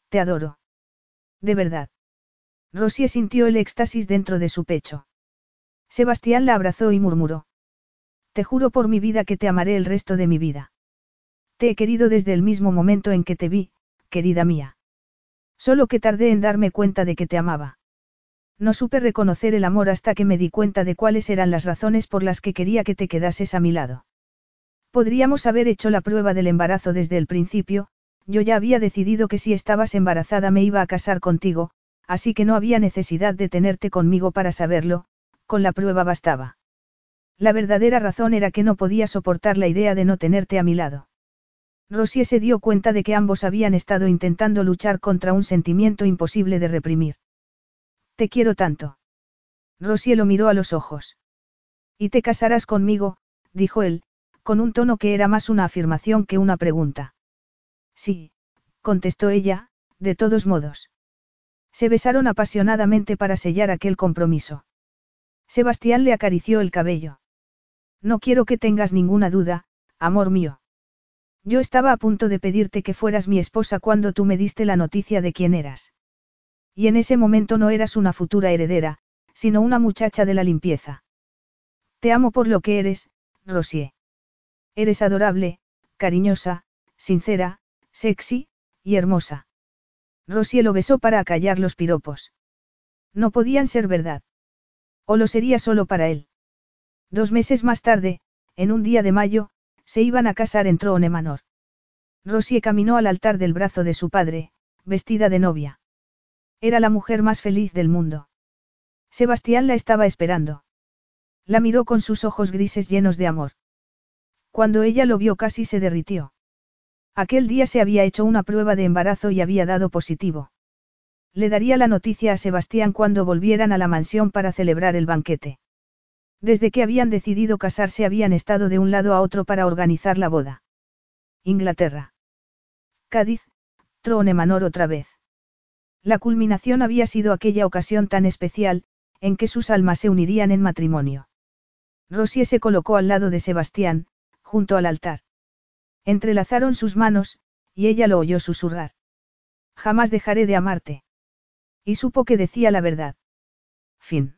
Te adoro. De verdad. Rosie sintió el éxtasis dentro de su pecho. Sebastián la abrazó y murmuró. Te juro por mi vida que te amaré el resto de mi vida. Te he querido desde el mismo momento en que te vi, querida mía. Solo que tardé en darme cuenta de que te amaba. No supe reconocer el amor hasta que me di cuenta de cuáles eran las razones por las que quería que te quedases a mi lado. Podríamos haber hecho la prueba del embarazo desde el principio, yo ya había decidido que si estabas embarazada me iba a casar contigo, así que no había necesidad de tenerte conmigo para saberlo, con la prueba bastaba. La verdadera razón era que no podía soportar la idea de no tenerte a mi lado. Rosier se dio cuenta de que ambos habían estado intentando luchar contra un sentimiento imposible de reprimir. Te quiero tanto. Rosier lo miró a los ojos. Y te casarás conmigo, dijo él, con un tono que era más una afirmación que una pregunta. Sí, contestó ella, de todos modos. Se besaron apasionadamente para sellar aquel compromiso. Sebastián le acarició el cabello. No quiero que tengas ninguna duda, amor mío. Yo estaba a punto de pedirte que fueras mi esposa cuando tú me diste la noticia de quién eras. Y en ese momento no eras una futura heredera, sino una muchacha de la limpieza. Te amo por lo que eres, Rosier. Eres adorable, cariñosa, sincera, sexy, y hermosa. Rosier lo besó para acallar los piropos. No podían ser verdad. O lo sería solo para él. Dos meses más tarde, en un día de mayo, se iban a casar en Troone Manor. Rosie caminó al altar del brazo de su padre, vestida de novia. Era la mujer más feliz del mundo. Sebastián la estaba esperando. La miró con sus ojos grises llenos de amor. Cuando ella lo vio casi se derritió. Aquel día se había hecho una prueba de embarazo y había dado positivo. Le daría la noticia a Sebastián cuando volvieran a la mansión para celebrar el banquete. Desde que habían decidido casarse habían estado de un lado a otro para organizar la boda. Inglaterra. Cádiz, Trone Manor otra vez. La culminación había sido aquella ocasión tan especial, en que sus almas se unirían en matrimonio. Rosie se colocó al lado de Sebastián, junto al altar. Entrelazaron sus manos, y ella lo oyó susurrar. Jamás dejaré de amarte. Y supo que decía la verdad. Fin.